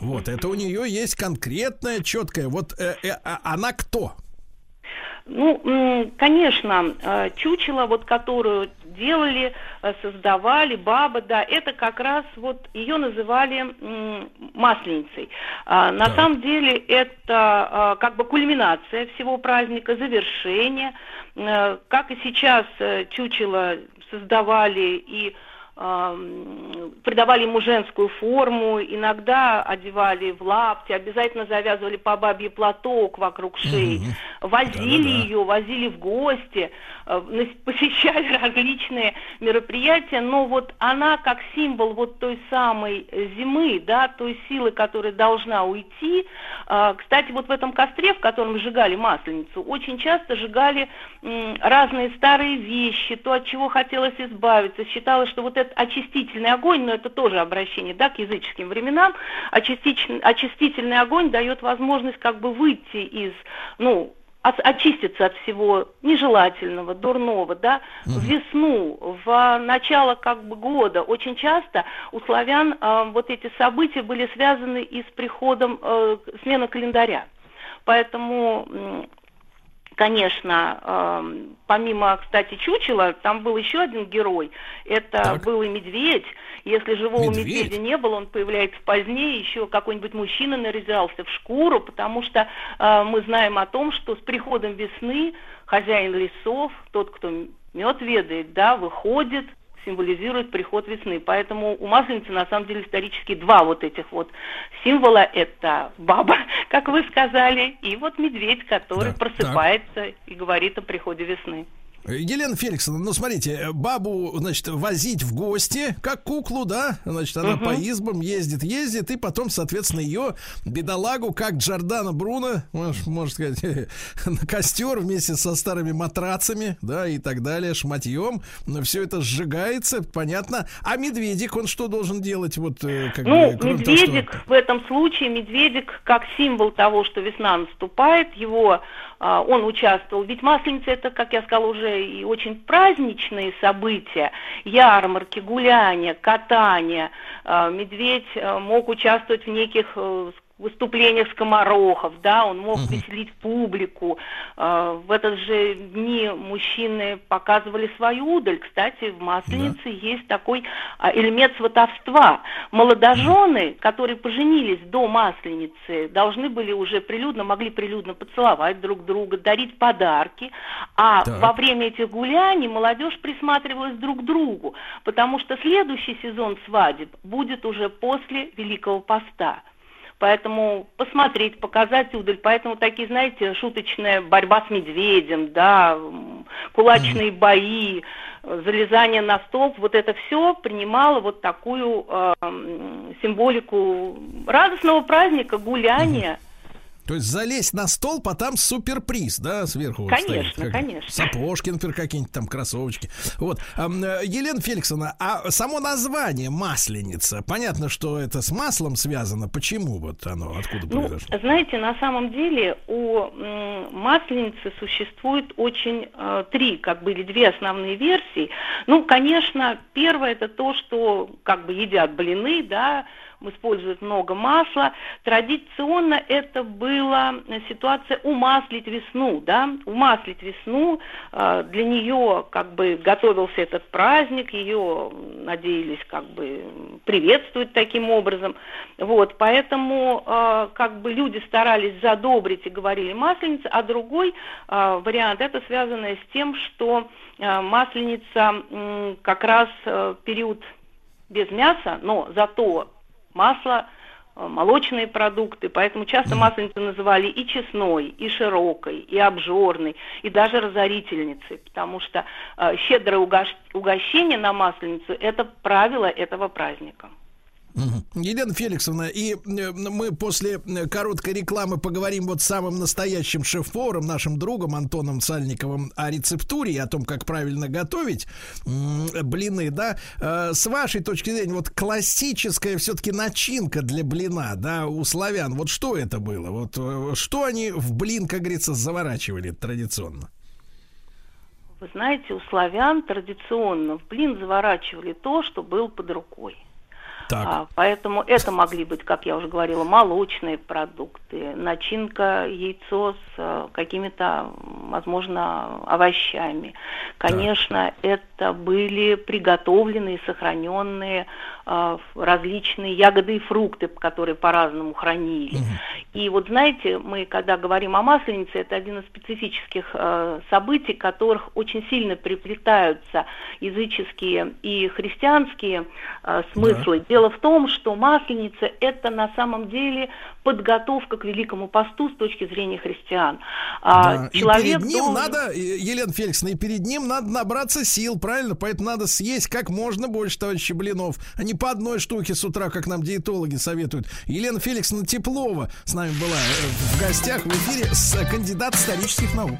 Вот, это у нее есть конкретная, четкая. Вот э, э, а она кто? Ну, конечно, э, чучело, вот которую делали, э, создавали, баба, да, это как раз вот ее называли масленицей. А, На самом деле это э, как бы кульминация всего праздника, завершение. Э, Как и сейчас э, чучело создавали и придавали ему женскую форму, иногда одевали в лапти, обязательно завязывали по бабье платок вокруг шеи, возили ее, возили в гости, посещали различные мероприятия, но вот она как символ вот той самой зимы, да, той силы, которая должна уйти. А, Кстати, вот в этом костре, в котором сжигали масленицу, очень часто сжигали разные старые вещи, то, от чего хотелось избавиться. Считалось, что вот этот очистительный огонь, но это тоже обращение да, к языческим временам, очистительный огонь дает возможность как бы выйти из, ну, очиститься от всего нежелательного, дурного, да, в весну, в начало как бы года. Очень часто у славян э, вот эти события были связаны и с приходом э, смены календаря. Поэтому конечно, эм, помимо, кстати, чучела, там был еще один герой. Это был и медведь. Если живого Медведь? медведя не было, он появляется позднее. Еще какой-нибудь мужчина наряжался в шкуру, потому что э, мы знаем о том, что с приходом весны хозяин лесов, тот, кто мед ведает, да, выходит символизирует приход весны. Поэтому у Масленицы на самом деле исторически два вот этих вот символа. Это баба, как вы сказали, и вот медведь, который Да, просыпается и говорит о приходе весны. Елена Феликсовна, ну смотрите, э, бабу, значит, возить в гости, как куклу, да, значит, она Мгм. по избам ездит, ездит, и потом, соответственно, ее бедолагу, как Джордана Бруно, мож- можно сказать, на костер вместе со старыми матрацами, да, и так далее, шматьем, все это сжигается, понятно. А медведик, он что должен делать, вот, э, как Ну, бы, кроме того, что- медведик в этом случае, медведик как символ того, что весна наступает, его он участвовал. Ведь Масленица это, как я сказала, уже и очень праздничные события, ярмарки, гуляния, катания. А, Медведь а, мог участвовать в неких э, выступлениях скоморохов, да, он мог веселить публику. А, В этот же дни мужчины показывали свою удаль. Кстати, в Масленице есть такой а, элемент сватовства. Молодожены, которые поженились до Масленицы, должны были уже прилюдно, могли прилюдно поцеловать друг друга, дарить подарки, а Так. во время этих гуляний молодежь присматривалась друг к другу, потому что следующий сезон свадеб будет уже после Великого Поста. Поэтому посмотреть, показать удаль. Поэтому такие, знаете, шуточная борьба с медведем, да, кулачные бои, залезание на столб, вот это все принимало вот такую э, символику радостного праздника, гуляния. То есть залезть на стол, а там суперприз, да, сверху. Конечно, стоит. Конечно. Сапожки, например, какие-нибудь там кроссовочки. Вот. Э, Елена Феликсовна, а само название масленица, понятно, что это с маслом связано. Почему вот оно, откуда Ну, произошло? знаете, на самом деле у масленицы существует очень э, три, как бы, или две основные версии. Ну, конечно, первое это то, что как бы едят блины, да, используют много масла. Традиционно это была ситуация умаслить весну, да, умаслить весну. Э, Для нее как бы готовился этот праздник, ее надеялись как бы приветствовать таким образом. Вот, поэтому э, как бы люди старались задобрить и говорили масленица, а другой э, вариант это связано с тем, что масленица как раз э, период без мяса, но зато масло, э, молочные продукты, поэтому часто масленицу называли и честной, и широкой, и обжорной, и даже разорительницей, потому что э, щедрое угощ- угощение на масленицу – это правило этого праздника. Елена Феликсовна, и э, мы после короткой рекламы поговорим вот с самым настоящим шеф-поваром, нашим другом Антоном Сальниковым о рецептуре и о том, как правильно готовить блины, да. Э, С вашей точки зрения, вот классическая все-таки начинка для блина, да, у славян, вот что это было? Вот э, что они в блин, как говорится, заворачивали традиционно? Вы знаете, у славян традиционно в блин заворачивали то, что было под рукой. Так. А, поэтому это могли быть, как я уже говорила, молочные продукты, начинка, яйцо с э, какими-то, возможно, овощами. Конечно, это были приготовленные, сохраненные различные ягоды и фрукты, которые по-разному хранили. И вот знаете, мы когда говорим о масленице, это один из специфических э, событий, которых очень сильно приплетаются языческие и христианские э, смыслы. Дело в том, что масленица это на самом деле подготовка к Великому посту с точки зрения христиан. А, Да, и человек перед ним должен- надо, Елена Феликсовна, и перед ним надо набраться сил, правильно? Поэтому надо съесть как можно больше, товарищи блинов, а не по одной штуке с утра, как нам диетологи советуют. Елена Феликсовна Теплова с нами была э, в гостях в эфире с э, кандидат исторических наук.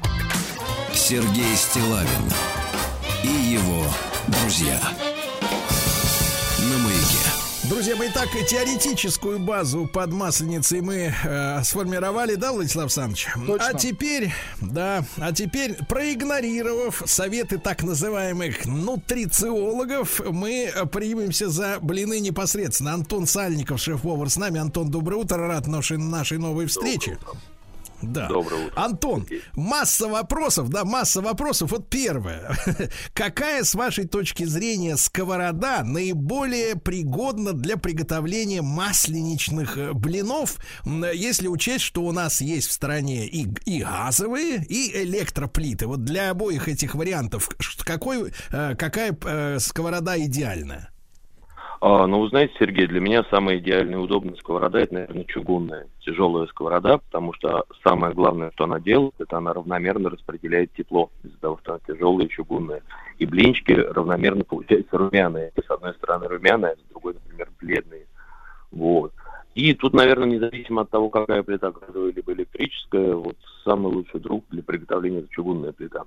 Сергей Стилавин и его друзья. Друзья мои, так и теоретическую базу под масленицей мы э, сформировали, да, Владислав Александрович? Точно. А теперь, да, а теперь, проигнорировав советы так называемых нутрициологов, мы э, примемся за блины непосредственно. Антон Сальников, шеф-повар с нами. Антон, доброе утро, рад нашей, нашей новой встрече. Да. Доброе утро. Антон, масса вопросов, да, масса вопросов. Вот первое. Какая, с вашей точки зрения, сковорода наиболее пригодна для приготовления масленичных э, блинов, если учесть, что у нас есть в стране и, и газовые, и электроплиты? Вот для обоих этих вариантов какой, э, какая э, сковорода идеальная? А, ну, вы знаете, Сергей, для меня самая идеальная и удобная сковорода, это, наверное, чугунная, тяжелая сковорода, потому что самое главное, что она делает, это она равномерно распределяет тепло, из-за того, что она тяжелая и чугунная. И блинчики равномерно получаются румяные. С одной стороны румяные, а с другой, например, бледные. Вот. И тут, наверное, независимо от того, какая плита газовая либо электрическая, вот самый лучший друг для приготовления это чугунная плита.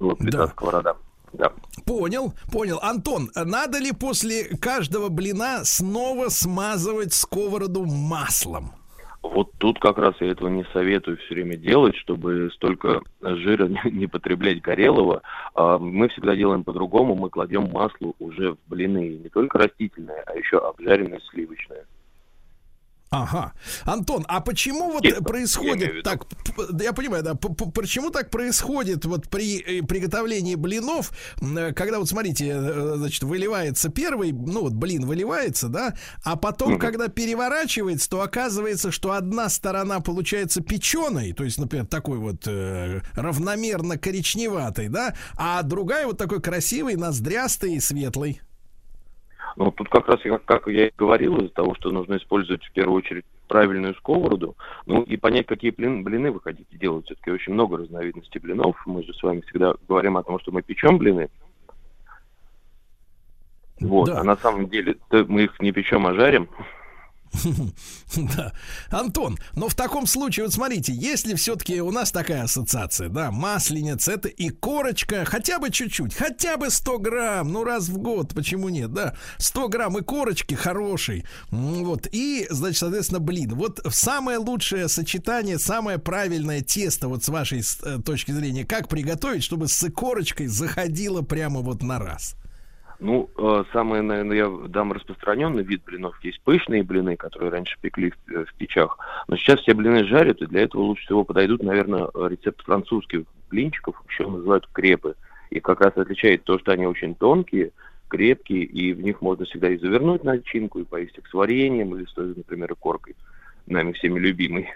Ну, Вот плита Да. сковорода. Да. Понял, понял. Антон, надо ли после каждого блина снова смазывать сковороду маслом? Вот тут как раз я этого не советую все время делать, чтобы столько жира не, потреблять горелого. А, Мы всегда делаем по-другому, мы кладем масло уже в блины, не только растительное, а еще обжаренное сливочное. Ага. Антон, а почему вот я в происходит виду. так? Я понимаю, да. Почему так происходит вот при э, приготовлении блинов, э, когда вот смотрите, э, значит, выливается первый, ну вот блин выливается, да, а потом, Мгм. когда переворачивается, то оказывается, что одна сторона получается печеной, то есть, например, такой вот э, равномерно коричневатой, да, а другая вот такой красивый, ноздрястый и светлый. Ну, тут как раз, я- как я и говорил, из-за того, что нужно использовать в первую очередь правильную сковороду, ну и понять, какие блин- блины вы хотите делать. Все-таки очень много разновидностей блинов. Мы же с вами всегда говорим о том, что мы печем блины. Вот, Да. а на самом деле мы их не печем, а жарим. Да. Антон, но в таком случае, вот смотрите, если все-таки у нас такая ассоциация, да, масленица, это и корочка, хотя бы чуть-чуть, хотя бы 100 грамм, ну раз в год, почему нет, да, 100 грамм и корочки хорошей, М, вот, и, значит, соответственно, блин, вот самое лучшее сочетание, самое правильное тесто, вот с вашей э, точки зрения, как приготовить, чтобы с корочкой заходило прямо вот на раз? Ну, э, самый, наверное, я дам распространенный вид блинов. Есть пышные блины, которые раньше пекли в, э, в печах. Но сейчас все блины жарят, и для этого лучше всего подойдут, наверное, рецепт французских блинчиков, еще называют крепы. И как раз отличает то, что они очень тонкие, крепкие, и в них можно всегда и завернуть начинку, и поесть их с вареньем, или с той, например, коркой, нами всеми любимой.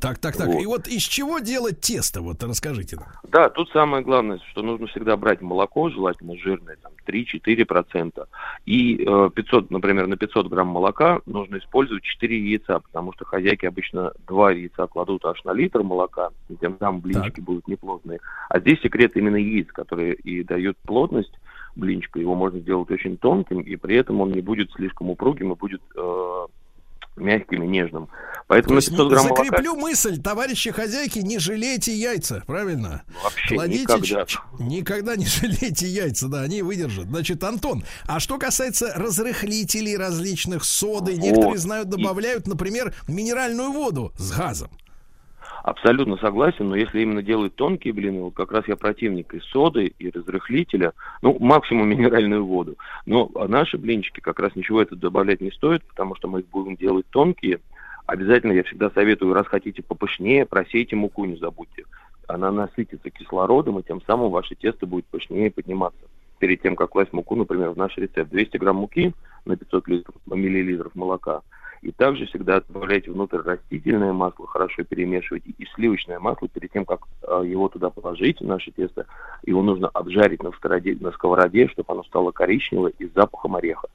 Так, так, так. Вот. И вот из чего делать тесто? Вот расскажите нам. Да, тут самое главное, что нужно всегда брать молоко, желательно жирное, там 3-4%. И э, 500, например, на 500 грамм молока нужно использовать 4 яйца, потому что хозяйки обычно 2 яйца кладут аж на литр молока, и тем самым блинчики будут неплотные. А здесь секрет именно яиц, которые и дают плотность блинчика. Его можно сделать очень тонким, и при этом он не будет слишком упругим и будет э, мягким и нежным. Поэтому То на есть 500 грамм молока... закреплю мысль, товарищи хозяйки, не жалейте яйца, правильно? Вообще Кладите никогда. ч- никогда не жалейте яйца, да, они выдержат. Значит, Антон, а что касается разрыхлителей различных соды, некоторые знают добавляют, например, минеральную воду с газом. Абсолютно согласен, но если именно делают тонкие блины, вот как раз я противник и соды, и разрыхлителя, ну, максимум минеральную воду. Но наши блинчики как раз ничего это добавлять не стоит, потому что мы их будем делать тонкие. Обязательно я всегда советую, раз хотите попышнее, просейте муку, не забудьте. Она насытится кислородом, и тем самым ваше тесто будет пышнее подниматься. Перед тем, как класть муку, например, в наш рецепт, 200 грамм муки на 500 литров, миллилитров молока – и также всегда добавляйте внутрь растительное масло, хорошо перемешивайте, и сливочное масло перед тем, как э, его туда положить, в наше тесто, его нужно обжарить на сковороде, на сковороде, чтобы оно стало коричневое и с запахом ореха.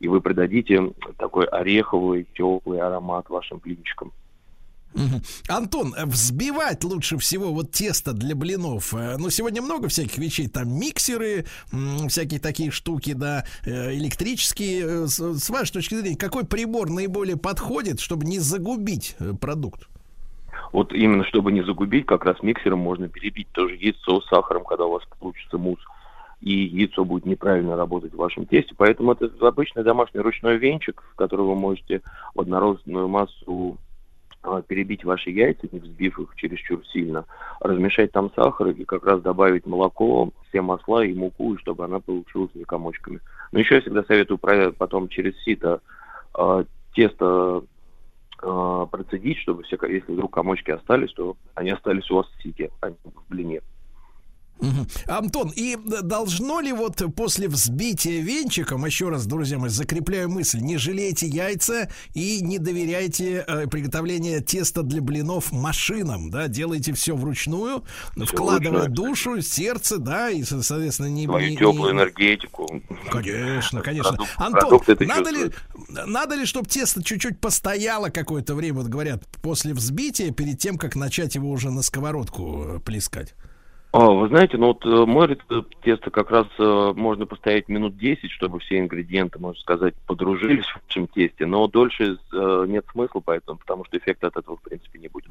И вы придадите такой ореховый, теплый аромат вашим блинчикам. Антон, э, взбивать лучше всего вот тесто для блинов. Э, Ну, сегодня много всяких вещей. Там миксеры, всякие такие штуки, да, э, электрические. С, вашей точки зрения, какой прибор наиболее подходит, чтобы не загубить продукт? Вот именно, чтобы не загубить, как раз миксером можно перебить тоже яйцо с сахаром, когда у вас получится мусс, и яйцо будет неправильно работать в вашем тесте. Поэтому это обычный домашний ручной венчик, в который вы можете в однородную массу перебить ваши яйца, не взбив их чересчур сильно, размешать там сахар и как раз добавить молоко, все масла и муку, и чтобы она получилась не комочками. Но еще я всегда советую про- потом через сито а, тесто а, процедить, чтобы все, если вдруг комочки остались, то они остались у вас в сите, а не в блине. Мгм. Антон, и должно ли вот после взбития венчиком, еще раз, друзья мои, закрепляю мысль, не жалейте яйца и не доверяйте э, приготовление теста для блинов машинам, да, делайте все вручную, вкладывая вручную. душу, сердце, да, и, со- соответственно, не... Свою не- теплую не- энергетику. Конечно, конечно. Продукт- Антон, продукт надо ли, надо ли, чтобы тесто чуть-чуть постояло какое-то время, вот говорят, после взбития, перед тем, как начать его уже на сковородку э, плескать? А, вы знаете, ну вот э, мой рецепт теста как раз э, можно постоять минут 10, чтобы все ингредиенты, можно сказать, подружились в вашем тесте, но дольше э, нет смысла, поэтому, потому что эффекта от этого, в принципе, не будет.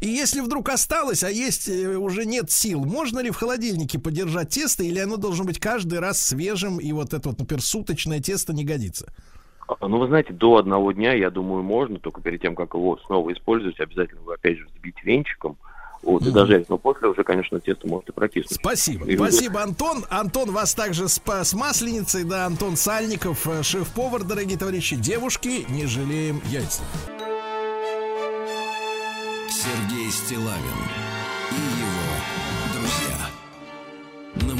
И если вдруг осталось, а есть э, уже нет сил, можно ли в холодильнике подержать тесто, или оно должно быть каждый раз свежим, и вот это вот, например, суточное тесто не годится? А, Ну, вы знаете, до одного дня, я думаю, можно, только перед тем, как его снова использовать, обязательно его опять же взбить венчиком, вот, и дожарить. Но после уже, конечно, тесто можете прокиснуть. Спасибо. И- Спасибо, Антон. Антон вас также с, с масленицей, да, Антон Сальников, э, шеф-повар, дорогие товарищи. Девушки, не жалеем яйца. Сергей Стилавин и его друзья на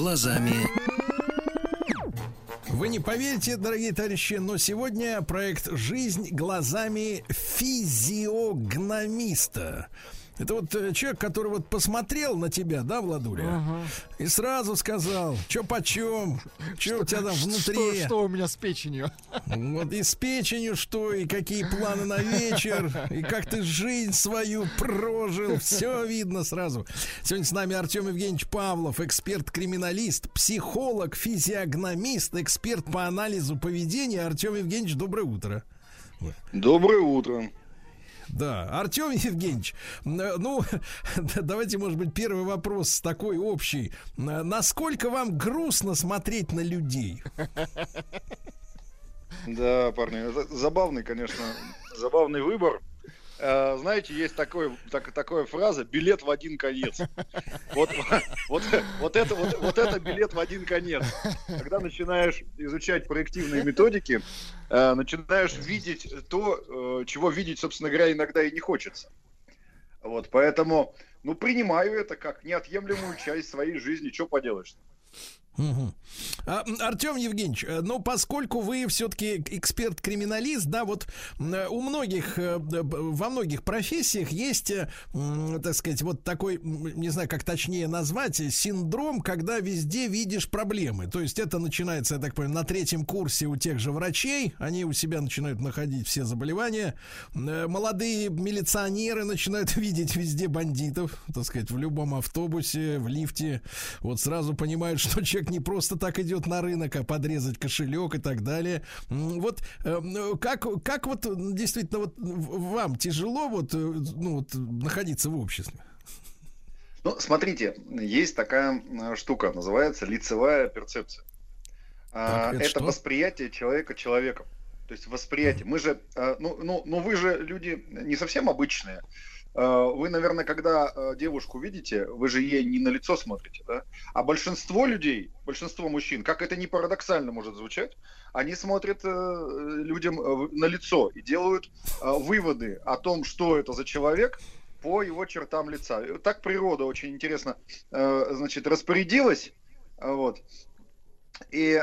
глазами Вы не поверите, дорогие товарищи, но сегодня проект «Жизнь глазами физиогномиста». Это вот э, человек, который вот посмотрел на тебя, да, Владуля, и сразу сказал, что почем, что у тебя там внутри. Что, что у меня с печенью? Вот и с печенью что, и какие планы на вечер, и как ты жизнь свою прожил, все видно сразу. Сегодня с нами Артем Евгеньевич Павлов, эксперт-криминалист, психолог, физиогномист, эксперт по анализу поведения. Артем Евгеньевич, доброе утро. Доброе утро. Да, Артем Евгеньевич, ну, давайте, может быть, первый вопрос такой общий. Насколько вам грустно смотреть на людей? Да, парни, забавный, конечно, забавный выбор. Э, Знаете, есть такой, так, такая фраза «билет в один конец». Вот, вот, вот, это, вот, вот это билет в один конец. Когда начинаешь изучать проективные методики, э, начинаешь видеть то, э, чего видеть, собственно говоря, иногда и не хочется. Вот, поэтому, ну, принимаю это как неотъемлемую часть своей жизни. Что поделаешь? Мгм. А, Артем Евгеньевич, э, ну, поскольку вы все-таки эксперт-криминалист, да, вот м, у многих, э, во многих профессиях есть, э, так сказать, вот такой, не знаю, как точнее назвать, э, синдром, когда везде видишь проблемы. То есть это начинается, я так понимаю, на третьем курсе у тех же врачей, они у себя начинают находить все заболевания. Э, Молодые милиционеры начинают видеть везде бандитов, так сказать, в любом автобусе, в лифте. Вот сразу понимают, что человек не просто так идет на рынок, а подрезать кошелек и так далее. Вот э, м, как, как вот действительно вот вам тяжело вот, э, ну, вот находиться в обществе? Ну, смотрите, есть такая э, штука, называется лицевая перцепция. А, Так, это это что? восприятие человека человеком. То есть восприятие. Мы же, э, ну, ну, ну вы же люди не совсем обычные. Э, Вы, наверное, когда э, девушку видите, вы же ей не на лицо смотрите, да? А большинство людей, большинство мужчин, как это не парадоксально может звучать, они смотрят э, людям на лицо и делают выводы о том, что это за человек по его чертам лица. Так природа очень интересно, значит, распорядилась, вот. И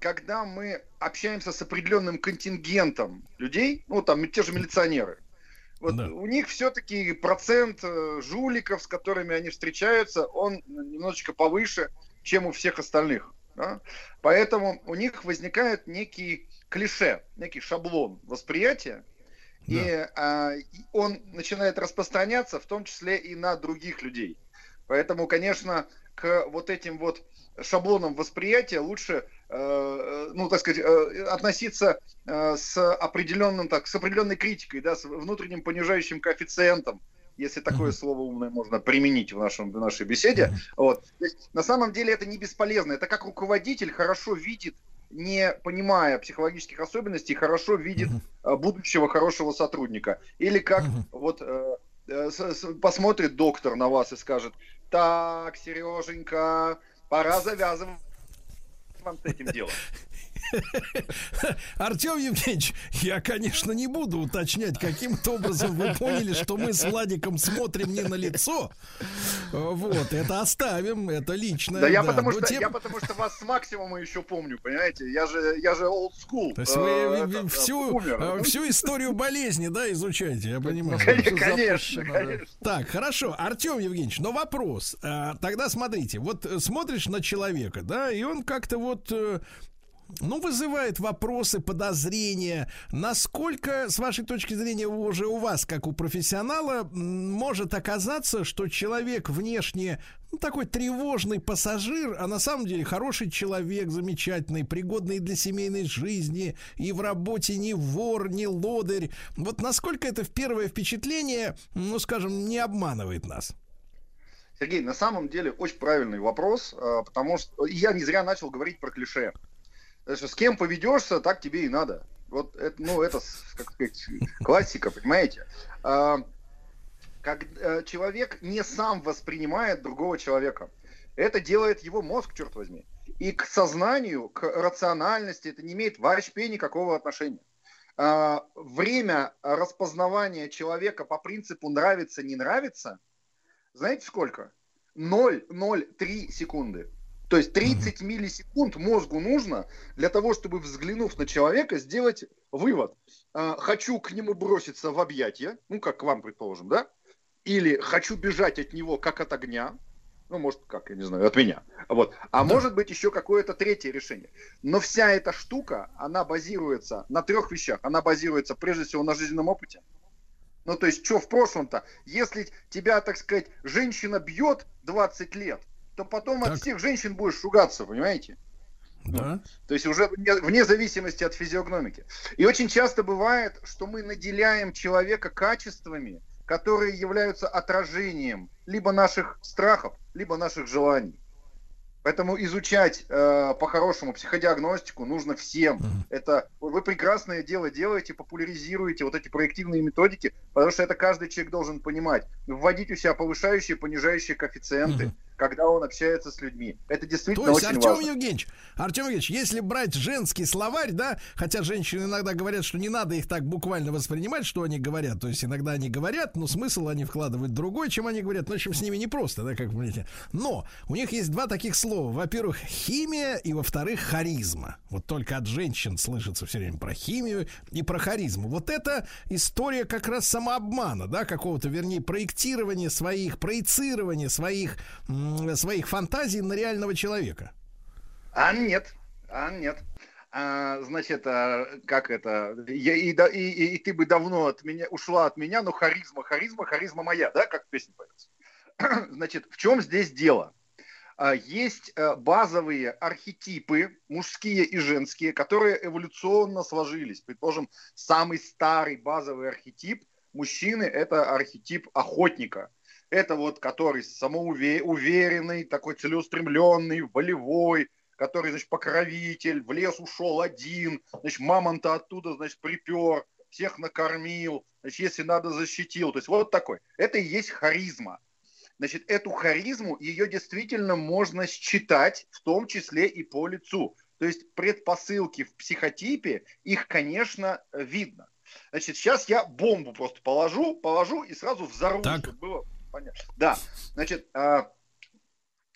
когда мы общаемся с определенным контингентом людей, ну там те же милиционеры, вот у них все-таки процент э, жуликов, с которыми они встречаются, он немножечко повыше, чем у всех остальных. да. Поэтому у них возникает некий клише, некий шаблон восприятия, и а, и он начинает распространяться, в том числе и на других людей. Поэтому, конечно, к вот этим вот шаблонам восприятия лучше, э, ну, так сказать, э, относиться э, с определенным, так, с определенной критикой, да, с внутренним понижающим коэффициентом, если такое слово умное можно применить в, нашем, в нашей беседе. Вот. То есть, на самом деле это не бесполезно. Это как руководитель хорошо видит, не понимая психологических особенностей, хорошо видит э, будущего хорошего сотрудника. Или как вот э, э, с- с- посмотрит доктор на вас и скажет, так, Сереженька, пора завязывать вам с этим делом. Артем Евгеньевич, я, конечно, не буду уточнять, каким-то образом вы поняли, что мы с Владиком смотрим не на лицо. Вот, это оставим, это личное. Да, я, потому что, тем- я потому что вас с максимума еще помню, понимаете? Я же, я же old school. То есть вы э, э, всю, бумер. э, всю историю болезни, да, изучаете, я понимаю. Конечно, конечно, конечно. Так, хорошо, Артем Евгеньевич, но вопрос. А, Тогда смотрите, вот э, смотришь на человека, да, и он как-то вот э, ну, вызывает вопросы, подозрения. Насколько, с вашей точки зрения, уже у вас, как у профессионала, может оказаться, что человек внешне ну, такой тревожный пассажир, а на самом деле хороший человек, замечательный, пригодный для семейной жизни, и в работе не вор, не лодырь. Вот насколько это в первое впечатление, ну, скажем, не обманывает нас? Сергей, на самом деле очень правильный вопрос, э, потому что я не зря начал говорить про клише. Потому что с кем поведешься, так тебе и надо. Вот это, ну, это, как сказать, классика, понимаете? А, Как э, человек не сам воспринимает другого человека. Это делает его мозг, черт возьми. И к сознанию, к рациональности это не имеет вообще никакого отношения. А, Время распознавания человека по принципу нравится-не нравится, знаете сколько? 0,03 секунды. То есть 30 миллисекунд мозгу нужно для того, чтобы, взглянув на человека, сделать вывод. А, хочу к нему броситься в объятия, ну, как к вам, предположим, да? Или хочу бежать от него, как от огня. Ну, может, как, я не знаю, от меня. Вот. А может быть еще какое-то третье решение. Но вся эта штука, она базируется на трех вещах. Она базируется, прежде всего, на жизненном опыте. Ну, то есть, что в прошлом-то? Если тебя, так сказать, женщина бьет 20 лет, то потом от всех женщин будешь ругаться, понимаете? Да. То есть уже вне, вне зависимости от физиогномики. И очень часто бывает, что мы наделяем человека качествами, которые являются отражением либо наших страхов, либо наших желаний. Поэтому изучать э, по-хорошему психодиагностику нужно всем. Это вы прекрасное дело делаете, популяризируете вот эти проективные методики, потому что это каждый человек должен понимать. Вводить у себя повышающие, понижающие коэффициенты, когда он общается с людьми. Это действительно То есть, очень Артем важно. Евгеньевич, Артем Евгеньевич, если брать женский словарь, да, хотя женщины иногда говорят, что не надо их так буквально воспринимать, что они говорят, то есть иногда они говорят, но смысл они вкладывают другой, чем они говорят, ну, в общем, с ними непросто, да, как вы понимаете. Но у них есть два таких слова. Во-первых, химия, и во-вторых, харизма. Вот только от женщин слышится все время про химию и про харизму. Вот это история как раз самообмана, да, какого-то, вернее, проектирования своих, проецирования своих, м, своих фантазий на реального человека. А нет, а нет. А, значит, а, как это? Я, и, и- и ты бы давно от меня ушла от меня, но харизма, харизма, харизма моя, да, как песня поется. Значит, в чем здесь дело? А, Есть э, базовые архетипы, мужские и женские, которые эволюционно сложились. Предположим, самый старый базовый архетип мужчины – это архетип охотника. Это вот который самоуверенный, такой целеустремленный, волевой, который, значит, покровитель, в лес ушел один, значит, мамонта оттуда, значит, припер, всех накормил, значит, если надо, защитил. То есть вот такой. Это и есть харизма. Значит, эту харизму, ее действительно можно считать, в том числе и по лицу. То есть предпосылки в психотипе, их, конечно, видно. Значит, сейчас я бомбу просто положу, положу и сразу взорву, чтобы было понятно. Да, значит, а,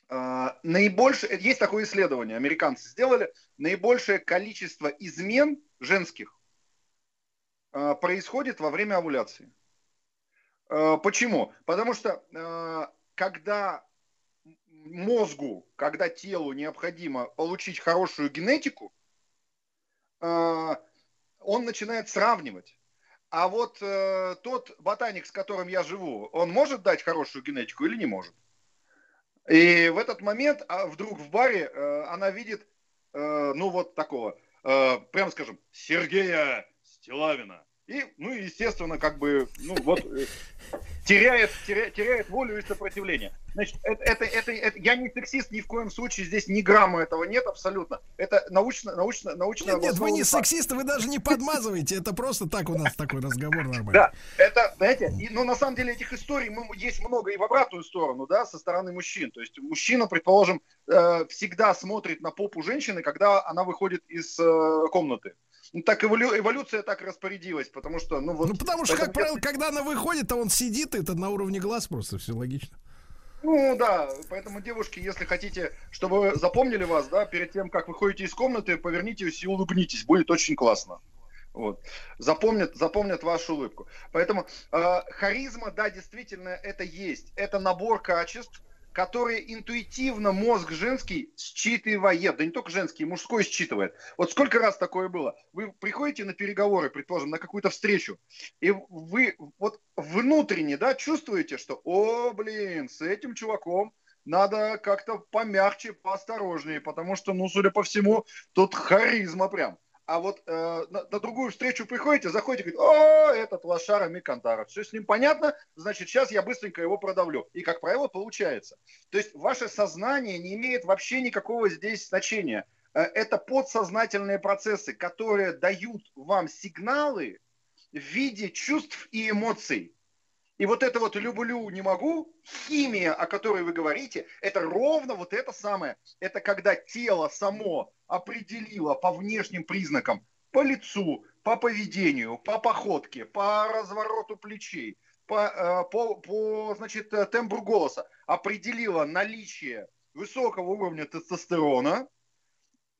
а, наибольшее, есть такое исследование, американцы сделали, наибольшее количество измен женских а, происходит во время овуляции. А, Почему? Потому что а, когда мозгу, когда телу необходимо получить хорошую генетику, а, он начинает сравнивать. А вот э, тот ботаник, с которым я живу, он может дать хорошую генетику или не может? И в этот момент а, вдруг в баре э, она видит, э, ну вот такого, э, прям скажем, Сергея Стилавина. И, ну, естественно, как бы, ну вот, э, теряет, теряет, теряет волю и сопротивление. Значит, это, это, это, это- я не сексист ни в коем случае, здесь ни грамма этого нет абсолютно. Это научно, научно, научно Нет, нет, вы не факт. сексисты, вы даже не подмазываете. Это просто так у нас такой разговор нормальный. Да, это, знаете, и, но на самом деле этих историй мы- есть много и в обратную сторону, да, со стороны мужчин. То есть мужчина, предположим, э, всегда смотрит на попу женщины, когда она выходит из э, комнаты. Ну, так эволю- эволюция так распорядилась, потому что, ну вот... Ну, потому что, как правило, когда она выходит, то он сидит, и это на уровне глаз просто все логично. Ну да, поэтому, девушки, если хотите, чтобы запомнили вас, да, перед тем, как выходите из комнаты, повернитесь и улыбнитесь, будет очень классно. Вот. Запомнят, запомнят вашу улыбку. Поэтому э, харизма, да, действительно, это есть. Это набор качеств, которые интуитивно мозг женский считывает. Да не только женский, мужской считывает. Вот сколько раз такое было? Вы приходите на переговоры, предположим, на какую-то встречу, и вы вот внутренне, да, чувствуете, что, о, блин, с этим чуваком надо как-то помягче, поосторожнее, потому что, ну, судя по всему, тут харизма прям. А вот э, на, на другую встречу приходите, заходите, говорите, о, этот лошара Микантара. Все с ним понятно, значит, сейчас я быстренько его продавлю. И, как правило, получается. То есть ваше сознание не имеет вообще никакого здесь значения. Э, Это подсознательные процессы, которые дают вам сигналы в виде чувств и эмоций. И вот это вот люблю, не могу, химия, о которой вы говорите, это ровно вот это самое. Это когда тело само определило по внешним признакам, по лицу, по поведению, по походке, по развороту плечей, по, э, по, по, значит, э, тембру голоса определила наличие высокого уровня тестостерона,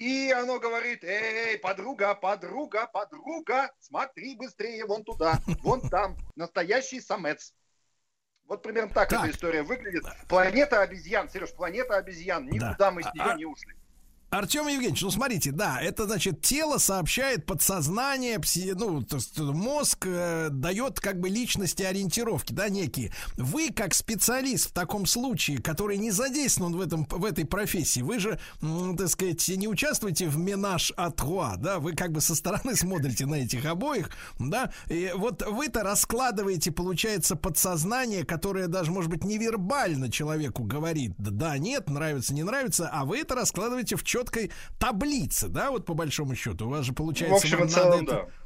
и оно говорит, эй, подруга, подруга, подруга, смотри быстрее вон туда, вон там, настоящий самец. Вот примерно так, эта история выглядит. Планета обезьян, Сереж, планета обезьян, никуда мы с А- нее а- не ушли. Артем Евгеньевич, ну смотрите, да, это значит тело сообщает подсознание, пси- ну, мозг э, дает как бы личности ориентировки, да, некие. Вы как специалист в таком случае, который не задействован в этом в этой профессии, вы же, м, так сказать, не участвуете в менаж атруа, да, вы как бы со стороны смотрите на этих обоих, да, и вот вы-то раскладываете, получается, подсознание, которое даже, может быть, невербально человеку говорит, да, нет, нравится, не нравится, а вы это раскладываете в четкой таблице, да, вот по большому счету. У вас же получается... В общем вам целом, надо это- да.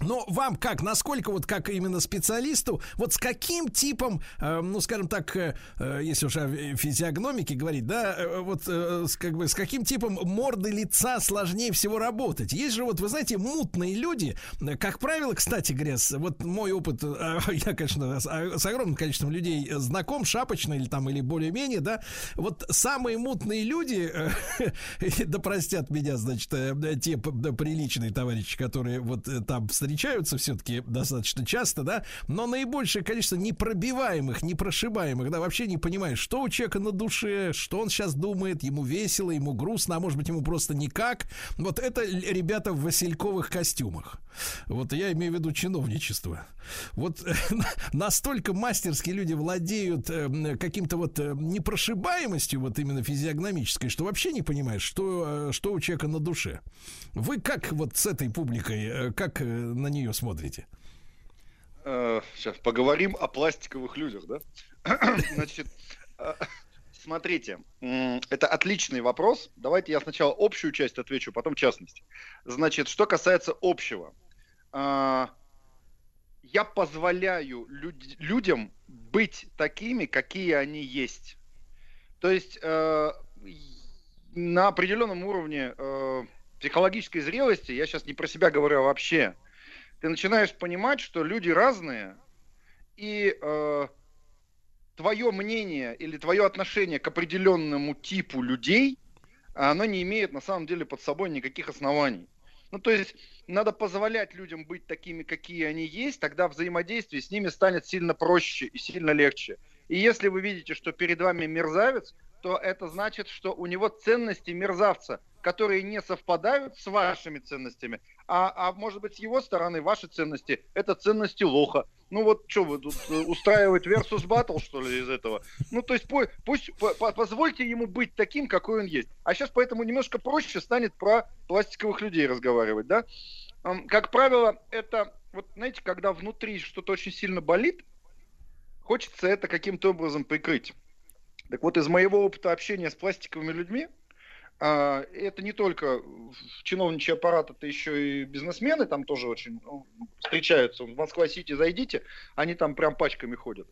Но вам как, насколько вот как именно специалисту, вот с каким типом, э, ну скажем так, э, э, если уж о физиогномике говорить, да, э, вот э, с, как бы с каким типом морды лица сложнее всего работать? Есть же вот, вы знаете, мутные люди, как правило, кстати говоря, вот мой опыт, э, я, конечно, с, а, с огромным количеством людей знаком, шапочно или там, или более-менее, да, вот самые мутные люди, э, да простят меня, значит, э, те да, приличные товарищи, которые вот э, там встречаются все-таки достаточно часто, да, но наибольшее количество непробиваемых, непрошибаемых, да, вообще не понимаешь, что у человека на душе, что он сейчас думает, ему весело, ему грустно, а может быть ему просто никак. Вот это ребята в васильковых костюмах. Вот я имею в виду чиновничество. Вот настолько мастерски люди владеют э, м, каким-то вот э, непрошибаемостью, вот именно физиогномической, что вообще не понимаешь, что, э, что у человека на душе. Вы как вот с этой публикой, э, как на нее смотрите? сейчас поговорим о пластиковых людях, да? Значит, э, смотрите, это отличный вопрос. Давайте я сначала общую часть отвечу, потом частность. Значит, что касается общего. А, Я позволяю люд- людям быть такими, какие они есть. То есть э, на определенном уровне э, психологической зрелости, я сейчас не про себя говорю а вообще, ты начинаешь понимать, что люди разные, и э, твое мнение или твое отношение к определенному типу людей, оно не имеет на самом деле под собой никаких оснований. Ну, то есть надо позволять людям быть такими, какие они есть, тогда взаимодействие с ними станет сильно проще и сильно легче. И если вы видите, что перед вами мерзавец, то это значит, что у него ценности мерзавца, которые не совпадают с вашими ценностями, а, а может быть с его стороны ваши ценности это ценности лоха. Ну вот что вы тут э, устраивать versus battle что ли из этого? Ну то есть пусть по- позвольте ему быть таким, какой он есть. А сейчас поэтому немножко проще станет про пластиковых людей разговаривать, да? Как правило, это вот знаете, когда внутри что-то очень сильно болит, хочется это каким-то образом прикрыть. Так вот, из моего опыта общения с пластиковыми людьми, это не только чиновничий аппарат, это еще и бизнесмены там тоже очень ну, встречаются. В Москва-Сити зайдите, они там прям пачками ходят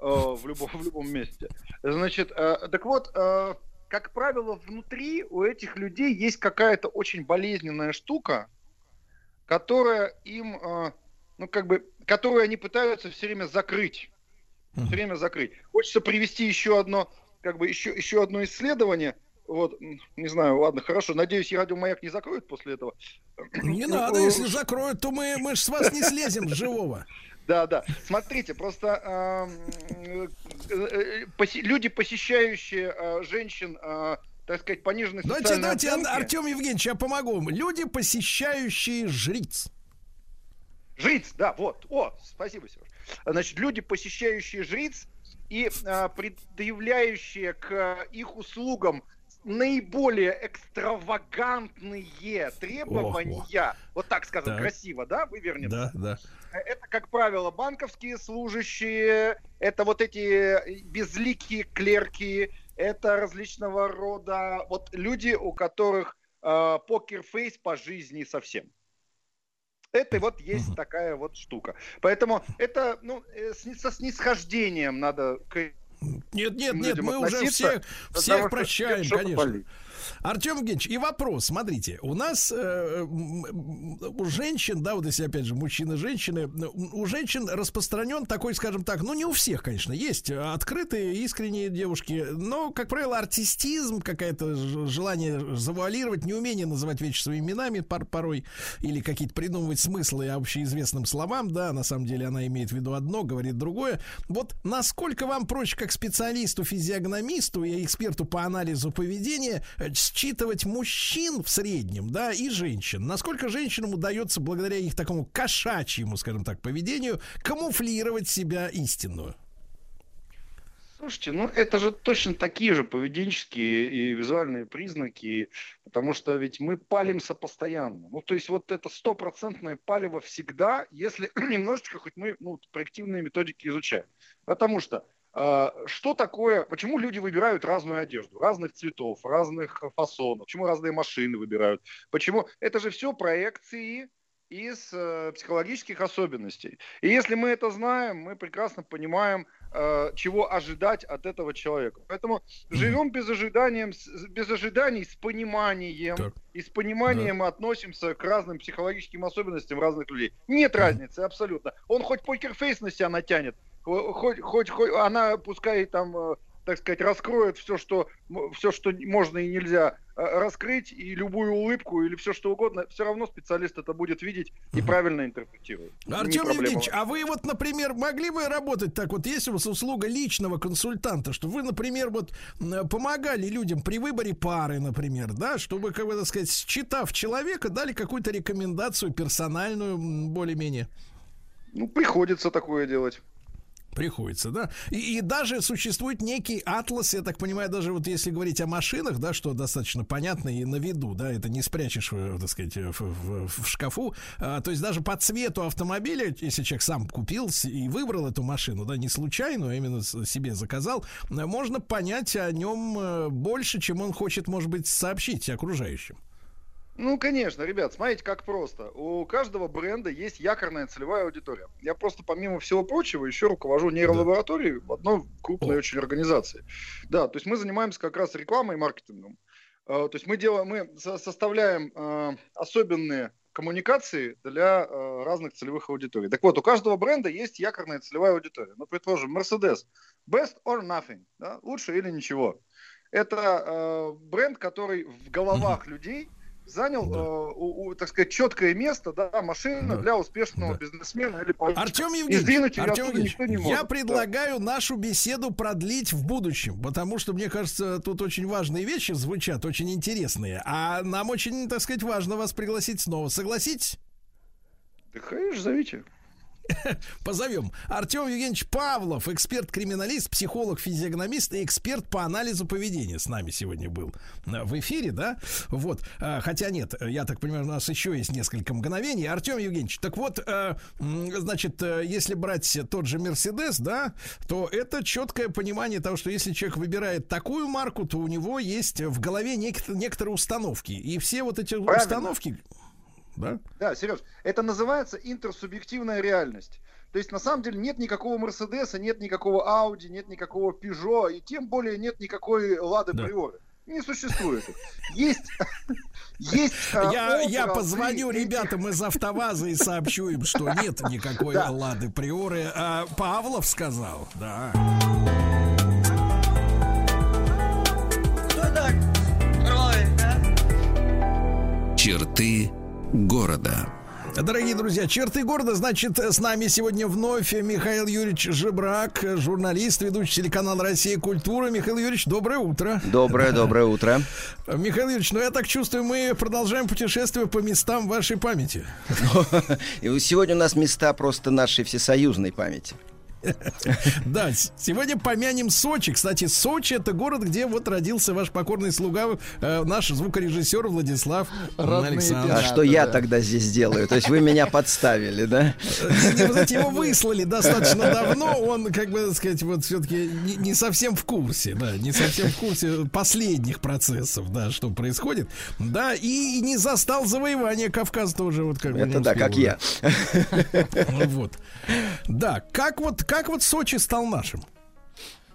э, в, любом, в любом месте. Значит, э, так вот, как правило, внутри у этих людей есть какая-то очень болезненная штука, которая им, ну как бы, которую они пытаются все время закрыть все время закрыть. Хочется привести еще одно, как бы еще, еще одно исследование. Вот, не знаю, ладно, хорошо. Надеюсь, радиомаяк не закроют после этого. Не Ну, надо, э, если закроют, то мы, мы ж с вас не слезем с живого. Да, да. Смотрите, просто э, э, люди, посещающие э, женщин, э, так сказать, пониженной Давайте, давайте, оценки- Артем Евгеньевич, я помогу вам. Люди, посещающие жриц. Жриц, да, вот. О, спасибо, Сереж. Значит, люди, посещающие жриц и а, предъявляющие к их услугам наиболее экстравагантные требования, вот так скажем, Так. красиво, да, вывернем? Да, да. Это, как правило, банковские служащие, это вот эти безликие клерки, это различного рода вот люди, у которых э, покерфейс по жизни совсем. Это вот есть такая вот штука. Поэтому это ну, э, с- со снисхождением надо к Нет, нет, нет, мы уже всех, потому всех что прощаем, конечно. болит. Артем Евгеньевич, и вопрос, смотрите, у нас э, у женщин, да, вот если опять же мужчины, женщины, у женщин распространен такой, скажем так, ну не у всех, конечно, есть открытые, искренние девушки, но, как правило, артистизм, какое-то желание завуалировать, неумение называть вещи своими именами пор- порой, или какие-то придумывать смыслы общеизвестным словам, да, на самом деле она имеет в виду одно, говорит другое. Вот насколько вам проще, как специалисту, физиогномисту и эксперту по анализу поведения, э, считывать мужчин в среднем, да, и женщин? Насколько женщинам удается, благодаря их такому кошачьему, скажем так, поведению, камуфлировать себя истинную? Слушайте, ну это же точно такие же поведенческие и визуальные признаки, потому что ведь мы палимся постоянно. Ну то есть вот это стопроцентное палево всегда, если немножечко хоть мы ну, проективные методики изучаем. Потому что что такое, почему люди выбирают разную одежду, разных цветов, разных фасонов, почему разные машины выбирают, почему, это же все проекции из э, психологических особенностей. И если мы это знаем, мы прекрасно понимаем, э, чего ожидать от этого человека. Поэтому живем без, ожиданием, с- без ожиданий, с пониманием. И с пониманием мы относимся к разным психологическим особенностям разных людей. Нет разницы абсолютно. Он хоть покерфейс на себя натянет, хоть, хоть, хоть она пускай там, э, так сказать, раскроет все, что, все, что можно и нельзя э, раскрыть, и любую улыбку, или все что угодно, все равно специалист это будет видеть и правильно интерпретировать. Артем. Евгеньевич, а вы вот, например, могли бы работать так вот, есть у вас услуга личного консультанта, что вы, например, вот помогали людям при выборе пары, например, да, чтобы, как бы так сказать, считав человека, дали какую-то рекомендацию персональную, более-менее. Ну, приходится такое делать. Приходится, да. И, и даже существует некий атлас, я так понимаю, даже вот если говорить о машинах, да, что достаточно понятно и на виду, да, это не спрячешь, э, так сказать, в, в- в шкафу. А, то есть даже по цвету автомобиля, если человек сам купил и выбрал эту машину, да, не случайно, а именно себе заказал, э, можно понять о нем э, больше, чем он хочет, может быть, сообщить окружающим. Ну, конечно, ребят, смотрите, как просто. У каждого бренда есть якорная целевая аудитория. Я просто, помимо всего прочего, еще руковожу нейролабораторией в одной крупной очень организации. Да, то есть мы занимаемся как раз рекламой и маркетингом. Э, То есть мы делаем, мы со- составляем э, особенные коммуникации для э, разных целевых аудиторий. Так вот, у каждого бренда есть якорная целевая аудитория. Ну, предположим, Mercedes. Best or nothing. Да? Лучше или ничего. Это бренд, который в головах людей занял, э, у- у, так сказать, четкое место, да, машина для успешного бизнесмена или политика. Артем Евгеньевич, Артем Евгеньевич, никто не может. я Да. предлагаю нашу беседу продлить в будущем, потому что, мне кажется, тут очень важные вещи звучат, очень интересные, а нам очень, так сказать, важно вас пригласить снова. Согласитесь? Да, конечно, зовите. Позовем. Артем Евгеньевич Павлов, эксперт-криминалист, психолог, физиогномист и эксперт по анализу поведения с нами сегодня был э, в эфире, да? Вот. А, Хотя нет, я так понимаю, у нас еще есть несколько мгновений. Артем Евгеньевич, так вот, э, значит, э, если брать тот же Мерседес, да, то это четкое понимание того, что если человек выбирает такую марку, то у него есть в голове нек- некоторые установки. И все вот эти Правильно. установки... Да? Да, Сереж, это называется интерсубъективная реальность. То есть, на самом деле, нет никакого Мерседеса, нет никакого Ауди, нет никакого Пежо, и тем более нет никакой Лады Приоры. Не существует. Есть, есть а, Я, я позвоню этих- ребятам из автоваза и сообщу им, что нет никакой Да. Лады Приоры. А Павлов сказал, да. Черты города. Дорогие друзья, черты города, значит, с нами сегодня вновь Михаил Юрьевич Жебрак, журналист, ведущий телеканала «Россия. Культура». Михаил Юрьевич, доброе утро. Доброе, доброе утро. Михаил Юрьевич, ну я так чувствую, мы продолжаем путешествие по местам вашей памяти. Сегодня у нас места просто нашей всесоюзной памяти. Да, сегодня помянем Сочи. Кстати, Сочи это город, где вот родился ваш покорный слуга, э, наш звукорежиссер Владислав Александрович. А что я тогда здесь делаю? То есть вы меня подставили, да? Не, Вы знаете, его выслали достаточно давно, он, как бы сказать, вот все-таки не, совсем в курсе, да, не совсем в курсе последних процессов, да, что происходит, да, и, не застал завоевание Кавказа тоже, вот как. Это да, как я. Вот. Да, как вот, как вот Сочи стал нашим?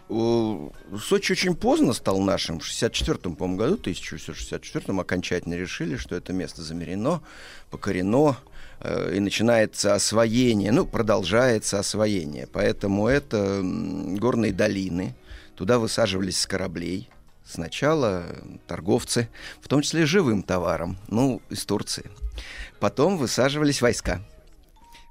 Сочи очень поздно стал нашим. В 64-м, по-моему, году, 1964-м окончательно решили, что это место замерено, покорено, э, и начинается освоение, ну, продолжается освоение. Поэтому это горные долины. Туда высаживались с кораблей. Сначала торговцы, в том числе живым товаром, ну, из Турции. Потом высаживались войска.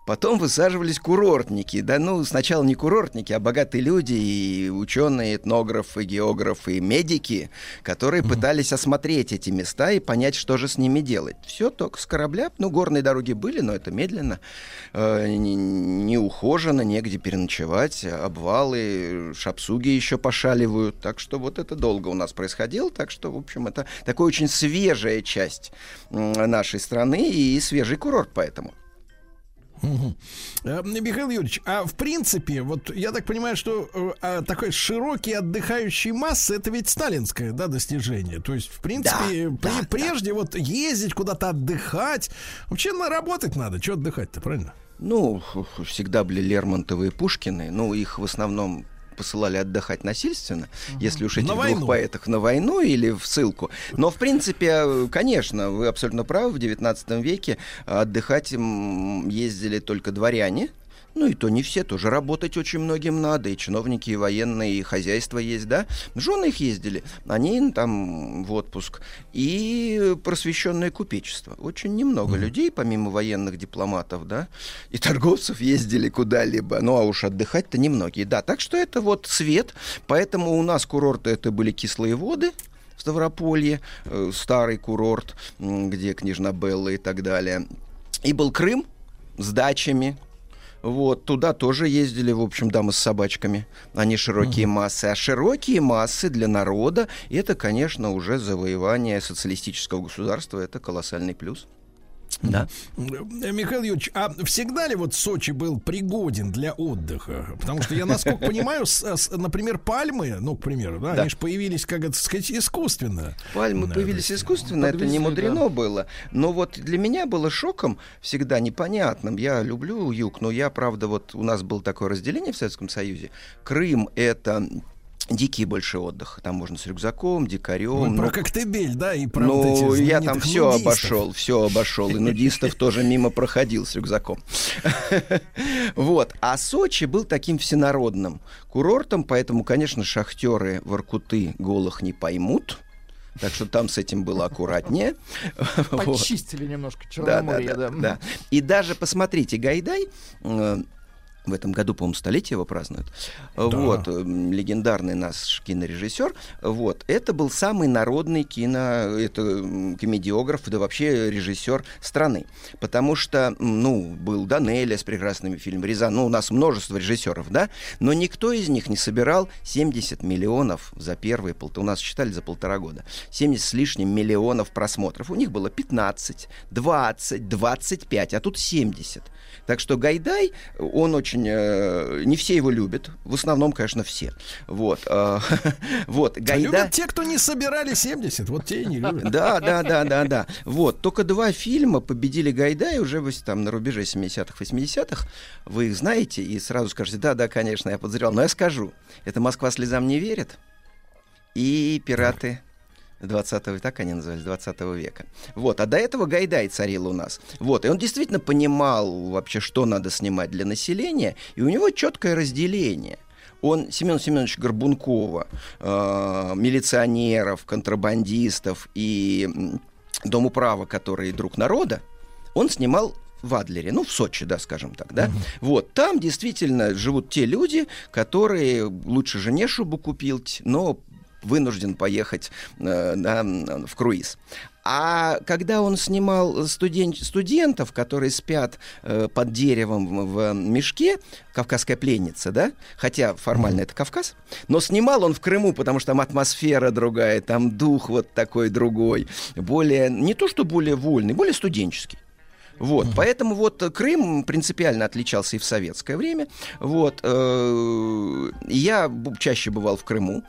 Потом высаживались курортники. Да, ну, сначала не курортники, а богатые люди, и ученые, этнографы, географы, и медики, которые пытались осмотреть эти места и понять, что же с ними делать. Все только с корабля. Ну, горные дороги были, но это медленно, э, не, не ухожено, негде переночевать, обвалы, шапсуги еще пошаливают. Так что вот это долго у нас происходило. Так что, в общем, это такая очень свежая часть нашей страны и свежий курорт поэтому. Э, Михаил Юрьевич, а в принципе, вот я так понимаю, что э, а, такой широкий отдыхающий массы это ведь сталинское, да, достижение. То есть, в принципе, при- прежде вот ездить куда-то отдыхать, вообще на работать надо, что отдыхать-то, правильно? Ну, всегда были Лермонтовы и Пушкины. Ну, их в основном посылали отдыхать насильственно, если уж этих На двух войну. поэтах на войну или в ссылку. Но, в принципе, конечно, вы абсолютно правы, в XIX веке отдыхать ездили только дворяне, ну и то не все, тоже работать очень многим надо, и чиновники, и военные, и хозяйство есть, да. Жены их ездили, они там в отпуск. И просвещенное купечество. Очень немного людей, помимо военных дипломатов, да, и торговцев ездили куда-либо. Ну а уж отдыхать-то немногие, да. Так что это вот свет, поэтому у нас курорты это были кислые воды, в Ставрополье, э, старый курорт, где княжна Белла и так далее. И был Крым с дачами. Вот, туда тоже ездили, в общем, дамы с собачками, не широкие массы. А широкие массы для народа, это, конечно, уже завоевание социалистического государства, это колоссальный плюс. Да. Михаил Юрьевич, а всегда ли вот Сочи был пригоден для отдыха? Потому что я, насколько понимаю, с- с- например, пальмы, ну, к примеру, да, Да. они же появились, как это сказать, искусственно. Пальмы Да, появились искусственно, это не подвезли, мудрено да. было. Но вот для меня было шоком всегда непонятным. Я люблю юг, но я, правда, вот у нас было такое разделение в Советском Союзе. Крым — это дикий больше отдых. Там можно с рюкзаком, дикарем. Вы ну, про Коктебель, да, и про ну, вот эти я там все нудистов. обошел, все обошел. И нудистов тоже мимо проходил с рюкзаком. Вот. А Сочи был таким всенародным курортом, поэтому, конечно, шахтеры Воркуты голых не поймут. Так что там с этим было аккуратнее. Почистили немножко Да, да, Черноморье, да, да. да. И даже посмотрите, Гайдай э, в этом году, по-моему, столетие его празднуют. Вот, э, легендарный наш кинорежиссер. Вот, это был самый народный кино, это комедиограф, да вообще режиссер страны. Потому что, ну, был Данеля с прекрасными фильмами, Рязан, ну, у нас множество режиссеров, да, но никто из них не собирал 70 миллионов за первые полтора, у нас считали за полтора года, 70 с лишним миллионов просмотров. У них было 15, 20, 25, а тут 70. Так что Гайдай, он очень... э, не все его любят. В основном, конечно, все. Вот. э, вот. А Гайдай... Любят те, кто не собирали 70, вот те и не любят. Да, да, да, да, да. Вот. Только два фильма победили Гайдай уже вось там на рубеже 70-х, 80-х. Вы их знаете и сразу скажете, да, да, конечно, я подозревал. Но я скажу. Это «Москва слезам не верит» и «Пираты 20 так они назывались, 20 века. Вот, а до этого Гайдай царил у нас. Вот, и он действительно понимал вообще, что надо снимать для населения, и у него четкое разделение. Он Семен Семенович Горбункова, э, милиционеров, контрабандистов и м, Дом управа, который друг народа, он снимал в Адлере, ну, в Сочи, да, скажем так, да. Вот, там действительно живут те люди, которые лучше жене шубу купил, но вынужден поехать э, да, в круиз. А когда он снимал студен- студентов, которые спят э, под деревом в, в мешке, «Кавказская пленница», да, хотя формально это Кавказ, но снимал он в Крыму, потому что там атмосфера другая, там дух вот такой другой, более, не то что более вольный, более студенческий. Вот, поэтому вот э, Крым принципиально отличался и в советское время. Вот, э, я чаще бывал в Крыму,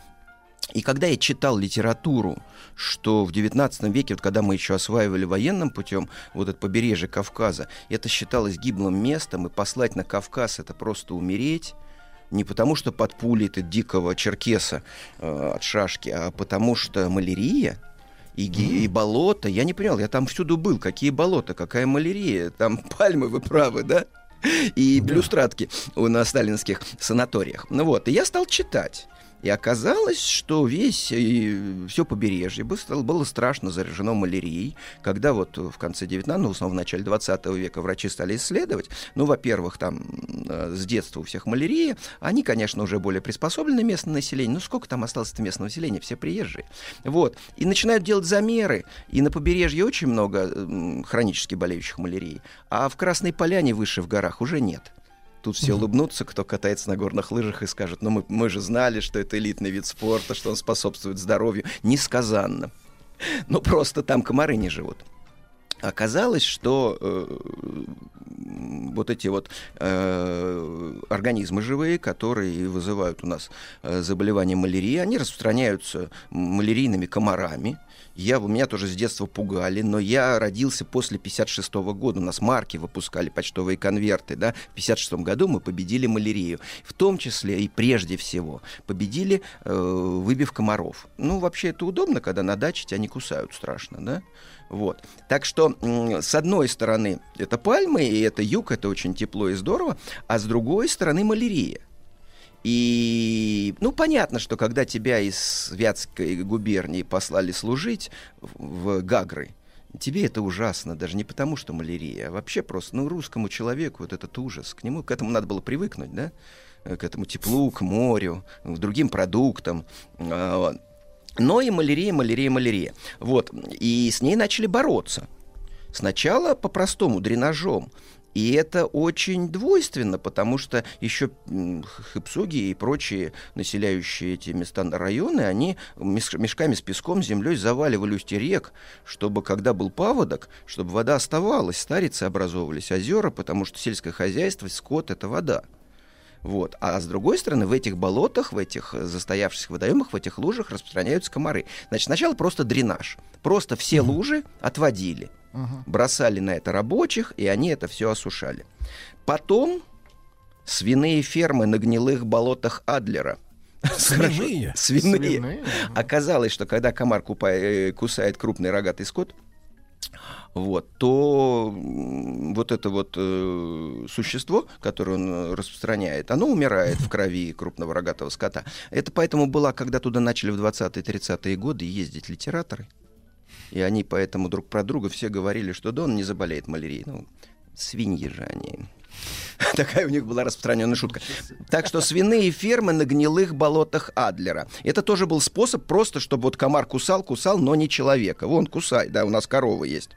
и когда я читал литературу, что в XIX веке, вот когда мы еще осваивали военным путем вот это побережье Кавказа, это считалось гиблым местом, и послать на Кавказ это просто умереть. Не потому, что под пулей ты дикого черкеса э, от шашки, а потому что малярия и, ги- и болото. Я не понял, я там всюду был. Какие болота, какая малярия? Там пальмы, вы правы, да? И блюстратки у- на сталинских санаториях. Ну вот, и я стал читать. И оказалось, что весь все побережье бы- стало- было страшно заражено малярией, когда вот в конце 19 ну, основном в начале 20 века врачи стали исследовать. Ну, во-первых, там э, с детства у всех малярия. Они, конечно, уже более приспособлены местное население. Ну, сколько там осталось местного населения? Все приезжие. Вот. И начинают делать замеры. И на побережье очень много м, хронически болеющих малярией. А в Красной Поляне выше в горах уже нет. Тут все улыбнутся, кто катается на горных лыжах и скажет, ну мы, мы же знали, что это элитный вид спорта, что он способствует здоровью. Несказанно. Ну просто там комары не живут. Оказалось, что э, вот эти вот э, организмы живые, которые вызывают у нас э, заболевание малярии, они распространяются малярийными комарами. Я, меня тоже с детства пугали, но я родился после 56 года. У нас марки выпускали, почтовые конверты. Да? В 56 году мы победили малярию. В том числе и прежде всего победили, э, выбив комаров. Ну, вообще это удобно, когда на даче тебя не кусают страшно, да? Вот. Так что, с одной стороны, это пальмы, и это юг, это очень тепло и здорово, а с другой стороны, малярия. И, ну, понятно, что когда тебя из Вятской губернии послали служить в Гагры, тебе это ужасно, даже не потому, что малярия, а вообще просто, ну, русскому человеку вот этот ужас, к нему, к этому надо было привыкнуть, да, Э, к этому теплу, к морю, к другим продуктам. А. Но и малярия, малярия, малярия. Вот. И с ней начали бороться. Сначала по-простому, дренажом. И это очень двойственно, потому что еще м, хыпсуги и прочие населяющие эти места районы, они меш- мешками с песком, землей заваливали устья рек, чтобы, когда был паводок, чтобы вода оставалась, старицы образовывались, озера, потому что сельское хозяйство, скот — это вода. Вот. А с другой стороны, в этих болотах, в этих э, застоявшихся водоемах, в этих лужах распространяются комары. Значит, сначала просто дренаж. Просто все лужи отводили. Бросали на это рабочих, и они это все осушали. Потом свиные фермы на гнилых болотах Адлера. Свиные? Свиные. Свиные, Оказалось, что когда комар купа- э, кусает крупный рогатый скот, вот, то вот это вот э, существо, которое он э, распространяет, оно умирает в крови крупного рогатого скота. Это поэтому была, когда туда начали в 20-30-е годы ездить литераторы, и они поэтому друг про друга все говорили, что да, он не заболеет малярией. Ну, свиньи же они. Такая у них была распространенная шутка. Так что свиные фермы на гнилых болотах Адлера. Это тоже был способ просто, чтобы вот комар кусал, кусал, но не человека. Вон, кусай, да, у нас коровы есть.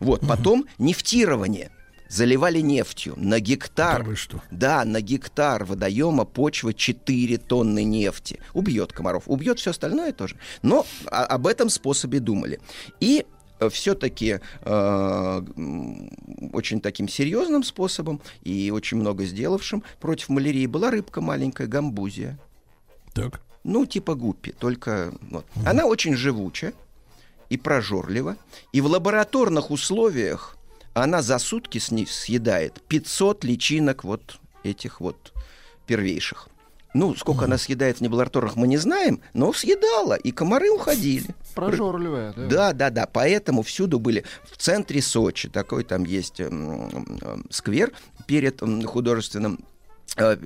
Вот, потом нефтирование. Заливали нефтью на гектар. Да, на гектар водоема почвы 4 тонны нефти. Убьет комаров, убьет все остальное тоже. Но о- об этом способе думали. И все-таки очень таким серьезным способом и очень много сделавшим против малярии была рыбка маленькая, гамбузия. Так. Ну, типа гуппи, только вот. Она очень живучая и прожорлива. И в лабораторных условиях она за сутки съедает 500 личинок вот этих вот первейших. Ну, сколько она съедает в неболаторах, мы не знаем, но съедала, и комары уходили. Прожорливая, да? Да, да, да. Поэтому всюду были в центре Сочи. Такой там есть сквер перед художественным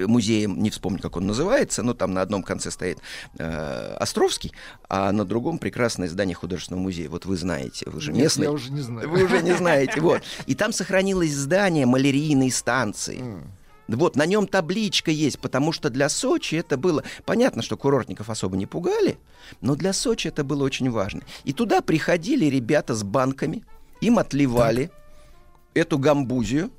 музеем, не вспомню, как он называется, но там на одном конце стоит э, Островский, а на другом прекрасное здание художественного музея. Вот вы знаете, вы же Нет, местный. я уже не знаю. Вы уже не знаете, вот. И там сохранилось здание малярийной станции. Вот, на нем табличка есть, потому что для Сочи это было... Понятно, что курортников особо не пугали, но для Сочи это было очень важно. И туда приходили ребята с банками, им отливали эту гамбузию,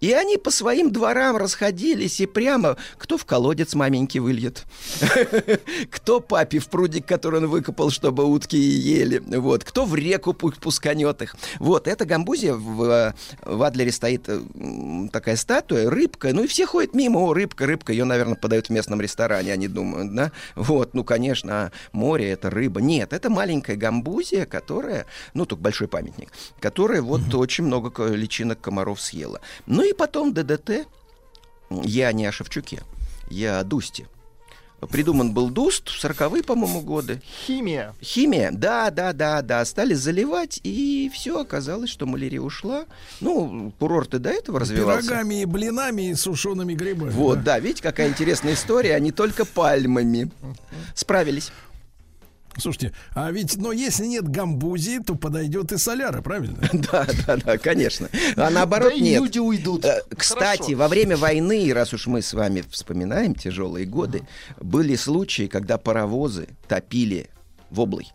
и они по своим дворам расходились и прямо кто в колодец маменьки выльет, кто папе в прудик, который он выкопал, чтобы утки ели, вот, кто в реку пу- пусканет их. Вот, эта гамбузия в, э, в Адлере стоит э, такая статуя, рыбка, ну и все ходят мимо, о, рыбка, рыбка, ее, наверное, подают в местном ресторане, они думают, да, вот, ну, конечно, а море это рыба. Нет, это маленькая гамбузия, которая, ну, только большой памятник, которая вот очень много личинок комаров съела. Ну и потом ДДТ, я не о Шевчуке, Я о Дусте. Придуман был Дуст в 40-е, по-моему, годы. Химия. Химия, да, да, да, да. Стали заливать, и все, оказалось, что малярия ушла. Ну, курорт и до этого развивался. Пирогами и блинами и сушеными грибами. Вот, да, видите, какая интересная история, а не только пальмами. Справились. Слушайте, а ведь, но если нет гамбузии, то подойдет и соляра, правильно? Да, да, да, конечно. А наоборот Да нет. люди уйдут. Э, Кстати, Хорошо. во время войны, раз уж мы с вами вспоминаем тяжелые годы, были случаи, когда паровозы топили воблой.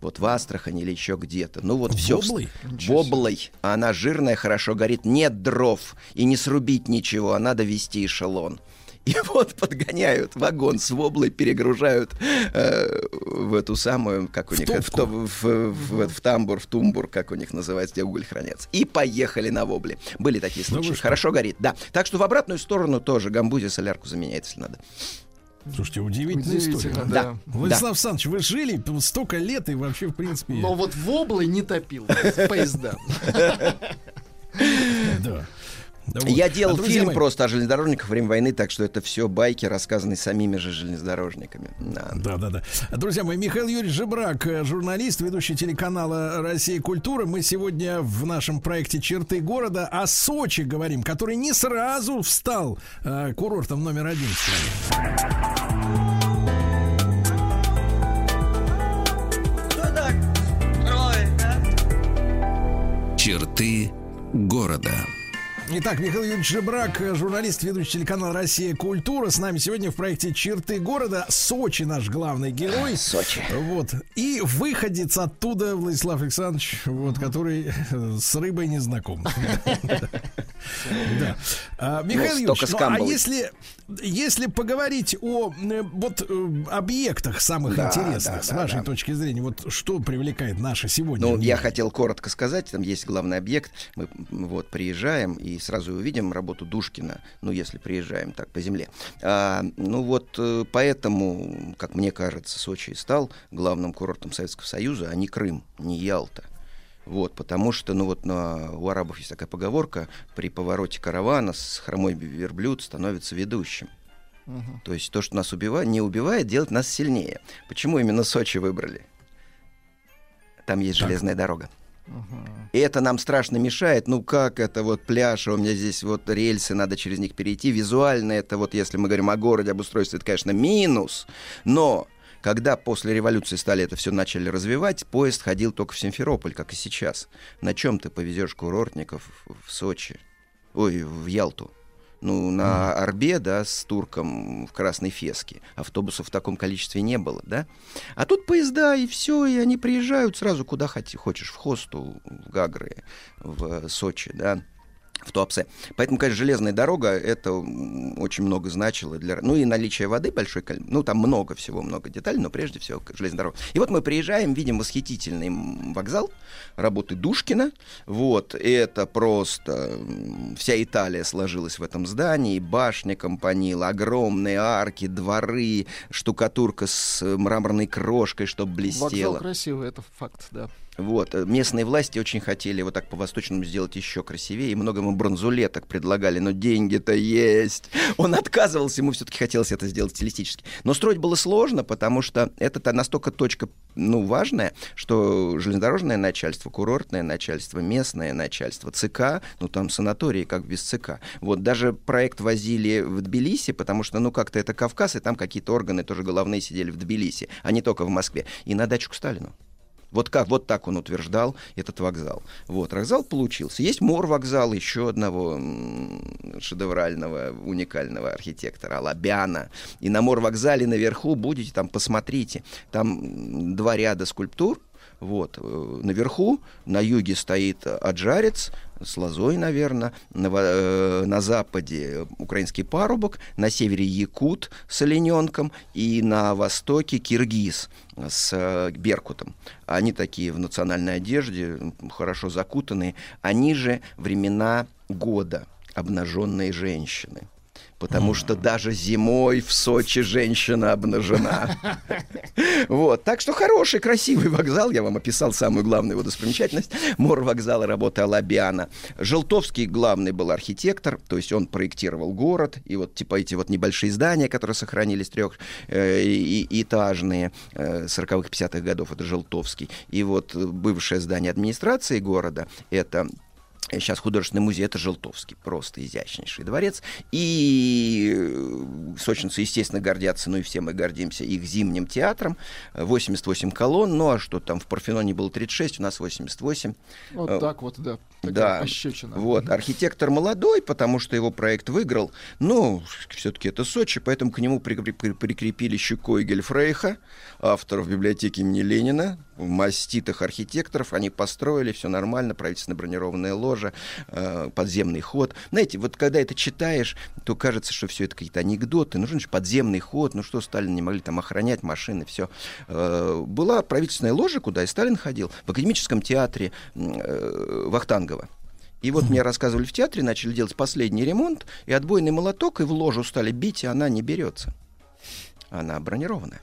Вот в Астрахани или еще где-то. Ну вот все. Воблой? Воблой. А она жирная, хорошо горит. Нет дров. И не срубить ничего, а надо вести эшелон. И вот подгоняют вагон с воблой, перегружают э, в эту самую, как у них, в, то- в- в- в тамбур, в тумбур, как у них называется, где уголь хранятся. И поехали на вобле. Были такие Да вы случаи. что? Хорошо горит, да. Так что в обратную сторону тоже гамбузи солярку заменяет, если надо. Слушайте, удивительная Удивительно, история. да. Владислав Александрович, вы жили столько лет и вообще, в принципе... Но вот воблой не топил поезда. Да. Да вот. Я делал А, фильм мои, просто о железнодорожниках во время войны, так что это все байки, рассказанные самими же железнодорожниками. Да. Да, да, да. Друзья мои, Михаил Юрьевич Жебрак, э, журналист, ведущий телеканала «Россия. Культура». Мы сегодня в нашем проекте «Черты города» о Сочи говорим, который не сразу встал э, курортом номер один в стране. Черты города. Итак, Михаил Юрьевич Жебрак, журналист, ведущий телеканал «Россия. Культура». С нами сегодня в проекте «Черты города». Сочи наш главный герой. Сочи. Вот. И выходец оттуда, Владислав Александрович, вот, который э, с рыбой не знаком. Да. А, Михаил Ну, Юрьевич, столько ну, а если, если поговорить о э, вот э, объектах самых интересных, с вашей точки зрения, вот что привлекает наше сегодня? Ну, я хотел коротко сказать, там есть главный объект. Мы вот приезжаем и сразу увидим работу Душкина, ну, если приезжаем так по земле. А, ну вот э, поэтому, как мне кажется, Сочи стал главным курортом Советского Союза, а не Крым, не Ялта. Вот, потому что, ну вот на, у арабов есть такая поговорка, при повороте каравана с хромой верблюд становится ведущим. То есть то, что нас убивает, не убивает, делает нас сильнее. Почему именно Сочи выбрали? Там есть железная дорога. И это нам страшно мешает. Ну как это вот пляж, а у меня здесь вот рельсы, надо через них перейти. Визуально это вот, если мы говорим о городе, об устройстве, это, конечно, минус. Но когда после революции стали это все начали развивать, поезд ходил только в Симферополь, как и сейчас. На чем ты повезешь курортников в Сочи? Ой, в Ялту. Ну, на Орбе, да, с турком в Красной Феске. Автобусов в таком количестве не было, да? А тут поезда, и все, и они приезжают сразу куда хоти- хочешь, в Хосту, в Гагры, в Сочи, да, в Туапсе. Поэтому, конечно, железная дорога, это очень много значило для... Ну, и наличие воды большой, ну, там много всего, много деталей, но прежде всего железная дорога. И вот мы приезжаем, видим восхитительный вокзал работы Душкина. Вот, это просто... Вся Италия сложилась в этом здании, башня компанила, огромные арки, дворы, штукатурка с мраморной крошкой, чтобы Вокзал блестела. красивый, это факт, да. Вот, э, местные власти очень хотели вот так по-восточному сделать еще красивее, и много ему бронзулеток предлагали, но деньги-то есть. Он отказывался, ему все-таки хотелось это сделать стилистически. Но строить было сложно, потому что это настолько точка, ну, важная, что железнодорожное начальство, курортное начальство, местное начальство, ЦК, ну, там санатории как без ЦК. Вот, даже проект возили в Тбилиси, потому что, ну, как-то это Кавказ, и там какие-то органы тоже головные сидели в Тбилиси, а не только в Москве. И на дачу к Сталину. Вот как, вот так он утверждал этот вокзал. Вот, вокзал получился. Есть мор-вокзал еще одного шедеврального, уникального архитектора, Лабяна. И на мор-вокзале наверху будете, там посмотрите, там два ряда скульптур, вот, э, наверху, на юге стоит аджарец с лозой, наверное, на, э, на западе украинский парубок, на севере якут с олененком и на востоке киргиз с э, беркутом. Они такие в национальной одежде, хорошо закутанные. Они же времена года, обнаженные женщины потому что даже зимой в Сочи женщина обнажена. Вот, так что хороший, красивый вокзал. Я вам описал самую главную его достопримечательность. Мор вокзала работы Алабиана. Желтовский главный был архитектор, то есть он проектировал город. И вот типа эти вот небольшие здания, которые сохранились трех э, и- и- этажные э, 40-х, 50-х годов, это Желтовский. И вот э, бывшее здание администрации города, это Сейчас художественный музей это Желтовский, просто изящнейший дворец. И э, сочинцы, естественно, гордятся, ну и все мы гордимся их зимним театром. Э, 88 колонн, ну а что там в Парфеноне было 36, у нас 88. Вот Э, так вот, да. Да, пощечина. вот, архитектор молодой, потому что его проект выиграл, но все-таки это Сочи, поэтому к нему прикреп- при- прикрепили щекой Гельфрейха, авторов библиотеки имени Ленина, маститых архитекторов, они построили, все нормально, правительственная бронированная ложа, э, подземный ход. Знаете, вот когда это читаешь, то кажется, что все это какие-то анекдоты, нужен же подземный ход, ну что, Сталин не могли там охранять машины, все. Была правительственная ложа, куда и Сталин ходил, в академическом театре э, Вахтангова. И вот мне рассказывали в театре, начали делать последний ремонт, и отбойный молоток, и в ложу стали бить, и она не берется. Она бронированная.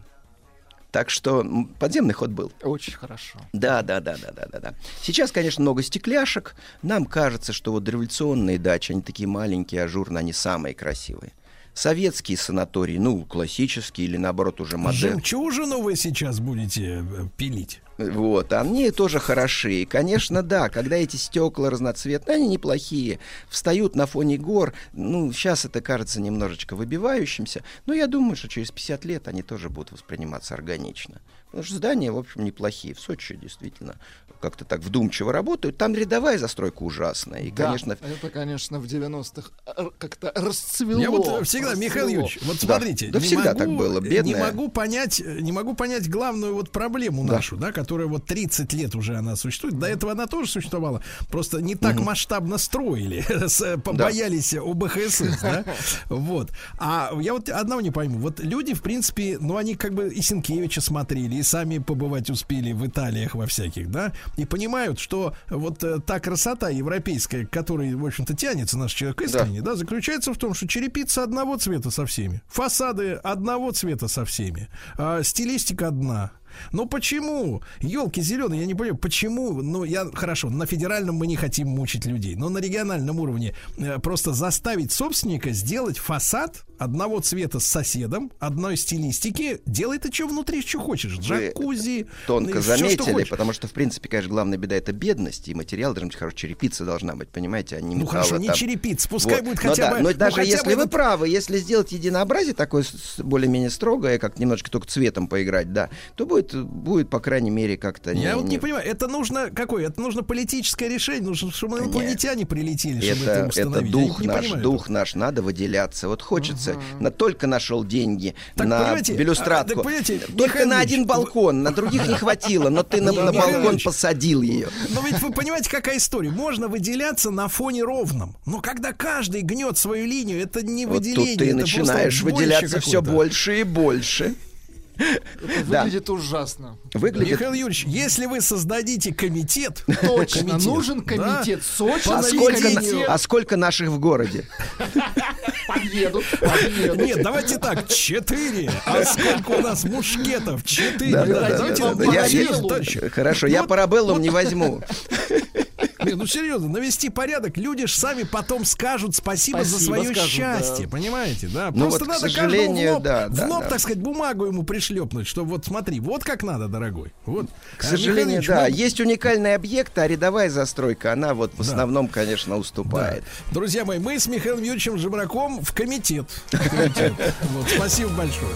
Так что подземный ход был. Очень хорошо. Да, да, да, да, да, да, да. Сейчас, конечно, много стекляшек. Нам кажется, что вот революционные дачи, они такие маленькие, ажурные, они самые красивые. Советские санатории, ну, классические или наоборот уже модерн. Жемчужину вы сейчас будете э, пилить. Вот, они тоже хороши. И, конечно, да, когда эти стекла разноцветные, они неплохие, встают на фоне гор, ну, сейчас это кажется немножечко выбивающимся, но я думаю, что через 50 лет они тоже будут восприниматься органично. Потому что здания, в общем, неплохие. В Сочи действительно как-то так вдумчиво работают. Там рядовая застройка ужасная. И, Да, конечно, это, конечно, в 90-х р- как-то расцвело. Я вот всегда, Михаил расцвело. Юрьевич, вот Да. смотрите, Да не всегда могу, так было, э, Не бедная. могу понять, не могу понять главную вот проблему Да. нашу, да, которая вот 30 лет уже она существует. До этого она тоже существовала, просто не так масштабно строили, э, по- Да. боялись ОБХСС, да, вот. А я вот одного не пойму, вот люди, в принципе, ну они как бы и Сенкевича смотрели, и сами побывать успели в Италиях во всяких, да, и понимают, что вот э, та красота европейская, к которой, в общем-то, тянется наш человек искренне, да. заключается в том, что черепица одного цвета со всеми, фасады одного цвета со всеми, а стилистика одна. Но почему? Елки зеленые, я не понимаю, почему? Ну, я хорошо, на федеральном мы не хотим мучить людей, но на региональном уровне э, просто заставить собственника сделать фасад одного цвета с соседом, одной стилистики, делай ты что внутри, что хочешь. Джакузи. тонко ну, всё, что заметили, хочешь. потому что, в принципе, конечно, главная беда это бедность, и материал должен быть хороший, черепица должна быть, понимаете, а не Ну, металла хорошо, не там. черепица, пускай будет хотя но да, бы- Но ну, даже хотя если бы вы правы, если сделать единообразие такое более-менее строгое, как немножко только цветом поиграть, да, то будет, будет по крайней мере, как-то... Я вот не понимаю, это нужно какое? Это нужно политическое решение, нужно, чтобы Нет. инопланетяне прилетели, чтобы это, Это, это дух Я не наш, понимаю дух наш, надо выделяться. Вот хочется, на, только нашел деньги Так, на понимаете, а, так, только Михаил на один балкон, на других не хватило, но ты на, Не, на балкон посадил ее. Но ведь вы понимаете, какая история? Можно выделяться на фоне ровном. Но когда каждый гнет свою линию, это не Вот выделение. тут ты начинаешь выделяться все больше и больше. Да. выглядит ужасно. Выглядит Михаил Юрьевич, если вы создадите комитет... Точно, комитет, нужен комитет. Сочи а сколько, а сколько наших в городе? подъедут, подъедут. Нет, давайте так, четыре. А сколько у нас мушкетов? Четыре. Да, да, да, да, да. Я- я-. Хорошо, я Вот- парабеллум не возьму. Не, ну серьезно, навести порядок, люди ж сами потом скажут спасибо, за Спасибо свое скажут, счастье, да. понимаете, да? Ну Просто вот, надо каждому в лоб, да, в да, лоб, да. так сказать, бумагу ему пришлепнуть, что вот смотри, вот как надо, дорогой. Вот. К сожалению, да. Есть уникальный объект, а рядовая застройка, она вот в основном, конечно, уступает. Друзья мои, мы с Михаилом Юрьевичем Жебраком в комитет. В комитет. Вот, спасибо большое.